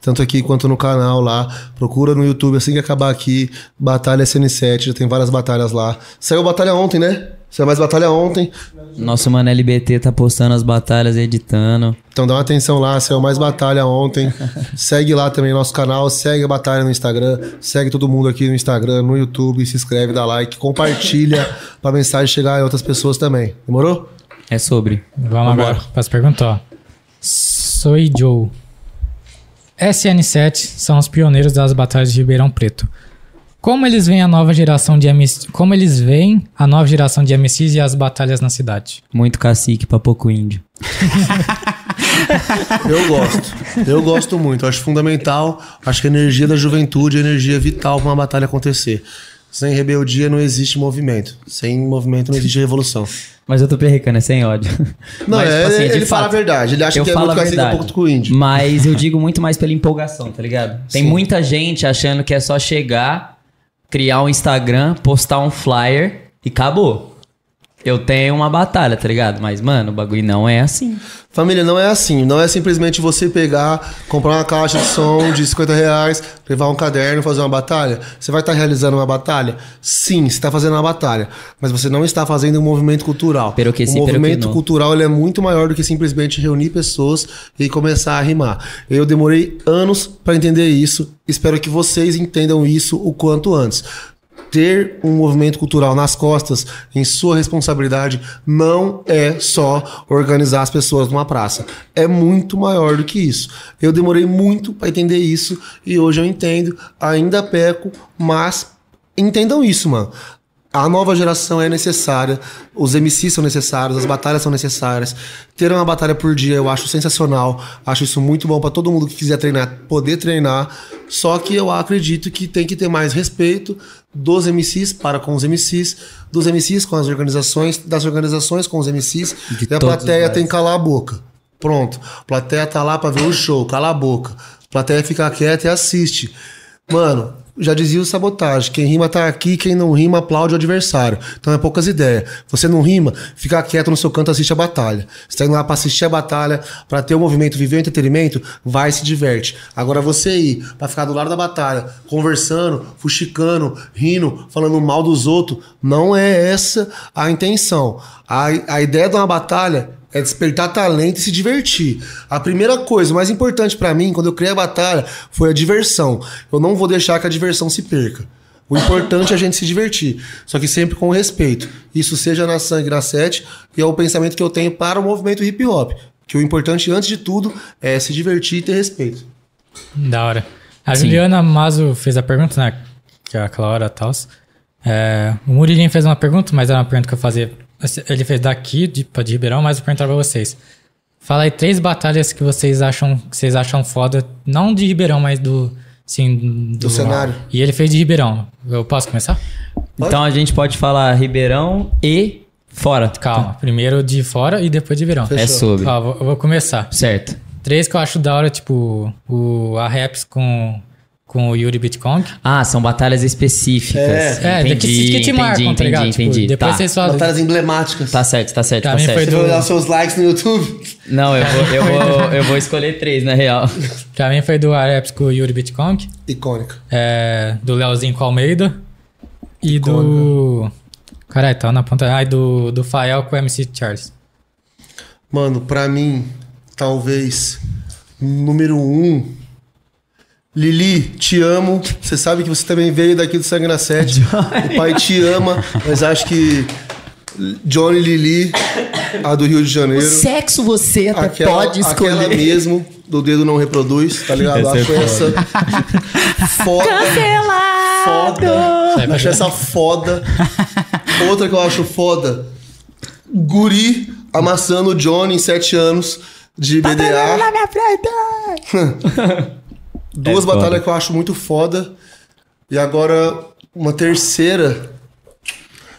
Tanto aqui quanto no canal lá. Procura no YouTube assim que acabar aqui. Batalha SN7, já tem várias batalhas lá. Saiu batalha ontem, né? Saiu mais batalha ontem. Nosso mano LBT tá postando as batalhas, editando. Então dá uma atenção lá, saiu mais batalha ontem. (laughs) segue lá também nosso canal, segue a batalha no Instagram, segue todo mundo aqui no Instagram, no YouTube, se inscreve, dá like, compartilha (laughs) pra mensagem chegar em outras pessoas também. Demorou? É sobre. Vamos agora para as perguntas, ó. Soy Joe. SN7 são os pioneiros das batalhas de Ribeirão Preto. Como eles veem a nova geração de MC, como eles veem a nova geração de MCs e as batalhas na cidade? Muito cacique pra pouco índio. (laughs) Eu gosto. Eu gosto muito. Acho fundamental. Acho que a energia da juventude é energia vital para uma batalha acontecer. Sem rebeldia não existe movimento. Sem movimento não existe revolução. Mas eu tô perrecando, é sem ódio. Não, Mas, é, tipo assim, ele fala a verdade. Ele acha eu que é muito cacique um pouco com o índio. Mas eu digo muito mais pela empolgação, tá ligado? Tem Sim. muita gente achando que é só chegar, criar um Instagram, postar um flyer e acabou. Eu tenho uma batalha, tá ligado? Mas, mano, o bagulho não é assim. Família, não é assim. Não é simplesmente você pegar, comprar uma caixa de som de 50 reais, levar um caderno e fazer uma batalha. Você vai estar realizando uma batalha? Sim, você está fazendo uma batalha. Mas você não está fazendo um movimento cultural. Pero que o sim, movimento cultural ele é muito maior do que simplesmente reunir pessoas e começar a rimar. Eu demorei anos para entender isso. Espero que vocês entendam isso o quanto antes. Ter um movimento cultural nas costas, em sua responsabilidade, não é só organizar as pessoas numa praça. É muito maior do que isso. Eu demorei muito para entender isso e hoje eu entendo. Ainda peco, mas entendam isso, mano. A nova geração é necessária, os MCs são necessários, as batalhas são necessárias. Ter uma batalha por dia eu acho sensacional, acho isso muito bom para todo mundo que quiser treinar, poder treinar. Só que eu acredito que tem que ter mais respeito dos MCs para com os MCs, dos MCs com as organizações, das organizações com os MCs, De e a plateia nós. tem que calar a boca. Pronto. A plateia tá lá pra ver o show, cala a boca. A plateia fica quieta e assiste. Mano, já dizia o sabotagem. Quem rima tá aqui, quem não rima aplaude o adversário. Então é poucas ideias. Você não rima, fica quieto no seu canto, assiste a batalha. Você tá indo lá pra assistir a batalha, pra ter o movimento, viver o entretenimento, vai e se diverte. Agora você ir pra ficar do lado da batalha, conversando, fuxicando, rindo, falando mal dos outros, não é essa a intenção. A, a ideia de uma batalha é despertar talento e se divertir. A primeira coisa, mais importante pra mim, quando eu criei a batalha, foi a diversão. Eu não vou deixar que a diversão se perca. O importante é a gente se divertir, só que sempre com respeito. Isso seja na sangue, na sete, e é o pensamento que eu tenho para o movimento hip hop. Que o importante, antes de tudo, é se divertir e ter respeito. Da hora. A Sim. Juliana Mazo fez a pergunta, né? Que é aquela hora tal. É, o Murilinho fez uma pergunta, mas era uma pergunta que eu fazia. Ele fez daqui, de, de Ribeirão, mas eu perguntar pra vocês. Fala aí três batalhas que vocês acham que vocês acham foda, não de Ribeirão, mas do. Sim, do, cenário. E ele fez de Ribeirão. Eu posso começar? Então a gente pode falar Ribeirão e fora. Calma. Primeiro de fora e depois de Ribeirão. É sobre. Ó, vou, eu vou começar. Certo. Três que eu acho da hora, tipo, o a Raps com, com o Yuri Bitcoin. Ah, são batalhas específicas. É, entendi, que, que te entendi, marcam, tá entendi, ligado? Tipo, entendi. depois tá. vocês fazem. Batalhas emblemáticas. Tá certo, tá certo, Pra tá mim foi certo. Você vai do- olhar os seus likes no YouTube? Não, eu vou, eu, vou, (laughs) eu vou escolher três, na real. Pra mim foi do Areps com o Yuri Bitcoin, Icônica. é, do Leozinho com o Almeida e do. Caralho, tá na ponta. Ah, e do, do Fael com o MC Charles. Mano, pra mim, talvez número um. Lili, te amo. Você sabe que você também veio daqui do Sangue na Sete. O pai te ama, mas acho que Johnny Lili, a do Rio de Janeiro. Sexo você até Aquela, aquela mesmo, do dedo não reproduz, tá ligado? Essa é Acho essa foda. Foda. Acho essa foda. Outra que eu acho foda. Guri amassando o Johnny em 7 anos de BDA. (laughs) Duas É batalhas foda. que eu acho muito foda. E agora, uma terceira.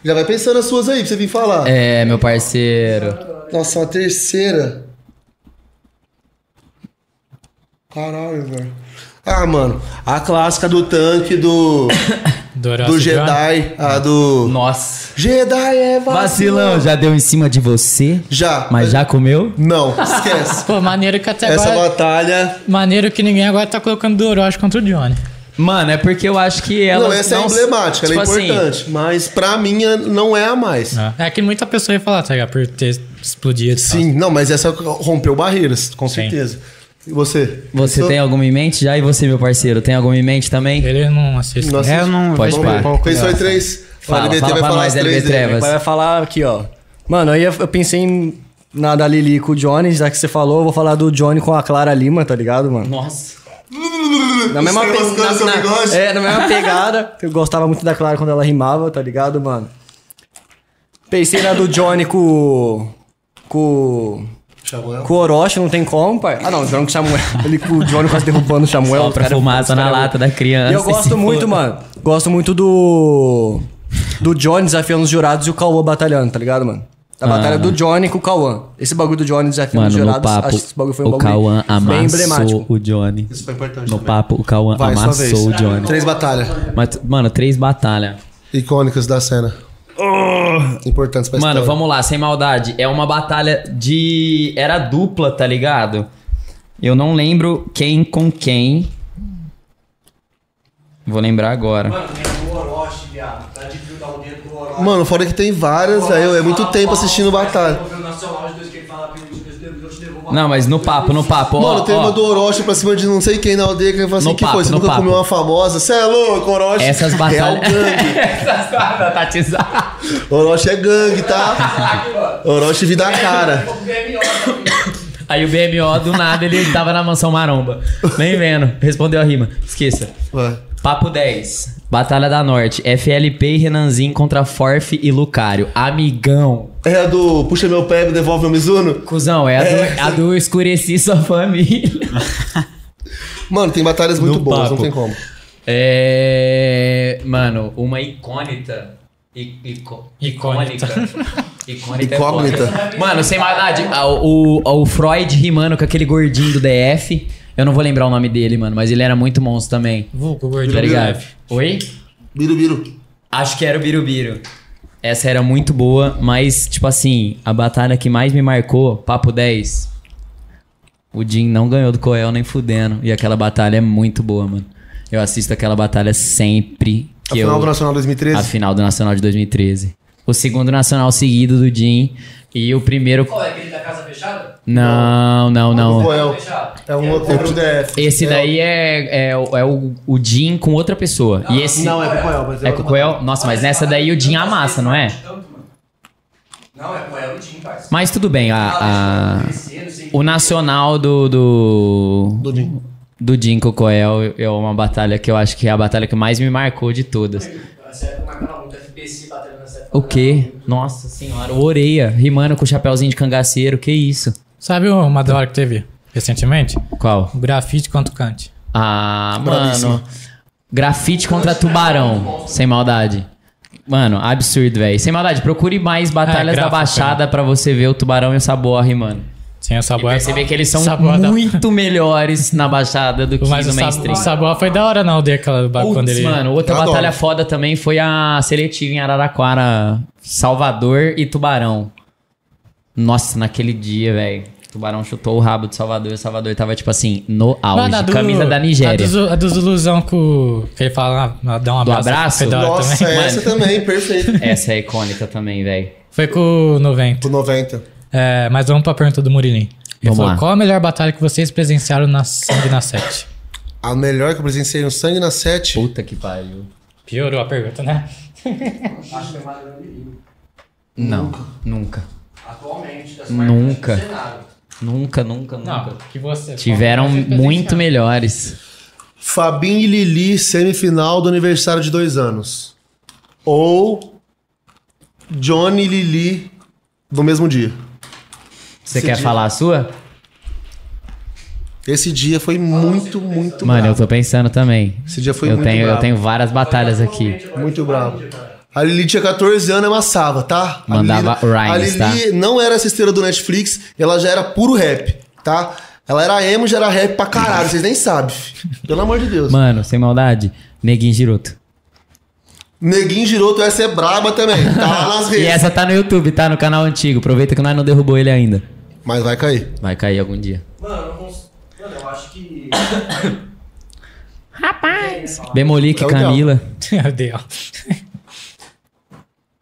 Já vai pensando as suas aí pra você vir falar. É, meu parceiro. Nossa, uma terceira. Caralho, velho. Ah, mano, a clássica do tanque do, (coughs) Do. Jedi, a do. Nossa. Jedi é vacilão. Vacilão, já deu em cima de você? Já. Mas já comeu? Não, esquece. (laughs) Pô, maneiro que até Essa agora. batalha. Maneiro que ninguém agora tá colocando do Orochi contra o Johnny. Mano, é porque eu acho que ela. não, essa é emblemática, ela é tipo assim, importante. Mas pra mim não é a mais. É que muita pessoa ia falar, tá ligado? Por ter explodido. e tal. Sim, não, mas essa rompeu barreiras, com Sim. certeza. E você? Você Pensou? tem alguma em mente já? E você, meu parceiro, tem alguma em mente também? Ele não assiste. Nossa, É, eu não Pode vou- Pensou em três? Fala, o LBT fala vai falar nós, LB. Trevas. Vai falar aqui, ó. Mano, aí eu eu pensei em, na da Lili com o Johnny, já que você falou, eu vou falar do Johnny com a Clara Lima, tá ligado, mano? Nossa. Na mesma, Você pe- na- na- é, na mesma pegada. Eu gostava muito da Clara quando ela rimava, tá ligado, mano? Pensei na do Johnny com. Com. Samuel. Com o Orochi, não tem como, pai. Ah, não, o Johnny com o Samuel. (laughs) Ele com o Johnny quase derrubando o Samuel. Só pra cara- fumaça na lata da criança. E eu se gosto muito, foda. mano. Gosto muito do. Do Johnny desafiando os jurados e o Cauã batalhando, tá ligado, mano? A batalha do Johnny com o Cauã. Esse bagulho do Johnny desafiando os Mano, jurados, papo, acho que esse bagulho foi um o bagulho Cauã bem amassou emblemático. o Johnny. Isso foi importante No também. papo, o Cauã Vai, amassou o Johnny. Três batalhas Mas, mano, três batalhas. icônicas da cena. Importantes pra Mano, história. vamos lá, sem maldade. É uma batalha de. Era dupla, tá ligado? Eu não lembro quem com quem. Vou lembrar agora. Mano, tem o Orochi, viado. Tá de fio da aldeia do Orochi. Mano, fora que tem várias, velho. É muito tempo assistindo batalha. Não, mas no papo, no papo. ó, Mano, tem ó. uma do Orochi pra cima de não sei quem na aldeia que fala assim: No que papo, foi? Você no nunca papo. comeu uma famosa? Você é louco, Orochi? Essas batalhas. gangue. (laughs) Essas batizar. Orochi é gangue, tá? (laughs) Orochi vida a cara. Aí o BMO, do nada, ele tava na mansão maromba. Nem vendo. Respondeu a rima. Esqueça. Ué. Papo 10. Batalha da Norte. FLP e Renanzinho contra Forf e Lucario. Amigão. É a do puxa meu pé e devolve meu Mizuno? Cusão, é a do, (laughs) a do Escureci Sua Família. (laughs) Mano, tem batalhas muito No boas, não papo. tem como. É. Mano, uma icônita. I- ico- Icônita. Icônica. Icônita. é foda. Mano, sem maldade, a- o, o Freud rimando com aquele gordinho do DF. Eu não vou lembrar o nome dele, mano, mas ele era muito monstro também. Vulgo, Tá gordinho. ligado? Oi? Biru, biru. Acho que era o Birubiru. Essa era muito boa, mas, tipo assim, a batalha que mais me marcou, Papo 10. O Jim não ganhou do Coel nem fudendo. E aquela batalha é muito boa, mano. Eu assisto aquela batalha sempre A final eu... do Nacional 2013. A final do Nacional de 2013. O segundo Nacional seguido do Jim. E o primeiro. Qual é aquele da casa fechada? Não, não, O não. Coel. É um outro pro DF. Esse daí é, é, o- é o, o Jim com outra pessoa. E esse. Não, é com o Coel. Mas É com o Coel? Nossa, mas nessa daí o Jim amassa, não é? Não, é com ela o Jim, parceiro. Mas tudo bem, a, a- não sei o nacional do. do... Do Jim. Do Jim com o Coel é uma batalha que eu acho que é a batalha que mais me marcou de todas. Essa época marcava muito FBC batendo nessa época. O quê? Nossa senhora, o Oreia, rimando com o chapéuzinho de cangaceiro, que isso? Sabe uma da hora que teve recentemente? Qual? O grafite contra o Kant. Ah, mano. Grafite contra tubarão, sem maldade. Mano, absurdo, velho. Sem maldade, procure mais batalhas da gráfico, Baixada pra você ver o tubarão e o Saboa rimando. Sim, o E Saboa. perceber que eles são da- muito melhores na Baixada do (laughs) que Mas no o mainstream. o Saboa foi da hora na aldeia aquela quando ele. mano, outra Eu batalha adoro. foda também foi a seletiva em Araraquara, Salvador e Tubarão. Nossa, naquele dia, velho. Tubarão chutou o rabo de Salvador e o Salvador tava, tipo assim, no auge. Mano, a do- Camisa da Nigéria. do, a do Zuluzão com. Que ele fala, ah, dá um Do abraço. abraço? Da hora Nossa, também. essa também, perfeito. Essa é icônica também, velho. Foi com o 90. Pro 90. É, mas vamos pra pergunta do Murilinho. Ele Vamos falou, lá. qual a melhor batalha que vocês presenciaram na Sangue na 7? A melhor que eu presenciei no Sangue na 7. Puta que pariu. Piorou a pergunta, né? Acho que é. Não, nunca. Atualmente, das Nunca. Nunca, nunca, nunca. Não, que você. Tiveram muito melhores. Fabinho e Lili, semifinal do aniversário de dois anos. Ou Johnny e Lili no mesmo dia. Você Esse quer dia- falar a sua? Esse dia foi muito, muito Mano, eu tô pensando também. Esse dia foi eu muito tenho, bravo. Eu tenho várias batalhas aqui. Muito bravo. A Lili tinha 14 anos e amassava, tá? A Mandava Lili, rhymes, A Lili não era essa esteira do Netflix, ela já era puro rap, tá? Ela era emo, já era rap pra caralho, vocês nem sabem. Pelo amor de Deus. Mano, sem maldade, Neguinho Giroto. Neguinho Giroto, essa é braba também, tá lá nas (laughs) E redes. essa tá no YouTube, tá? No canal antigo. Aproveita que nós não derrubou ele ainda. Mas vai cair. Vai cair algum dia. Mano, eu cons- Mano, eu acho que. Bemolique, É o ideal. Camila. (laughs) Meu Deus.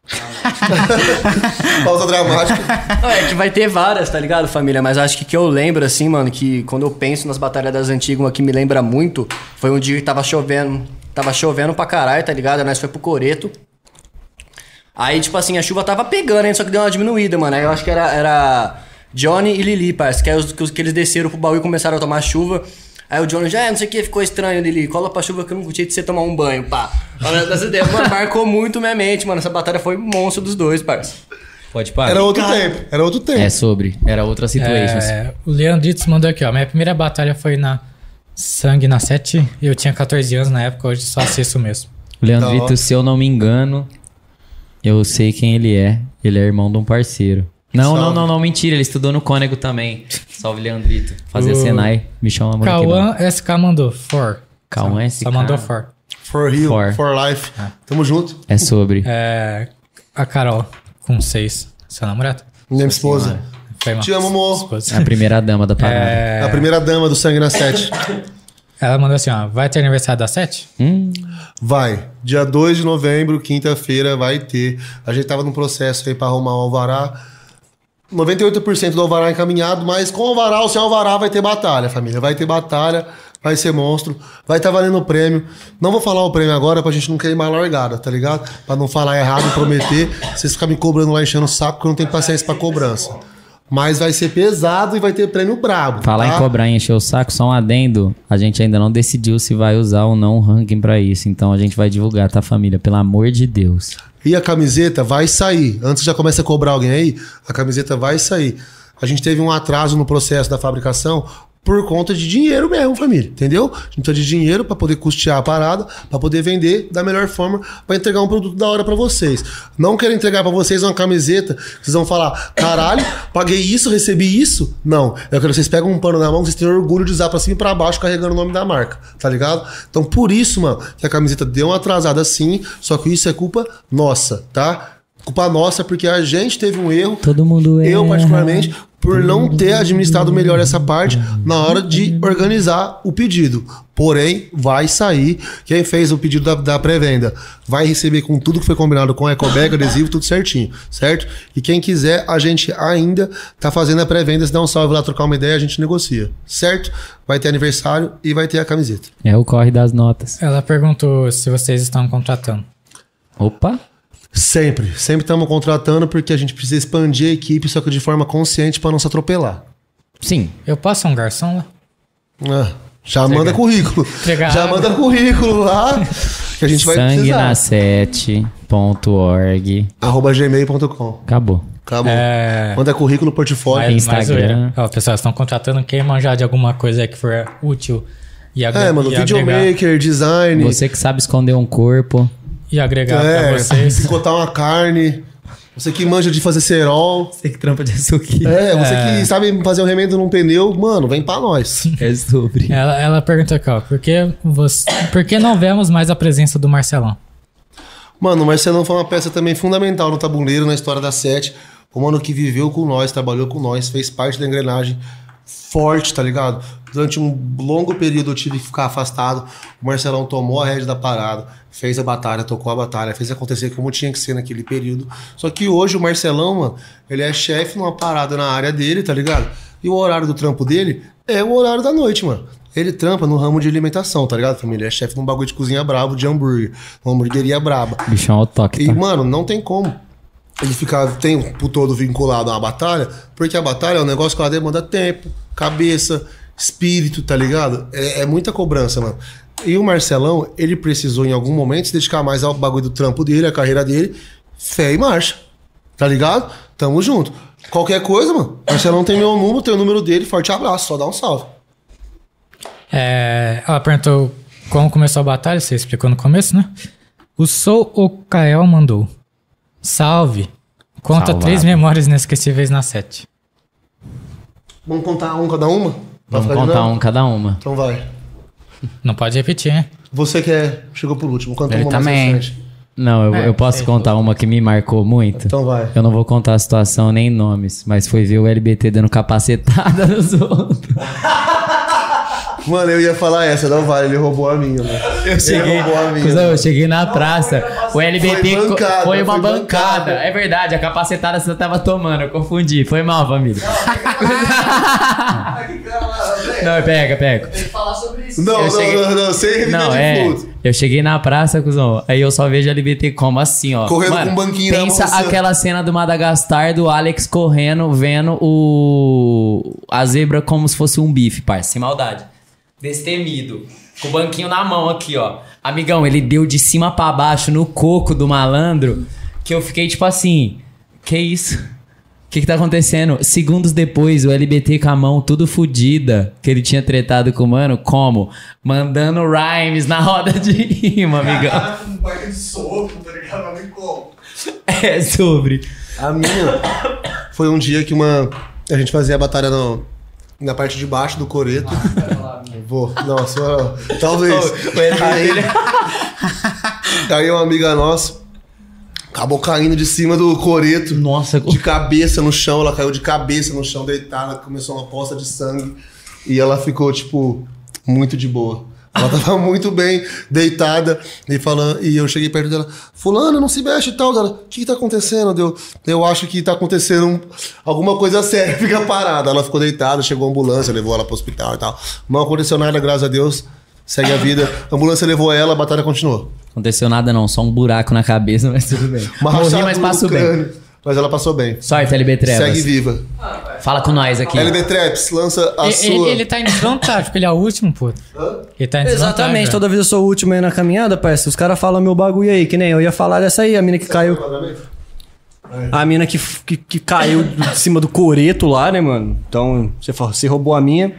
(laughs) Pausa dramática. É que vai ter várias, tá ligado, família? Mas acho que que eu lembro, assim, mano, que quando eu penso nas batalhas das antigas, uma que me lembra muito, foi um dia que tava chovendo. Tava chovendo pra caralho, tá ligado? Nós foi pro Coreto. Aí, tipo assim, a chuva tava pegando, hein? Só que deu uma diminuída, mano. Aí eu acho que era, era Johnny e Lili, parça. Que, aí os, que, que eles desceram pro baú e começaram a tomar chuva. Aí o Johnny já, é, não sei o que, ficou estranho, Lili. Cola pra chuva que eu não curti de você tomar um banho, pá. Olha, dessa ideia, mano, marcou muito minha mente, mano. Essa batalha foi monstro dos dois, parça. Pode parar. Era outro tempo, era outro tempo. É sobre. Era outra situations. É, o Leandritos mandou aqui, ó. Minha primeira batalha foi na Sangue na 7. Eu tinha 14 anos na época, hoje só assisto mesmo. O Leandrito, se eu não me engano, eu sei quem ele é. Ele é irmão de um parceiro. Não, não, Salve. não, não, mentira. Ele estudou no Cônego também. Salve, Leandrito. Fazia O Senai. Me chama. Cauã SK mandou, for. Cauã Só SK. mandou for. For real, For. for, life. Tamo junto. É sobre. É, a Carol com seis. Seu namorado? Minha esposa. Foi mal. Te amo, amor. Esposa. É a primeira dama da parada. É, A primeira dama do Sangue na Sete. ela mandou assim, ó. Vai ter aniversário da sete? Hum, Vai. Dia 2 de novembro, quinta-feira, vai ter. A gente tava num processo aí pra arrumar o alvará. 98% do alvará encaminhado, mas com o alvará ou sem alvará vai ter batalha, família. Vai ter batalha, vai ser monstro, vai estar valendo o prêmio. Não vou falar o prêmio agora pra gente não queimar a largada, tá ligado? Pra não falar errado e prometer. Vocês ficam me cobrando lá enchendo o saco que eu não tenho paciência pra cobrança. Mas vai ser pesado e vai ter prêmio brabo. Falar tá? em cobrar e encher o saco, só um adendo. A gente ainda não decidiu se vai usar ou não o ranking pra isso. Então a gente vai divulgar, tá, família? Pelo amor de Deus. E a camiseta vai sair. Antes já começa a cobrar alguém aí, a camiseta vai sair. A gente teve um atraso no processo da fabricação por conta de dinheiro mesmo, família. Entendeu? A gente precisa de dinheiro para poder custear a parada, para poder vender da melhor forma, para entregar um produto da hora para vocês. Não quero entregar para vocês uma camiseta que vocês vão falar: "Caralho, paguei isso, recebi isso". Não, eu quero que vocês pegam um pano na mão, que vocês tenham orgulho de usar para cima e para baixo carregando o nome da marca, tá ligado? Então por isso, mano, que a camiseta deu uma atrasada sim, só que isso é culpa nossa, tá? Culpa nossa porque a gente teve um erro Todo mundo eu, particularmente, por não ter administrado melhor essa parte na hora de organizar o pedido. Porém, vai sair. Quem fez o pedido da, da pré-venda vai receber com tudo que foi combinado com ecobag, adesivo, tudo certinho, certo? E quem quiser, a gente ainda tá fazendo a pré-venda. Se dá um salve lá, trocar uma ideia, a gente negocia, certo? Vai ter aniversário e vai ter a camiseta. É o corre das notas. Ela perguntou se vocês estão contratando. Opa! Sempre, sempre estamos contratando porque a gente precisa expandir a equipe, só que de forma consciente para não se atropelar. Sim. Eu posso ser um garçom lá? Ah, já manda currículo. Entregar já água. manda currículo lá. Que a gente vai Sangue precisar. na 7.org. Arroba gmail.com. Acabou. Acabou. É. Manda currículo, portfólio. Mas, mas, Instagram. ó, pessoal, estão contratando quem manjar de alguma coisa que for útil e, É, mano, agregar, videomaker, design. Você que sabe esconder um corpo. E agregar pra é, vocês. picotar uma carne. Você que manja de fazer cerol. Você que trampa de açúcar. É, você que sabe fazer um remendo num pneu, mano, vem pra nós. (laughs) É sobre. Ela, ela perguntou aqui, ó, por que, você, por que não vemos mais a presença do Marcelão? Mano, o Marcelão foi uma peça também fundamental no tabuleiro, na história da Sete. O mano que viveu com nós, trabalhou com nós, fez parte da engrenagem forte, tá ligado? Durante um longo período eu tive que ficar afastado. O Marcelão tomou a rédea da parada, fez a batalha, tocou a batalha, fez acontecer como tinha que ser naquele período. Só que hoje o Marcelão, mano, ele é chefe numa parada na área dele, tá ligado? E o horário do trampo dele é o horário da noite, mano. Ele trampa no ramo de alimentação, tá ligado, família? Ele é chefe num bagulho de cozinha brabo, de hambúrguer, uma hamburgueria braba. Bichão ao toque, E, tá? mano, não tem como ele ficar o tempo todo vinculado a uma batalha, porque a batalha é um negócio que ela demanda tempo, cabeça, espírito, tá ligado? É, é muita cobrança, mano. E o Marcelão, ele precisou em algum momento se dedicar mais ao bagulho do trampo dele, a carreira dele, fé e marcha. Tá ligado? Tamo junto. Qualquer coisa, mano. Marcelão tem meu número, tem o número dele, forte abraço, só dá um salve. É, ela perguntou como começou a batalha, você explicou no começo, né? O Sou Okael mandou. Salve. Conta Salvado. três memórias inesquecíveis na sete. Vamos contar um cada uma? Vamos ficar contar um cada uma. Então vai. Não pode repetir, hein? Você que é, chegou por último, conta Ele uma mais também. recente. Não, eu, É, eu posso sei, contar uma que me marcou muito. Então vai. Eu não vou contar a situação nem nomes, mas foi ver o LBT dando capacetada (laughs) nos outros. (laughs) Mano, eu ia falar essa, não vale, ele roubou a minha, mano. Eu cheguei, roubou a minha. Cusão, eu cheguei na praça. O LBT Foi bancada, foi uma foi bancada. bancada. É verdade, a capacetada você tava tomando, eu confundi. Foi mal, família. Não, (laughs) pega, pega. Tem que falar sobre isso. Não, não, cheguei- não, não, sem Não, de é. fruto. Eu cheguei na praça, cuzão. Aí eu só vejo LBT como assim, ó. Correndo com um banquinho na Pensa mão, ó. aquela cena do Madagascar do Alex correndo, vendo o. a zebra como se fosse um bife, parça. Sem maldade. Destemido. Com o banquinho na mão aqui, ó. Amigão, ele deu de cima pra baixo no coco do malandro. Que eu fiquei tipo assim. Que isso? O que, que tá acontecendo? Segundos depois, o LBT com a mão tudo fodida, que ele tinha tretado com o mano, como? Mandando rhymes na roda de rima, amigão. Um baile de soco, tá ligado? Não tem como. (laughs) É sobre. A minha foi um dia que uma. A gente fazia a batalha no, na parte de baixo do coreto. (laughs) Vou. Não, só. Talvez. (laughs) Aí, (laughs) aí uma amiga nossa. acabou caindo de cima do coreto. Nossa, De cabeça no chão, ela caiu de cabeça no chão, deitada, começou uma poça de sangue. E ela ficou, tipo, muito de boa. Ela tava (laughs) muito bem, deitada, e falando, e eu cheguei perto dela, fulano, não se mexe e tal, dela, o que, que tá acontecendo? Deu, eu acho que tá acontecendo um- alguma coisa séria, (laughs) fica parada. Ela ficou deitada, chegou a ambulância, levou ela pro hospital e tal. Não aconteceu nada, graças a Deus. Segue a vida. A ambulância levou ela, a batalha continuou. aconteceu nada não, só um buraco na cabeça, mas tudo bem. Uma Morri, mas passo bem. Mas ela passou bem. Sorte, LB Trevas. Segue viva. Fala com nós aqui. LB Traps, lança a Ele, sua. ele, ele tá em desvantagem, porque ele é o último, pô. Ele tá em desvantagem. Exatamente, toda vez eu sou o último aí na caminhada, parceiro. Os caras falam meu bagulho aí, que nem eu ia falar dessa aí, a mina que caiu. A mina que, que, que caiu de cima do coreto lá, né, mano? Então, você, falou, você roubou a minha.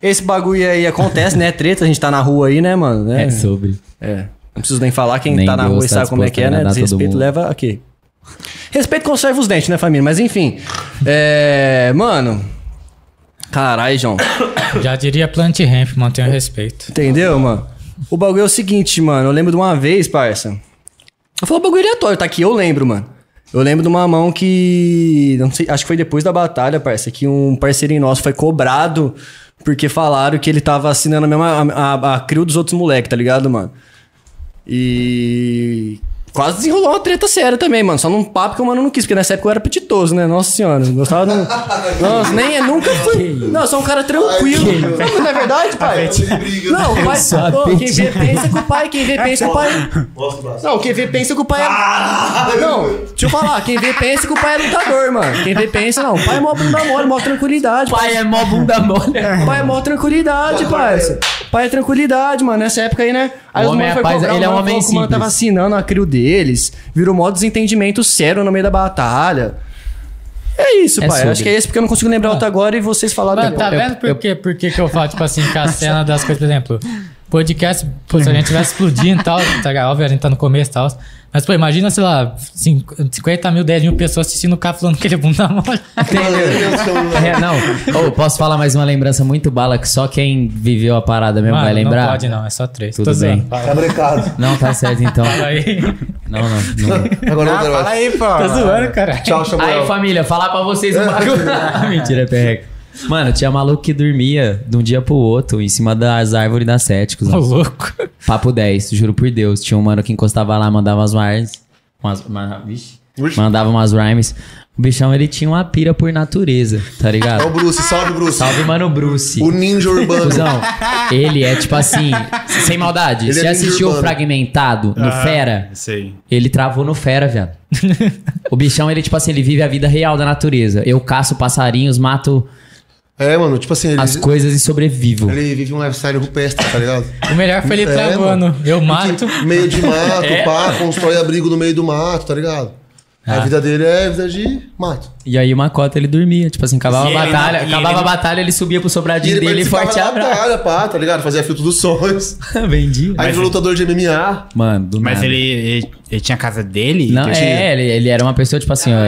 Esse bagulho aí acontece, né? Treta, a gente tá na rua aí, né, mano? né? É sobre. É. Não preciso nem falar, quem Nem tá na Deus rua e tá sabe como é que é, disposto a né? todo Desrespeito mundo. leva aqui. Respeito conserva os dentes, né, família? Mas enfim. É. Mano. Caralho, João. (coughs) Já diria Plant Ramp, mantenha respeito. Entendeu, mano? O bagulho é o seguinte, mano. Eu lembro de uma vez, parça. Eu falo bagulho aleatório, tá aqui, eu lembro, mano. Eu lembro de uma mão que. Não sei, acho que foi depois da batalha, parça, que um parceirinho nosso foi cobrado porque falaram que ele tava assinando a mesma. a, a, a crio dos outros moleques, tá ligado, mano? E. Quase desenrolou uma treta séria também, mano. Só num papo que o mano não quis, porque nessa época eu era petitoso, né? Nossa senhora. eu Gostava de. um- (laughs) Nossa, nem é, nunca fui. Não, eu sou um cara tranquilo. Não, mas não é verdade, pai? Não, o pai. Ô, quem vê pensa que o pai, quem vê pensa que o pai. Não, quem vê pensa que o pai é. Não, deixa eu falar, quem vê pensa que o pai é lutador, mano. Quem vê pensa, não. O pai é mó bunda mole, mó tranquilidade. Pai é mó bunda mole. O pai é mó tranquilidade, parça. O pai é tranquilidade, mano. Nessa época aí, né? Aí O homem é paz- ele é um homem que o mano simples. tava assinando a crio deles. Virou mó desentendimento sério no meio da batalha. É isso, É pai. sobre. Acho que é esse porque eu não consigo lembrar outro agora e vocês falaram Mano, tá vendo por, quê? por que, que eu falo, tipo assim, que a (laughs) cena das coisas, por exemplo, podcast, pô, se a gente tivesse explodindo e tal, tá ligado? Óbvio, a gente tá no começo e tal. Mas, pô, imagina, sei lá, cinco- 50 mil, 10 mil pessoas assistindo o cara falando que ele é bunda mole. (laughs) É, não. Ô, posso falar mais uma lembrança muito bala que só quem viveu a parada mesmo Mano, vai lembrar? Não pode, não, é só três. Tudo Tô zoando. bem. Tá brecado. Não, tá certo então. fala aí. Não, não. não. Agora Ah, eu fala aí, pô. Tô zoando, cara. Tchau, Samuel. Aí, família, falar pra vocês um (laughs) bagulho. (laughs) Mentira, é perreca. Mano, tinha maluco que dormia de um dia pro outro em cima das árvores da sete, Ô, cuzão. louco. Papo 10, juro por Deus. Tinha um mano que encostava lá, mandava umas rhymes. Umas, uma, vixe, mandava umas rhymes. O bichão, ele tinha uma pira por natureza, tá É o ligado? Bruce, salve, Bruce. Salve, mano, Bruce. O ninja urbano. Cuzão, ele é tipo assim, sem maldade. Ele Você é assistiu o fragmentado no Fera? Sei. Ele travou no Fera, viado. (laughs) o bichão, ele, tipo assim, ele vive a vida real da natureza. Eu caço passarinhos, mato É, mano, tipo assim, ele, as coisas e sobrevivo. ele vive um lifestyle rupestre, tá ligado? (laughs) O melhor foi ele É, travando. mano. Eu mato. Meio de mato, (laughs) pá, constrói abrigo no meio do mato, tá ligado? A vida dele é vida de mato. E aí uma cota ele dormia, tipo assim, acabava E a ele batalha, não- e acabava ele a batalha, ele subia pro E sobradinho ele dele e forte abraço. batalha, pá, tá ligado? Fazia filtro dos sonhos. (laughs) Vendia. Aí virou lutador de MMA. Mano, do Mas nada. ele, ele, ele tinha a casa dele? Não, é, ele, ele era uma pessoa, tipo assim, ó.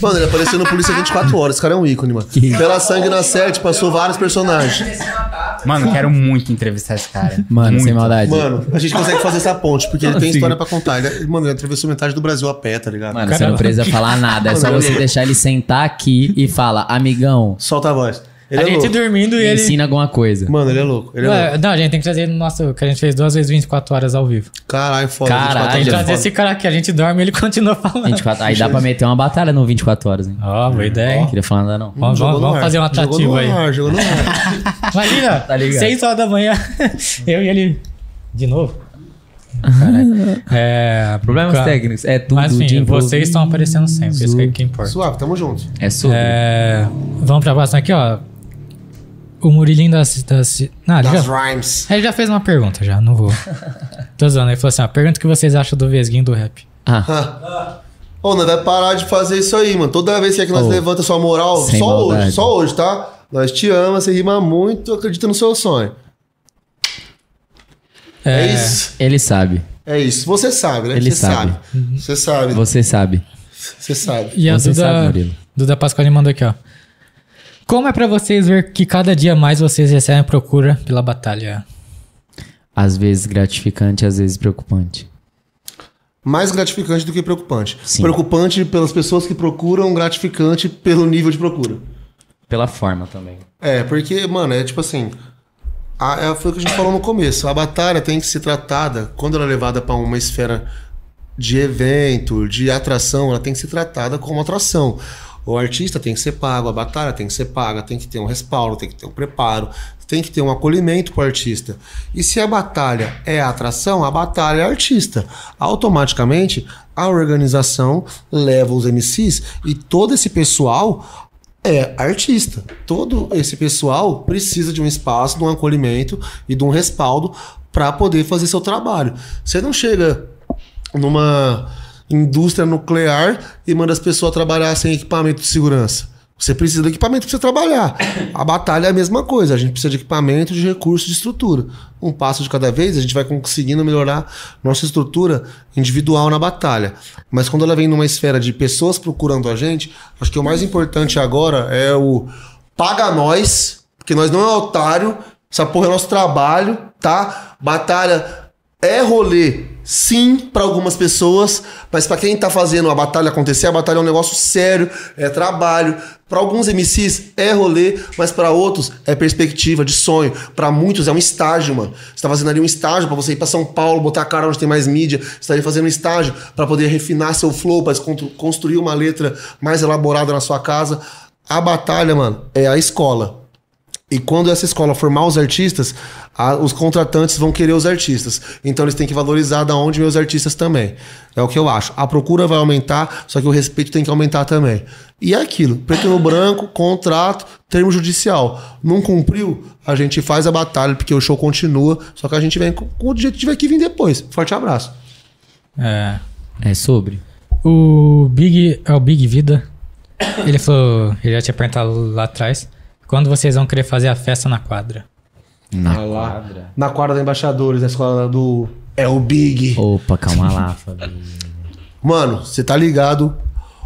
Mano, ele apareceu no Polícia 24 horas. Esse cara é um ícone, mano. Pela Sangue na 7, passou vários personagens. Mano, eu quero muito entrevistar esse cara. Mano, muito. sem maldade. Mano, a gente consegue fazer essa ponte, porque ele tem história pra contar. Ele, mano, ele atravessou metade do Brasil a pé, tá ligado? Mano, você não precisa falar nada. É só você deixar ele sentar aqui e fala, amigão, Solta a voz. Ele a é gente louco. dormindo e me ele. ensina alguma coisa. Mano, ele é louco. Ele é Ué, louco. não, a gente tem que trazer ele no nosso. Que a gente fez duas vezes 24 horas ao vivo. Caralho, foda. Caralho, 24 Tem que trazer esse cara aqui. A gente dorme e ele (laughs) continua falando. 24, aí dá pra meter uma batalha no 24 horas, hein? Ó, boa ideia. hein? Queria falar nada, não. Vamos, vamos, vamos fazer um atrativo jogou no aí. Ar, jogou no ar. (laughs) Imagina, Tá ligado. 6 horas da manhã, (laughs) eu e ele de novo. Caralho. É, Problemas cara, técnicos, é tudo Mas enfim, vocês estão aparecendo sempre, isso que, é que importa. Suave, tamo junto. É sobre. É, vamos pra próxima aqui, ó. O Murilinho das. das não, ele Das já, rhymes. ele já fez uma pergunta, já, não vou. Tô zoando. Ele falou assim: ó, pergunta o que vocês acham do Vesguinho do rap. Ah, Ô, nós vai parar de fazer isso aí, mano. Toda vez que, é que nós Ô, levanta sua moral, sem só maldade. hoje, só hoje, tá? Nós te amamos, você rima muito, acredita no seu sonho. É, isso. ele sabe. É isso. Você sabe, né? Ele você sabe. Você sabe. Você sabe. Você sabe. E a Você sabe, Duda, Murilo. Duda Pasquale mandou aqui, ó. Como é pra vocês ver que cada dia mais vocês recebem procura pela batalha? Às vezes gratificante, às vezes preocupante. mais gratificante do que preocupante. Sim. Preocupante pelas pessoas que procuram, gratificante pelo nível de procura. Pela forma também. É, porque, mano, é tipo assim. A, é, foi o que a gente falou no começo. A batalha tem que ser tratada, quando ela é levada para uma esfera de evento, de atração, ela tem que ser tratada como atração. O artista tem que ser pago, a batalha tem que ser paga, tem que ter um respaldo, tem que ter um preparo, tem que ter um acolhimento para o artista. E se a batalha é a atração, a batalha é artista. Automaticamente, a organização leva os MCs e todo esse pessoal é artista. Todo esse pessoal precisa de um espaço, de um acolhimento e de um respaldo para poder fazer seu trabalho. Você não chega numa indústria nuclear e manda as pessoas trabalhar sem equipamento de segurança. Você precisa de equipamento para você trabalhar. A batalha é a mesma coisa. A gente precisa de equipamento, de recursos, de estrutura. Um passo de cada vez, a gente vai conseguindo melhorar nossa estrutura individual na batalha. Mas quando ela vem numa esfera de pessoas procurando a gente, acho que o mais importante agora é o paga nós, porque nós não é otário, essa porra é nosso trabalho, tá? Batalha é rolê, sim, para algumas pessoas, mas para quem tá fazendo a batalha acontecer, a batalha é um negócio sério, é trabalho. Para alguns MCs é rolê, mas para outros é perspectiva de sonho. Para muitos é um estágio, mano. Você tá fazendo ali um estágio para você ir para São Paulo, botar a cara onde tem mais mídia. Você tá ali fazendo um estágio para poder refinar seu flow, para construir uma letra mais elaborada na sua casa. A batalha, mano, é a escola. E quando essa escola formar os artistas, a- os contratantes vão querer os artistas. Então eles têm que valorizar da onde meus artistas também. É o que eu acho. A procura vai aumentar, só que o respeito tem que aumentar também. E é aquilo: preto no branco, contrato, termo judicial. Não cumpriu, a gente faz a batalha, porque o show continua, só que a gente vem com, com o jeito que tiver que vir depois. Forte abraço. É, É sobre. o Big, é o Big Vida. Ele falou, ele já tinha perguntado lá atrás. Quando vocês vão querer fazer a festa na quadra? Na Ah lá. quadra. Na quadra da Embaixadores, na escola do. É o Big. Opa, calma lá, (laughs) Fabinho. Mano, você tá ligado?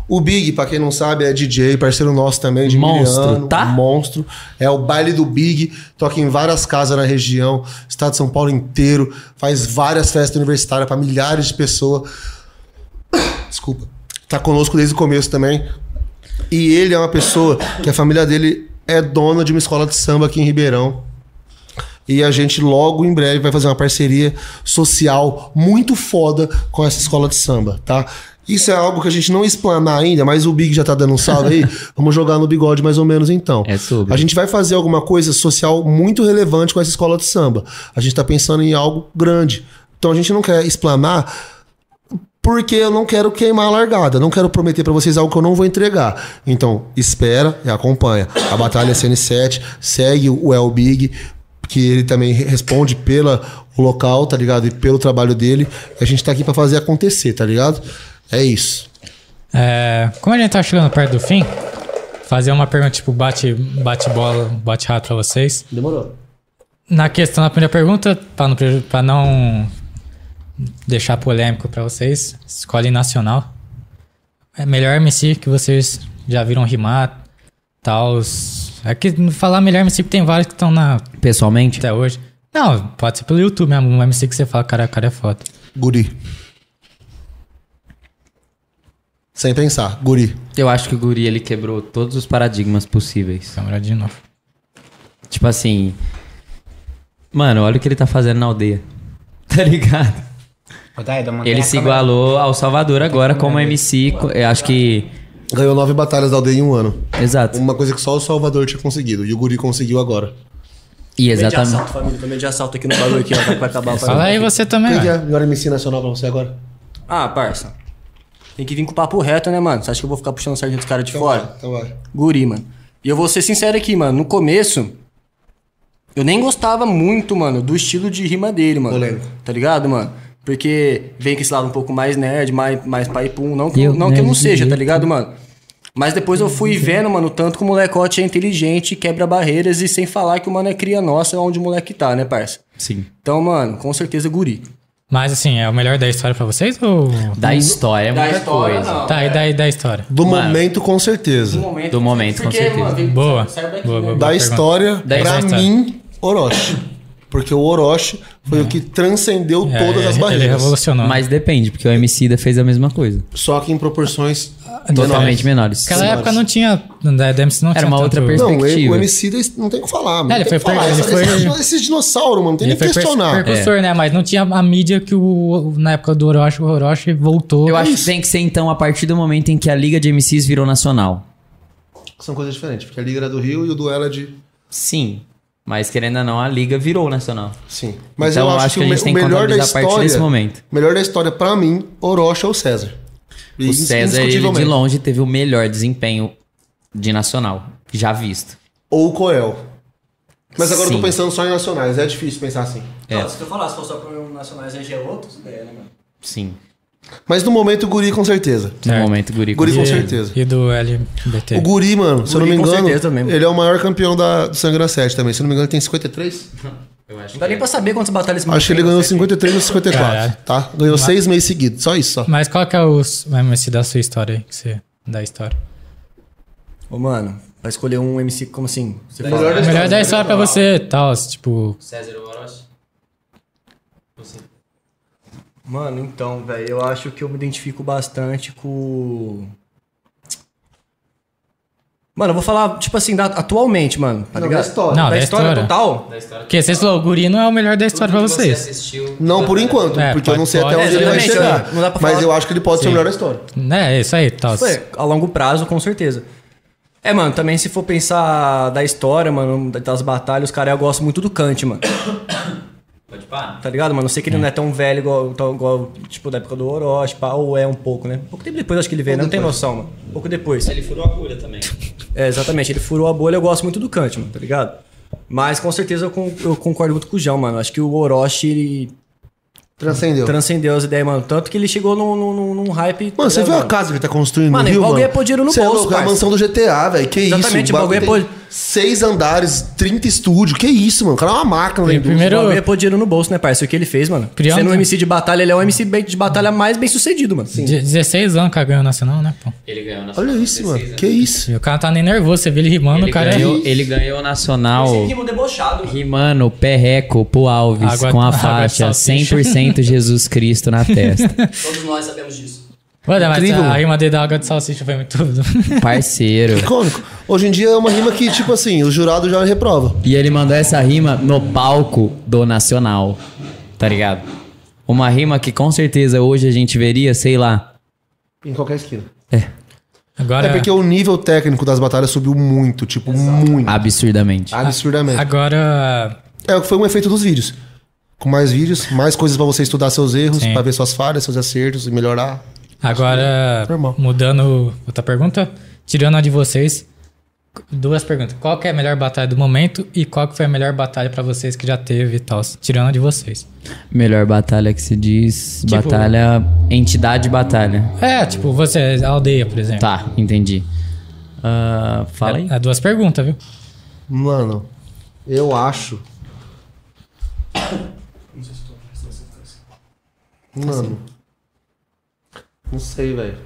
O Big, pra quem não sabe, é DJ, parceiro nosso também, de Monstro, Miliano, tá? Monstro. É o baile do Big, toca em várias casas na região, estado de São Paulo inteiro, faz várias festas universitárias pra milhares de pessoas. (coughs) Desculpa. Tá conosco desde o começo também. E ele é uma pessoa que a família dele é dona de uma escola de samba aqui em Ribeirão. E a gente logo em breve vai fazer uma parceria social muito foda com essa escola de samba, tá? Isso é algo que a gente não explanar ainda, mas o Big já tá dando um salve aí. (laughs) Vamos jogar no bigode mais ou menos então. É sobre. A gente vai fazer alguma coisa social muito relevante com essa escola de samba. A gente tá pensando em algo grande. Então a gente não quer explanar porque eu não quero queimar a largada, não quero prometer pra vocês algo que eu não vou entregar. Então, espera e acompanha. A Batalha CN7, segue o El Big, que ele também re- responde pelo local, tá ligado? E pelo trabalho dele. A gente tá aqui pra fazer acontecer, tá ligado? É isso. É, como a gente tá chegando perto do fim, fazer uma pergunta tipo bate, bate bola, bate rato pra vocês. Demorou. Na questão da primeira pergunta, pra não, pra não deixar polêmico pra vocês, escolhe nacional. É melhor MC que vocês já viram rimar, tal. É que falar melhor MC porque tem vários que estão na Pessoalmente? até hoje. Não, pode ser pelo YouTube mesmo, um MC que você fala, cara, cara é foda. Guri. Sem pensar, guri. Eu acho que o Guri ele quebrou todos os paradigmas possíveis. Câmera de novo. Tipo assim. Mano, olha o que ele tá fazendo na aldeia. (laughs) Tá ligado? Ele se igualou ao Salvador agora como MC. Eu acho que. Ganhou nove batalhas da aldeia em um ano. Exato. Uma coisa que só o Salvador tinha conseguido. E o guri conseguiu agora. E de exatamente. assalto, família. Tô medo de assalto aqui no bagulho aqui, ó. Vai acabar. (laughs) Fala aí você também, Quem que é a melhor MC nacional pra você agora? Ah, parça. Tem que vir com o papo reto, né, mano? Você acha que eu vou ficar puxando o sardinha dos caras de fora? vai, então vai. Guri, mano. E eu vou ser sincero aqui, mano. No começo, eu nem gostava muito, mano, do estilo de rima dele, mano. Polêmico. Tá ligado, mano? Porque vem com esse lado um pouco mais nerd, mais, mais pai pum. Não que, Eu, não, que eu não seja, tá ligado, mano? Mas depois eu fui vendo, mano, o tanto que o molecote é inteligente, quebra barreiras e sem falar que o mano é cria nossa onde o moleque tá, né, parça? Sim. Então, mano, com certeza guri. Mas assim, é o melhor da história pra vocês ou. Da história é Da muita história, coisa. não. Tá, e da, e da história? Do Mano. momento, com certeza. momento, Do momento, com certeza. vem- Boa. daqui, Boa, né? boa. Da pergunta. história, Da pra história. mim, Orochi. Porque o Orochi foi o que transcendeu É, todas as ele barreiras. revolucionou. Mas depende, porque o MC fez a mesma coisa. Só que em proporções Totalmente menores. Naquela época não tinha. Da DMC não Era tinha uma outra tanto- Não, perspectiva. o MC não tem o que falar. mano. É, ele foi falar. ele Essa- foi- Esses, esses dinossauros, mano, não tem Ele nem foi que questionar. percussor, né? Mas não tinha a mídia que o. Na época do Orochi, o Orochi voltou. Eu acho que tem que ser, então, a partir do momento em que a Liga de MCs virou nacional. São coisas diferentes, porque a Liga era do Rio e o duelo é de. Sim. Mas querendo ou não, a Liga virou nacional. Sim. Mas então eu acho, que, a o, gente tem o que melhor da contabilizar a partir história. desse momento. Melhor da história, pra mim, Orochi é o César. O César, ele de longe teve o melhor desempenho de nacional já visto. Ou o Coel. Mas agora eu Sim. tô pensando só em nacionais, é difícil pensar assim. É. Não, se eu falar, se for só pro nacionais, aí já é outros ideia, né, mano? Sim. Mas no momento o Guri com certeza. No Certo. momento, Guri. Guri com E- certeza. E do LBT. O Guri, mano, se eu não Guri me engano, ele é o maior campeão da, do Sangra 7 também. Se eu não me engano, ele tem 53. Eu acho Não dá nem pra saber quantas batalhas Acho que ele ganhou 53 ou 54, Caralho. tá? Ganhou seis meses seguidos, só isso, só. Mas qual que é o o MC da sua história aí? Que você, da história? Ô, mano, pra escolher um MC, como assim? Você Melhor fala, da melhor da história pra você, tal, tipo. César ou Orochi? Você. Mano, então, velho, eu acho que eu me identifico bastante com. Mano, eu vou falar, tipo assim, da- atualmente, mano. Tá Não, ligado? da história. Não, da, da história, história. total? Da história. Porque vocês falaram, o Guri não é o melhor da história pra Tudo que vocês. Você assistiu, Não por enquanto, É, porque eu não sei pode- até onde ele vai chegar. não dá pra Mas falar. eu acho que ele pode ser o Sim. melhor da história. É, isso aí, tal. Foi, a longo prazo, com certeza. É, mano, também se for pensar da história, mano, das batalhas, os caras, eu gosto muito do Kant, mano. Pode parar. Tá ligado, mano? Eu sei que ele não é tão velho igual, tão, igual tipo, da época do Orochi, pá, ou é um pouco, né? Pouco tempo depois acho que ele veio, né? Não tem noção, mano. Pouco depois. Ele furou a bolha também. (laughs) É, exatamente. Ele furou a bolha, eu gosto muito do Kant, mano, tá ligado? Mas com certeza eu, con- eu concordo muito com o João, mano. Acho que o Orochi, ele Transcendeu. transcendeu as ideias, mano. Tanto que ele chegou num, num, num hype. Mano, você tá viu a ligado, casa que ele tá construindo Mano, no o Rio, bagulho mano? é pôr dinheiro no Cê é bolso, louco, é a parça. mansão do GTA, velho. Que Exatamente, isso? o bagulho é tem pôr- Seis andares, 30 estúdios. Que isso, mano? O cara é uma máquina indústria. primeiro- O bagulho é pôr dinheiro no bolso, né, parceiro? O que ele fez, mano. Criando- Sendo um MC de batalha, ele é um MC bem- de batalha mais bem sucedido, mano. De 16 anos que ela ganhou nacional, né, pô? Ele ganhou na Olha isso, mano. Que isso? E o cara tá nem nervoso, você vê ele rimando, Ele, o cara ganhou, é. ele ganhou nacional rimo debochado. rimando perreco pro Alves Água- com a (laughs) faixa salsicha. 100% Jesus Cristo na testa. (laughs) Todos nós sabemos disso. Olha, mas Incrível. a rima dele da água de salsicha foi muito. (laughs) Parceiro. Icônico. Hoje em dia é uma rima que, tipo assim, o jurado já reprova. E ele mandou essa rima no palco do Nacional. Tá ligado? Uma rima que com certeza hoje a gente veria, sei lá. Em qualquer esquina. Agora, É porque o nível técnico das batalhas subiu muito, tipo, muito. Absurdamente. Absurdamente. agora É o que foi um efeito dos vídeos. Com mais vídeos, mais coisas pra você estudar seus erros, pra ver suas falhas, seus acertos e melhorar. Agora, mudando outra pergunta, tirando a de vocês, duas perguntas. Qual que é a melhor batalha do momento e qual que foi a melhor batalha pra vocês que já teve e tal? Tirando a de vocês. Melhor batalha que se diz. Tipo- batalha. Entidade batalha. É, tipo, você, a aldeia, por exemplo. Tá, entendi. Ah, fala aí. É, é duas perguntas, viu? Mano, eu acho. Mano. Não sei, velho.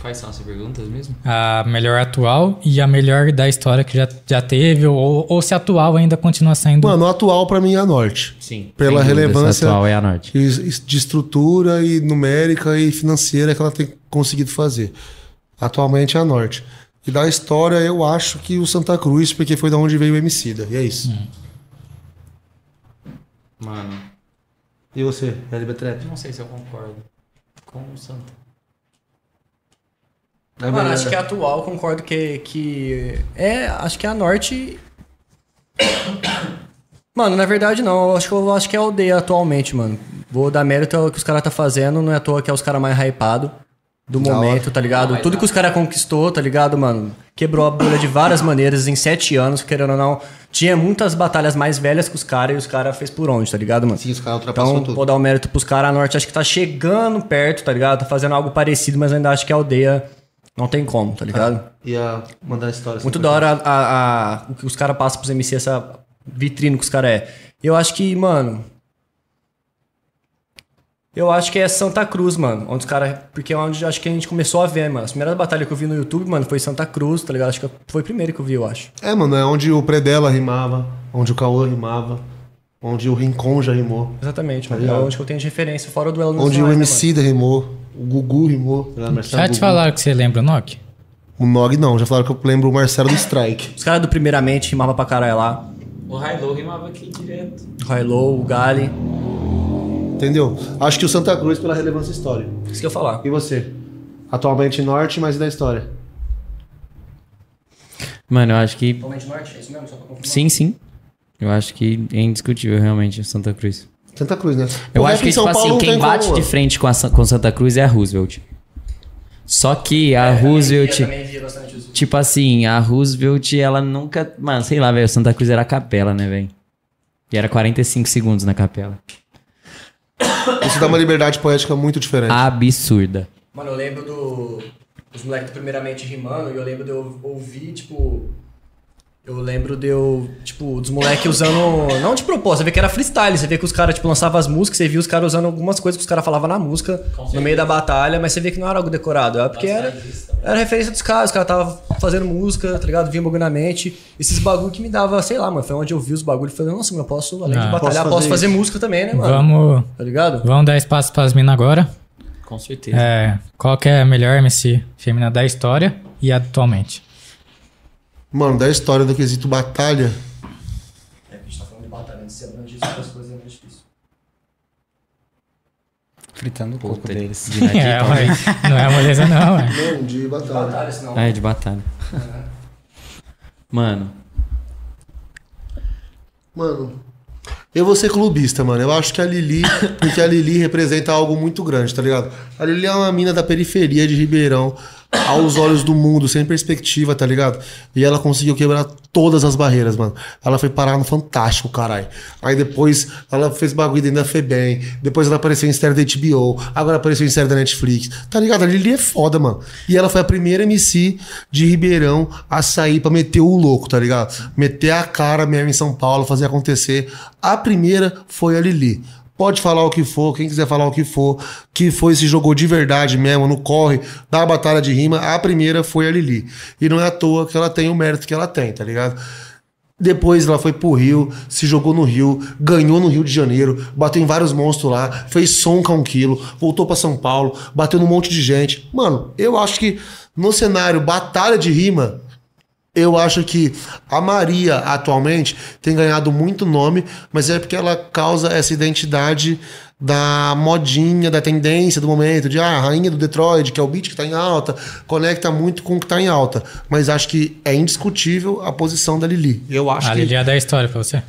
Quais são as perguntas mesmo? A melhor atual e a melhor da história que já, já teve, ou, ou se atual ainda continua sendo. Mano, atual pra mim é a Norte. Sim. Pela relevância atual é a norte. de estrutura e numérica e financeira que ela tem conseguido fazer. Atualmente é a Norte. E da história, eu acho que o Santa Cruz, porque foi da onde veio o Emicida. E é isso. Mano, E você, LB Trap? não sei se eu concordo com o Santa. É Mano, acho que a atual, concordo que, que. É, acho que a norte. (coughs) Mano, na verdade não. Eu acho que, eu acho que é a aldeia atualmente, mano. Vou dar mérito ao que os caras tá fazendo, não é à toa que é os caras mais hypados do Da momento, hora. tá ligado? Tudo não. que os caras conquistou, tá ligado, mano? Quebrou a bolha de várias maneiras em sete anos, querendo ou não. Tinha muitas batalhas mais velhas que os caras e os caras fez por onde, tá ligado, mano? Sim, os caras ultrapassou Então, tudo. vou dar o mérito pros caras. A Norte acho que tá chegando perto, tá ligado? Tá fazendo algo parecido, mas ainda acho que a aldeia não tem como, tá ligado? Ia mandar a história. Muito da hora a, a- a- o que os caras passam pros MC, essa vitrine que os caras é. Eu acho que, mano. Eu acho que é Santa Cruz, mano. Onde os caras. Porque é onde eu acho que a gente começou a ver, mano. As primeiras batalhas que eu vi no YouTube, mano, foi Santa Cruz, tá ligado? Acho que foi o primeiro que eu vi, eu acho. É, mano, é onde o Predella rimava, onde o Caô rimava. Onde o Rincon já rimou. Exatamente, mano. Tá é ligado? onde que eu tenho de referência, fora o duelo Onde o né, MC da rimou. O Gugu rimou. tá ligado? Marcelo Já te falaram que você lembra o Nock? O Nog não, já falaram que eu lembro o Marcelo do Strike. mano? Os caras do Primeiramente rimavam pra caralho lá. O Hilo rimava aqui direto. O Hilo, o Gali. Entendeu? Acho que o Santa Cruz pela relevância histórica. Isso que eu ia falar. E você? Atualmente norte, mas e da história? Mano, eu acho que. Totalmente norte, é isso mesmo? Só pra confirmar. Sim, sim. Eu acho que é indiscutível realmente Santa Cruz. Santa Cruz, né? Eu O acho que, São tipo Paulo assim, quem tem bate como- de frente com, a, com Santa Cruz é a Roosevelt. Só que a É, Roosevelt. Tipo assim, a Roosevelt, ela nunca. Mano, sei lá, velho. Santa Cruz era a capela, né, velho? E era 45 segundos na capela. Isso dá uma liberdade poética muito diferente. Absurda. Mano, eu lembro do. Os moleques primeiramente rimando, e eu lembro de eu ouvir, tipo. Eu lembro de eu, tipo, dos moleques usando. Não de propósito, você vê que era freestyle. Você vê que os caras, tipo, lançavam as músicas, você via os caras usando algumas coisas que os caras falavam na música, no meio da batalha, mas você vê que não era algo decorado. Era porque era, era referência dos caras, os caras estavam fazendo música, tá ligado? Vinha um bagulho na mente. Esses bagulho que me dava, sei lá, mano. Foi onde eu vi os bagulhos e falei, nossa, mano, eu posso, além Ah. de batalhar, Posso posso fazer fazer, isso. música também, né, mano? Vamos, Tá ligado? vamos dar espaço pras minas agora. Com certeza. É, qual que é a melhor MC feminina da história e atualmente? Mano, da história do quesito batalha, É, a gente tá falando de batalha, de ser abrangido, essas coisas é mais difícil. Fritando o coco Puta, deles. de Nike, É, talvez. ué, não é moleza não, é. não, de batalha. Batalha, senão. Ah, é de batalha. Mano, Mano, eu vou ser clubista, mano. Eu acho que a Lili, porque a Lili representa algo muito grande, tá ligado? A Lili é uma mina da periferia de Ribeirão, aos olhos do mundo, sem perspectiva, tá ligado? E ela conseguiu quebrar todas as barreiras, mano. Ela foi parar no Fantástico, caralho. Aí depois ela fez bagulho dentro da Febem. Depois ela apareceu em série da HBO. Agora apareceu em série da Netflix. Tá ligado? A Lili é foda, mano. E ela foi a primeira MC de Ribeirão a sair pra meter o louco, tá ligado? Meter a cara mesmo em São Paulo, fazer acontecer. A primeira foi a Lili. Pode falar o que for, quem quiser falar o que for, que foi se jogou de verdade mesmo, no corre da batalha de rima, a primeira foi a Lili. E não é à toa que ela tem o mérito que ela tem, tá ligado? Depois ela foi pro Rio, se jogou no Rio, ganhou no Rio de Janeiro, bateu em vários monstros lá, fez som com um quilo, voltou pra São Paulo, bateu num monte de gente. Mano, eu acho que no cenário batalha de rima, eu acho que a Maria atualmente tem ganhado muito nome, mas é porque ela causa essa identidade da modinha, da tendência do momento, de ah, a rainha do Detroit, que é o beat que tá em alta, conecta muito com o que tá em alta. Mas acho que é indiscutível a posição da Lili. Eu acho A que Lili é da história pra você.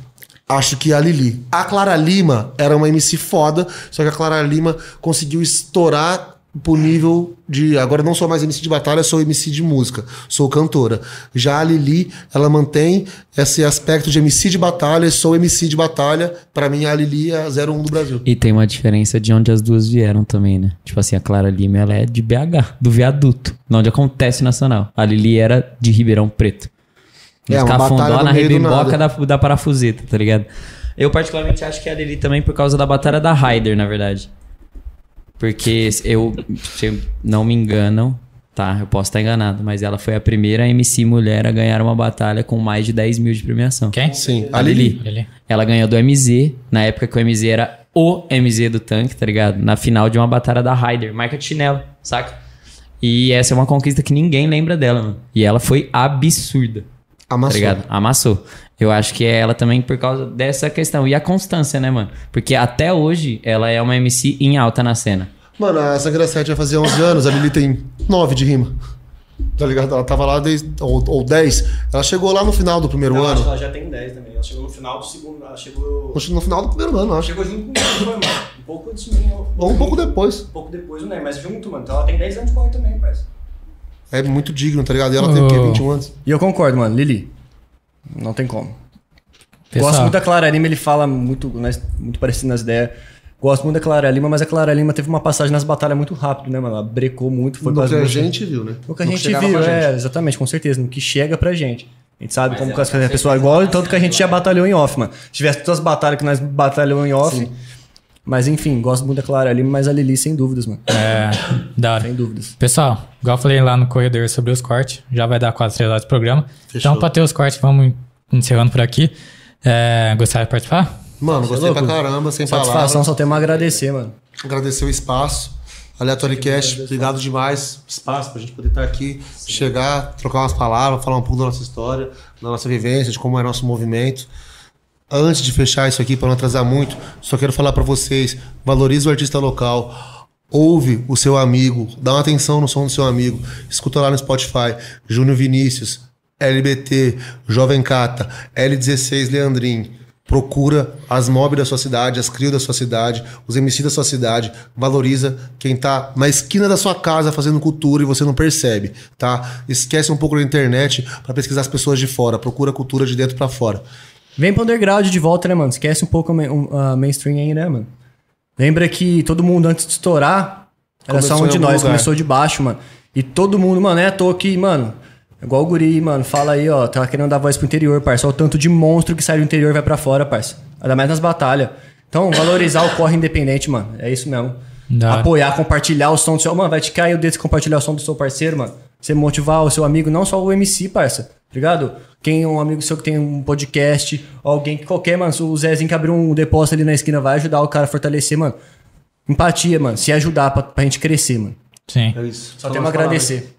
acho que a Lili. A Clara Lima era uma MC foda, só que a Clara Lima conseguiu estourar pro nível de. Agora não sou mais MC de batalha, sou MC de música, sou cantora. Já a Lili, ela mantém esse aspecto de MC de batalha, sou MC de batalha. Pra mim, a Lili é a 01 do Brasil. e tem uma diferença de onde as duas vieram também, né? Tipo assim, a Clara Lima, ela é de BH, do viaduto, onde acontece nacional. A Lili era de Ribeirão Preto. É, Nos Cafundó, no na rebimboca da, da parafuseta, tá ligado? Eu particularmente acho que a Lili também por causa da batalha da Ryder, na verdade. Porque eu, se eu não me engano, tá, eu posso estar enganado, mas ela foi a primeira MC mulher a ganhar uma batalha com mais de 10 mil de premiação. Quem? Sim, a A Lili. Lili. Ela ganhou do MZ, na época que o MZ era o MZ do tanque, tá ligado? Na final de uma batalha da Ryder, marca de chinelo, saca? E essa é uma conquista que ninguém lembra dela, mano. E ela foi absurda, tá Amassou. ligado? Amassou. Eu acho que é ela também por causa dessa questão. E a constância, né, mano? Porque até hoje ela é uma MC em alta na cena. Mano, a Sangra 7 vai fazer 11 anos, a Lili tem 9 de rima. Tá ligado? Ela tava lá desde. Ou, ou 10. Ela chegou lá no final do primeiro Não, acho que ano. ela já tem 10 também. Ela chegou no final do segundo. Ela chegou. No final do primeiro ano, acho. Chegou junto comigo, mano. Um pouco antes de mim. Ou um pouco depois. Um pouco depois, né? Mas junto, mano. Então ela tem 10 anos de corre também, parece. É muito digno, tá ligado? E ela tem o quê? Oh. 21 anos. E eu concordo, mano. Lili. Não tem como. Pessoal, Gosto muito da Clara Lima, ele fala muito, né, muito parecido nas ideias. Gosto muito da Clara Lima, mas a Clara Lima teve uma passagem nas batalhas muito rápido, né, mano? Ela brecou muito, foi as que a gente viu, né? O que a No gente viu, é, gente. exatamente, com certeza. No que chega pra gente. A gente sabe Mas como ela que as consegue pessoas igual, tanto que a gente já batalhou em off, mano. Se tivesse todas as batalhas que nós batalhamos em off. Mas enfim, gosto muito da Clara Lima, mas a Lili sem dúvidas, mano. é, da hora. Sem dúvidas. Pessoal, igual eu falei lá no corredor sobre os cortes, já vai dar quase 3 horas de programa. Fechou. Então, pra ter os cortes, vamos encerrando por aqui. É, gostaria de participar? Mano, gostei louco. pra caramba, sem Satisfação, palavras. só temos a agradecer, mano. Agradecer o espaço. Aleatory Cast, obrigado demais. Espaço pra gente poder estar aqui, chegar, trocar umas palavras, falar um pouco da nossa história, da nossa vivência, de como é nosso movimento. Antes de fechar isso aqui, para não atrasar muito, só quero falar para vocês: valorize o artista local. Ouve o seu amigo, dá uma atenção no som do seu amigo. Escuta lá no Spotify, Júnior Vinícius, LBT, Jovem Cata, L16 Leandrin. Procura as mobs da sua cidade, as crios da sua cidade, os MC da sua cidade. Valoriza quem tá na esquina da sua casa fazendo cultura e você não percebe, tá? Esquece um pouco da internet para pesquisar as pessoas de fora. Procura a cultura de dentro para fora. Vem pro underground de volta, né, mano? Esquece um pouco a um, a mainstream aí, né, mano? Lembra que todo mundo antes de estourar era Começou só um de nós, lugar. começou de baixo, mano. E todo mundo, mano, é à toa que, mano, igual o guri, mano, fala aí, ó, tá querendo dar voz pro interior, parça. Olha o tanto de monstro que sai do interior e vai pra fora, parça. Ainda mais nas batalhas. Então, valorizar o corre independente, mano. É isso mesmo. Hora. Apoiar, compartilhar o som do seu. Mano, vai te cair o dedo de compartilhar o som do seu parceiro, mano. Você motivar o seu amigo, não só o MC, parça. Ligado? Quem é um amigo seu que tem um podcast, alguém que qualquer, mano. O Zezinho que abriu um depósito ali na esquina vai ajudar o cara a fortalecer, mano. Empatia, mano. Se ajudar pra, pra gente crescer, mano. Sim. É isso. Só temos a agradecer.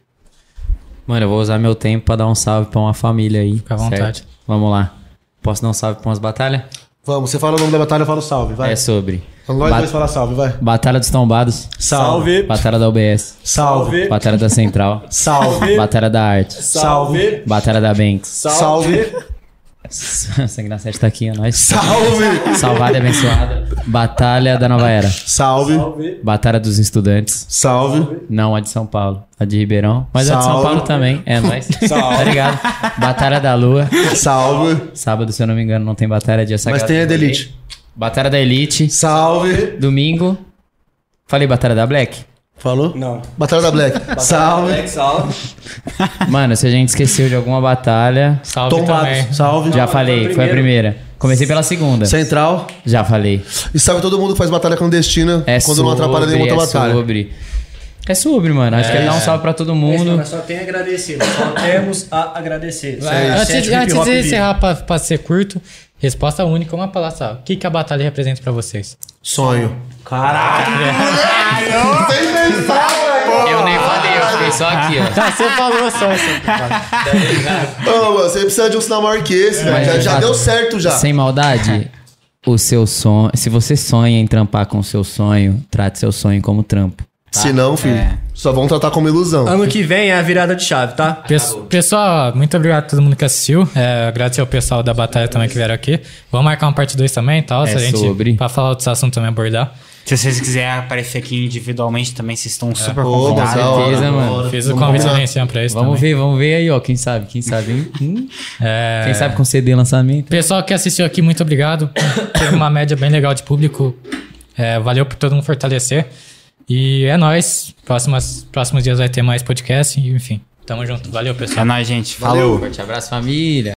Mano, eu vou usar meu tempo pra dar um salve pra uma família aí. Fica à vontade. certo? Vamos lá. Posso dar um salve pra umas batalhas? Vamos, você fala o nome da batalha, eu falo salve, vai. É sobre. Nós Ba- dois fala salve, vai. Batalha dos Tombados. Salve. Batalha da UBS. Salve. Batalha da Central. Salve. Batalha da Arte. Salve. Batalha da Banks. Salve. Sangue na Sete tá aqui, é nóis. Salve. Salvada e abençoada. Batalha da Nova Era. Salve. Batalha dos Estudantes. Salve. Não a de São Paulo. A de Ribeirão. Mas a de São Salve. Paulo também. É nóis. (laughs) Salve. Tá ligado? Batalha da Lua. Salve. Sábado, se eu não me engano, não tem batalha dia sagrado. Mas tem a. Elite. Batalha da Elite. Salve. Domingo. Falei batalha da Black? Falou? Não. Batalha da Black. Salve. salve. Mano, se a gente esqueceu de alguma batalha. Salve também. Tombados. Salve. Já falei, foi a primeira. Comecei pela segunda. Central. Já falei. E salve todo mundo que faz batalha clandestina É quando sobre, não atrapalha nenhuma outra é batalha. sobre. É sobre, mano. Acho que ele dá um salve pra todo mundo. Nós só tem a agradecer. Só temos a agradecer. Sete antes, antes de encerrar pra, pra ser curto, resposta única, uma palavra só. O que, que a batalha representa pra vocês? Sonho. Eu nem falei, eu fiquei só aqui, ó. Tá, você falou só isso. Ô, mano, você precisa de um sinal maior que esse, velho. Já, já já- deu certo já. Sem maldade, o seu sonho. Se você sonha em trampar com o seu sonho, trate seu sonho como trampo. Se não, filho, só vão tratar como ilusão. Ano que vem é a virada de chave, tá? Pes- Pessoal, muito obrigado a todo mundo que assistiu. É, agradecer ao pessoal da batalha também que vieram aqui. Vamos marcar uma parte 2 também e tal. se É a gente, sobre. Pra falar outros assuntos também abordar. Se vocês quiserem aparecer aqui individualmente também, vocês estão super Ô, convidados. da hora, certeza, da mano. hora. Fiz o convite também sempre pra isso Vamos também. ver, vamos ver aí, ó. Quem sabe, quem sabe, hein? (laughs) Hum? É, Quem sabe com CD lançamento. Pessoal que assistiu aqui, muito obrigado. (coughs) Teve uma média bem legal de público. É, valeu por todo mundo fortalecer. E é nóis. Próximas, próximos dias vai ter mais podcast. Enfim, tamo junto. Valeu, pessoal. É nóis, gente. Valeu. Falou. Forte abraço, família.